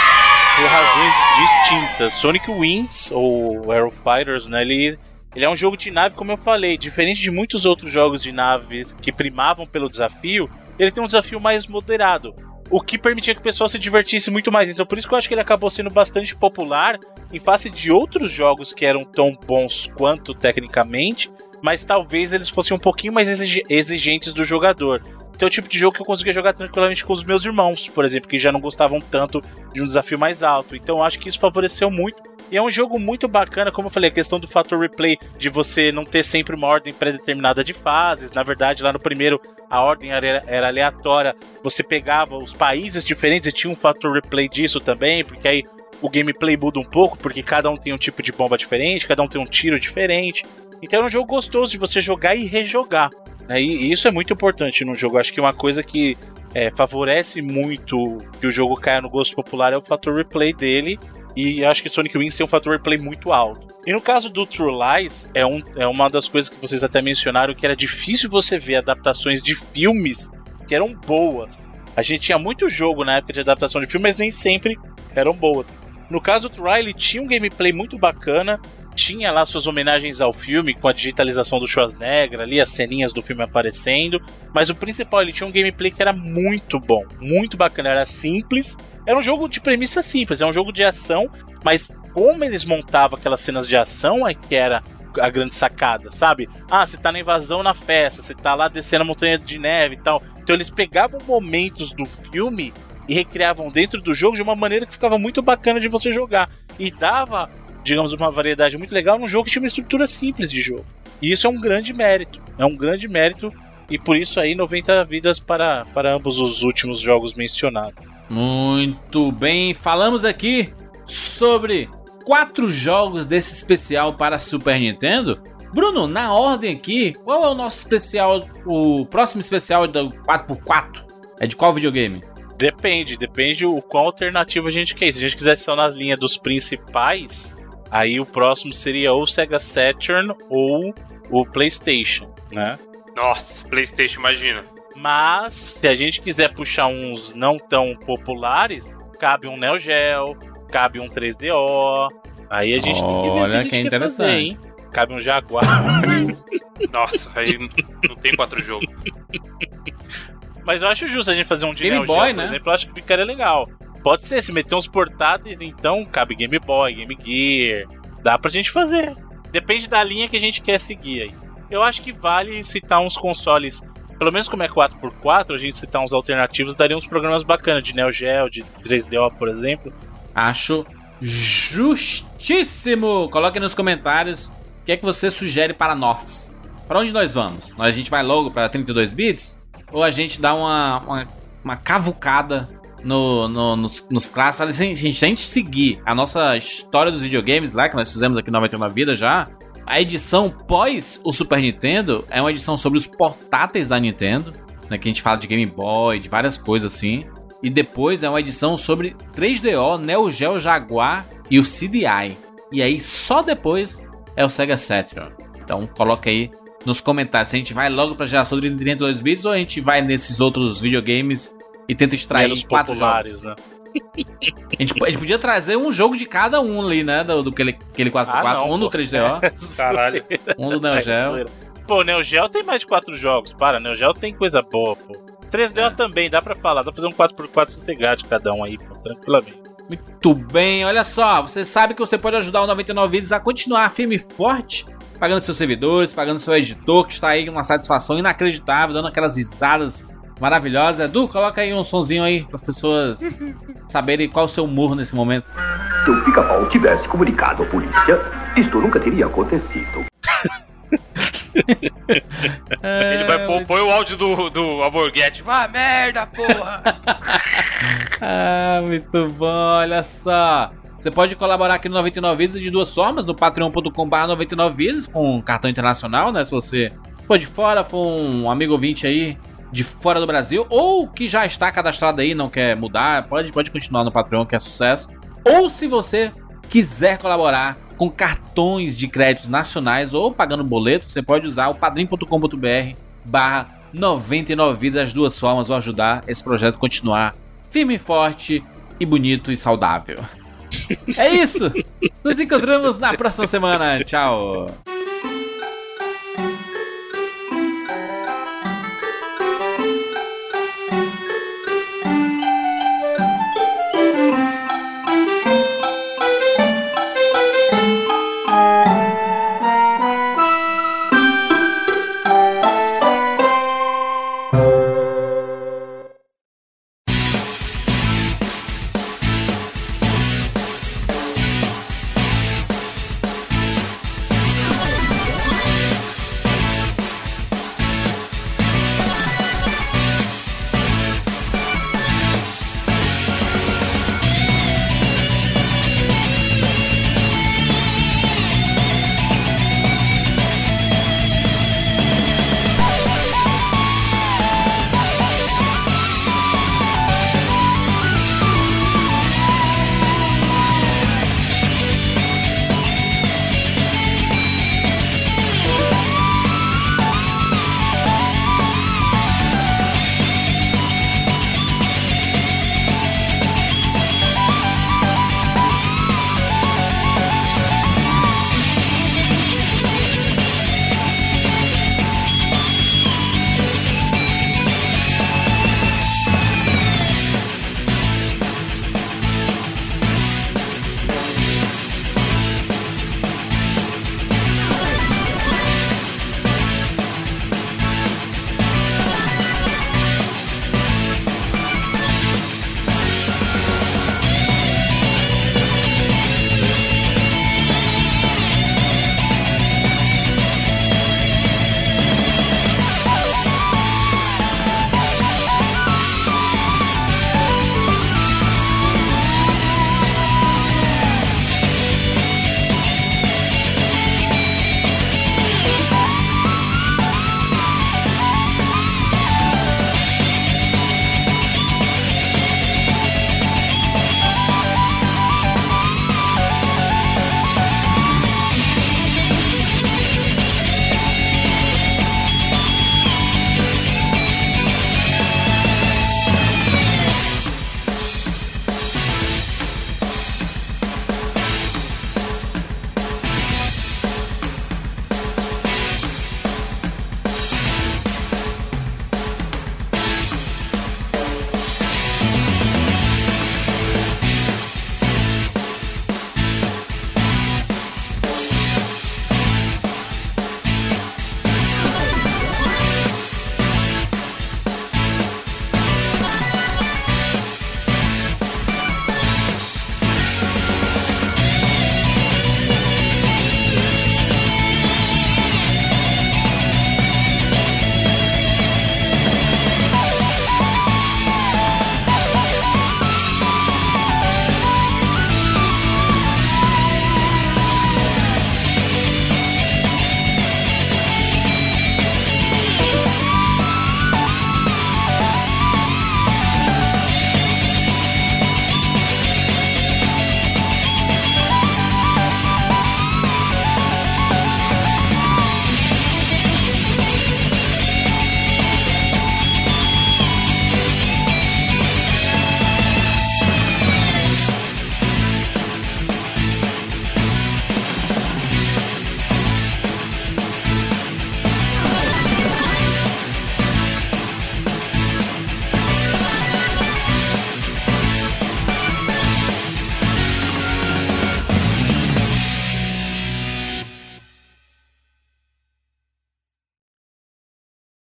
por razões distintas. Sonic Wings, ou Aero Fighters, né, ele, ele é um jogo de nave, como eu falei, diferente de muitos outros jogos de naves que primavam pelo desafio, ele tem um desafio mais moderado. O que permitia que o pessoal se divertisse muito mais. Então, por isso que eu acho que ele acabou sendo bastante popular em face de outros jogos que eram tão bons quanto tecnicamente, mas talvez eles fossem um pouquinho mais exige- exigentes do jogador. Então é o tipo de jogo que eu conseguia jogar tranquilamente com os meus irmãos, por exemplo, que já não gostavam tanto de um desafio mais alto. Então eu acho que isso favoreceu muito. E é um jogo muito bacana, como eu falei, a questão do fator replay, de você não ter sempre uma ordem pré-determinada de fases. Na verdade, lá no primeiro, a ordem era, era aleatória. Você pegava os países diferentes e tinha um fator replay disso também, porque aí o gameplay muda um pouco, porque cada um tem um tipo de bomba diferente, cada um tem um tiro diferente. Então é um jogo gostoso de você jogar e rejogar. Né? E, isso é muito importante no jogo. Acho que uma coisa que é, favorece muito que o jogo caia no gosto popular é o fator replay dele. E acho que Sonic Wings tem um fator replay muito alto. E no caso do True Lies, é, um, é uma das coisas que vocês até mencionaram que era difícil você ver adaptações de filmes que eram boas. A gente tinha muito jogo na época de adaptação de filme, mas nem sempre eram boas. No caso do True Lies, ele tinha um gameplay muito bacana, tinha lá suas homenagens ao filme com a digitalização do Schwarzenegger ali, as ceninhas do filme aparecendo, mas o principal, ele tinha um gameplay que era muito bom, muito bacana, era simples, era um jogo de premissa simples, é um jogo de ação, mas como eles montavam aquelas cenas de ação é que era a grande sacada, sabe? Ah, você tá na invasão na festa, você tá lá descendo a montanha de neve e tal. Então eles pegavam momentos do filme e recriavam dentro do jogo de uma maneira que ficava muito bacana de você jogar. E dava, digamos, uma variedade muito legal num jogo que tinha uma estrutura simples de jogo. E isso é um grande mérito. É um grande mérito. E por isso aí 90 vidas para, para ambos os últimos jogos mencionados. Muito bem, falamos aqui sobre quatro jogos desse especial para Super Nintendo. Bruno, na ordem aqui, qual é o nosso especial, o próximo especial do 4x4? É de qual videogame? Depende, depende o qual alternativa a gente quer. Se a gente quiser só nas linhas dos principais, aí o próximo seria ou o Sega Saturn ou o PlayStation, né? Nossa, PlayStation, imagina. Mas se a gente quiser puxar uns não tão populares, cabe um Neo Geo, cabe um 3DO. Aí a gente tem que ver Olha que quer interessante. fazer, hein? Cabe um Jaguar. <laughs> Nossa, aí não tem quatro jogos. Mas eu acho justo a gente fazer um de Game Neo Boy, Geo, né? por exemplo, eu acho que ficaria legal. Pode ser, se meter uns portáteis, então cabe Game Boy, Game Gear. Dá pra gente fazer. Depende da linha que a gente quer seguir aí. Eu acho que vale citar uns consoles, pelo menos como é 4x4, a gente citar uns alternativos, daria uns programas bacanas de Neo Geo, de 3DO, por exemplo. Acho justíssimo! Coloque nos comentários o que é que você sugere para nós. Para onde nós vamos? A gente vai logo para 32 bits? Ou a gente dá uma, uma, uma cavucada no, no- nos, nos clássicos? A gente, se a gente seguir a nossa história dos videogames lá, que nós fizemos aqui no 99 Vida já, a edição pós o Super Nintendo é uma edição sobre os portáteis da Nintendo, né, que a gente fala de Game Boy, de várias coisas assim. E depois é uma edição sobre 3DO, Neo Geo Jaguar e o CDI. E aí só depois é o Sega Saturn. Então coloca aí nos comentários se a gente vai logo pra geração de 32 bits ou a gente vai nesses outros videogames e tenta extrair menos quatro populares, jogos. né? <laughs> A gente, a gente podia trazer um jogo de cada um ali, né? Do, do aquele, aquele 4x4, Ah, não, um no pô. 3DO, <laughs> Caralho. um do Neo É, Geo. Pô, Neo Geo tem mais de 4 jogos. Para, Neo Geo tem coisa boa, pô. 3DO É. também, dá pra falar. Dá pra fazer um 4x4 sossegado de cada um aí, pô, tranquilamente. Muito bem, olha só, você sabe que você pode ajudar o 99 Vídeos a continuar firme e forte, pagando seus servidores, pagando seu editor, que está aí uma satisfação inacreditável, dando aquelas risadas maravilhosas. Edu, coloca aí um sonzinho aí para as pessoas <laughs> saberem qual é o seu humor nesse momento. Se o pica-pau tivesse comunicado à polícia, isto nunca teria acontecido. Ele vai pôr, põe o áudio do, do Alborguete. Vá merda, porra! <laughs> Ah, muito bom, olha só. Você pode colaborar aqui no 99 Vidas de duas formas, no patreon.com.br 99 Vidas, com cartão internacional, né? Se você for de fora, for um amigo ouvinte aí de fora do Brasil, ou que já está cadastrado aí, não quer mudar, pode, pode continuar no Patreon, que é sucesso. Ou se você quiser colaborar com cartões de créditos nacionais ou pagando boleto, você pode usar o padrim.com.br barra 99 vidas, as duas formas vão ajudar esse projeto a continuar firme e forte e bonito e saudável. <laughs> É isso! Nos encontramos na próxima semana. Tchau!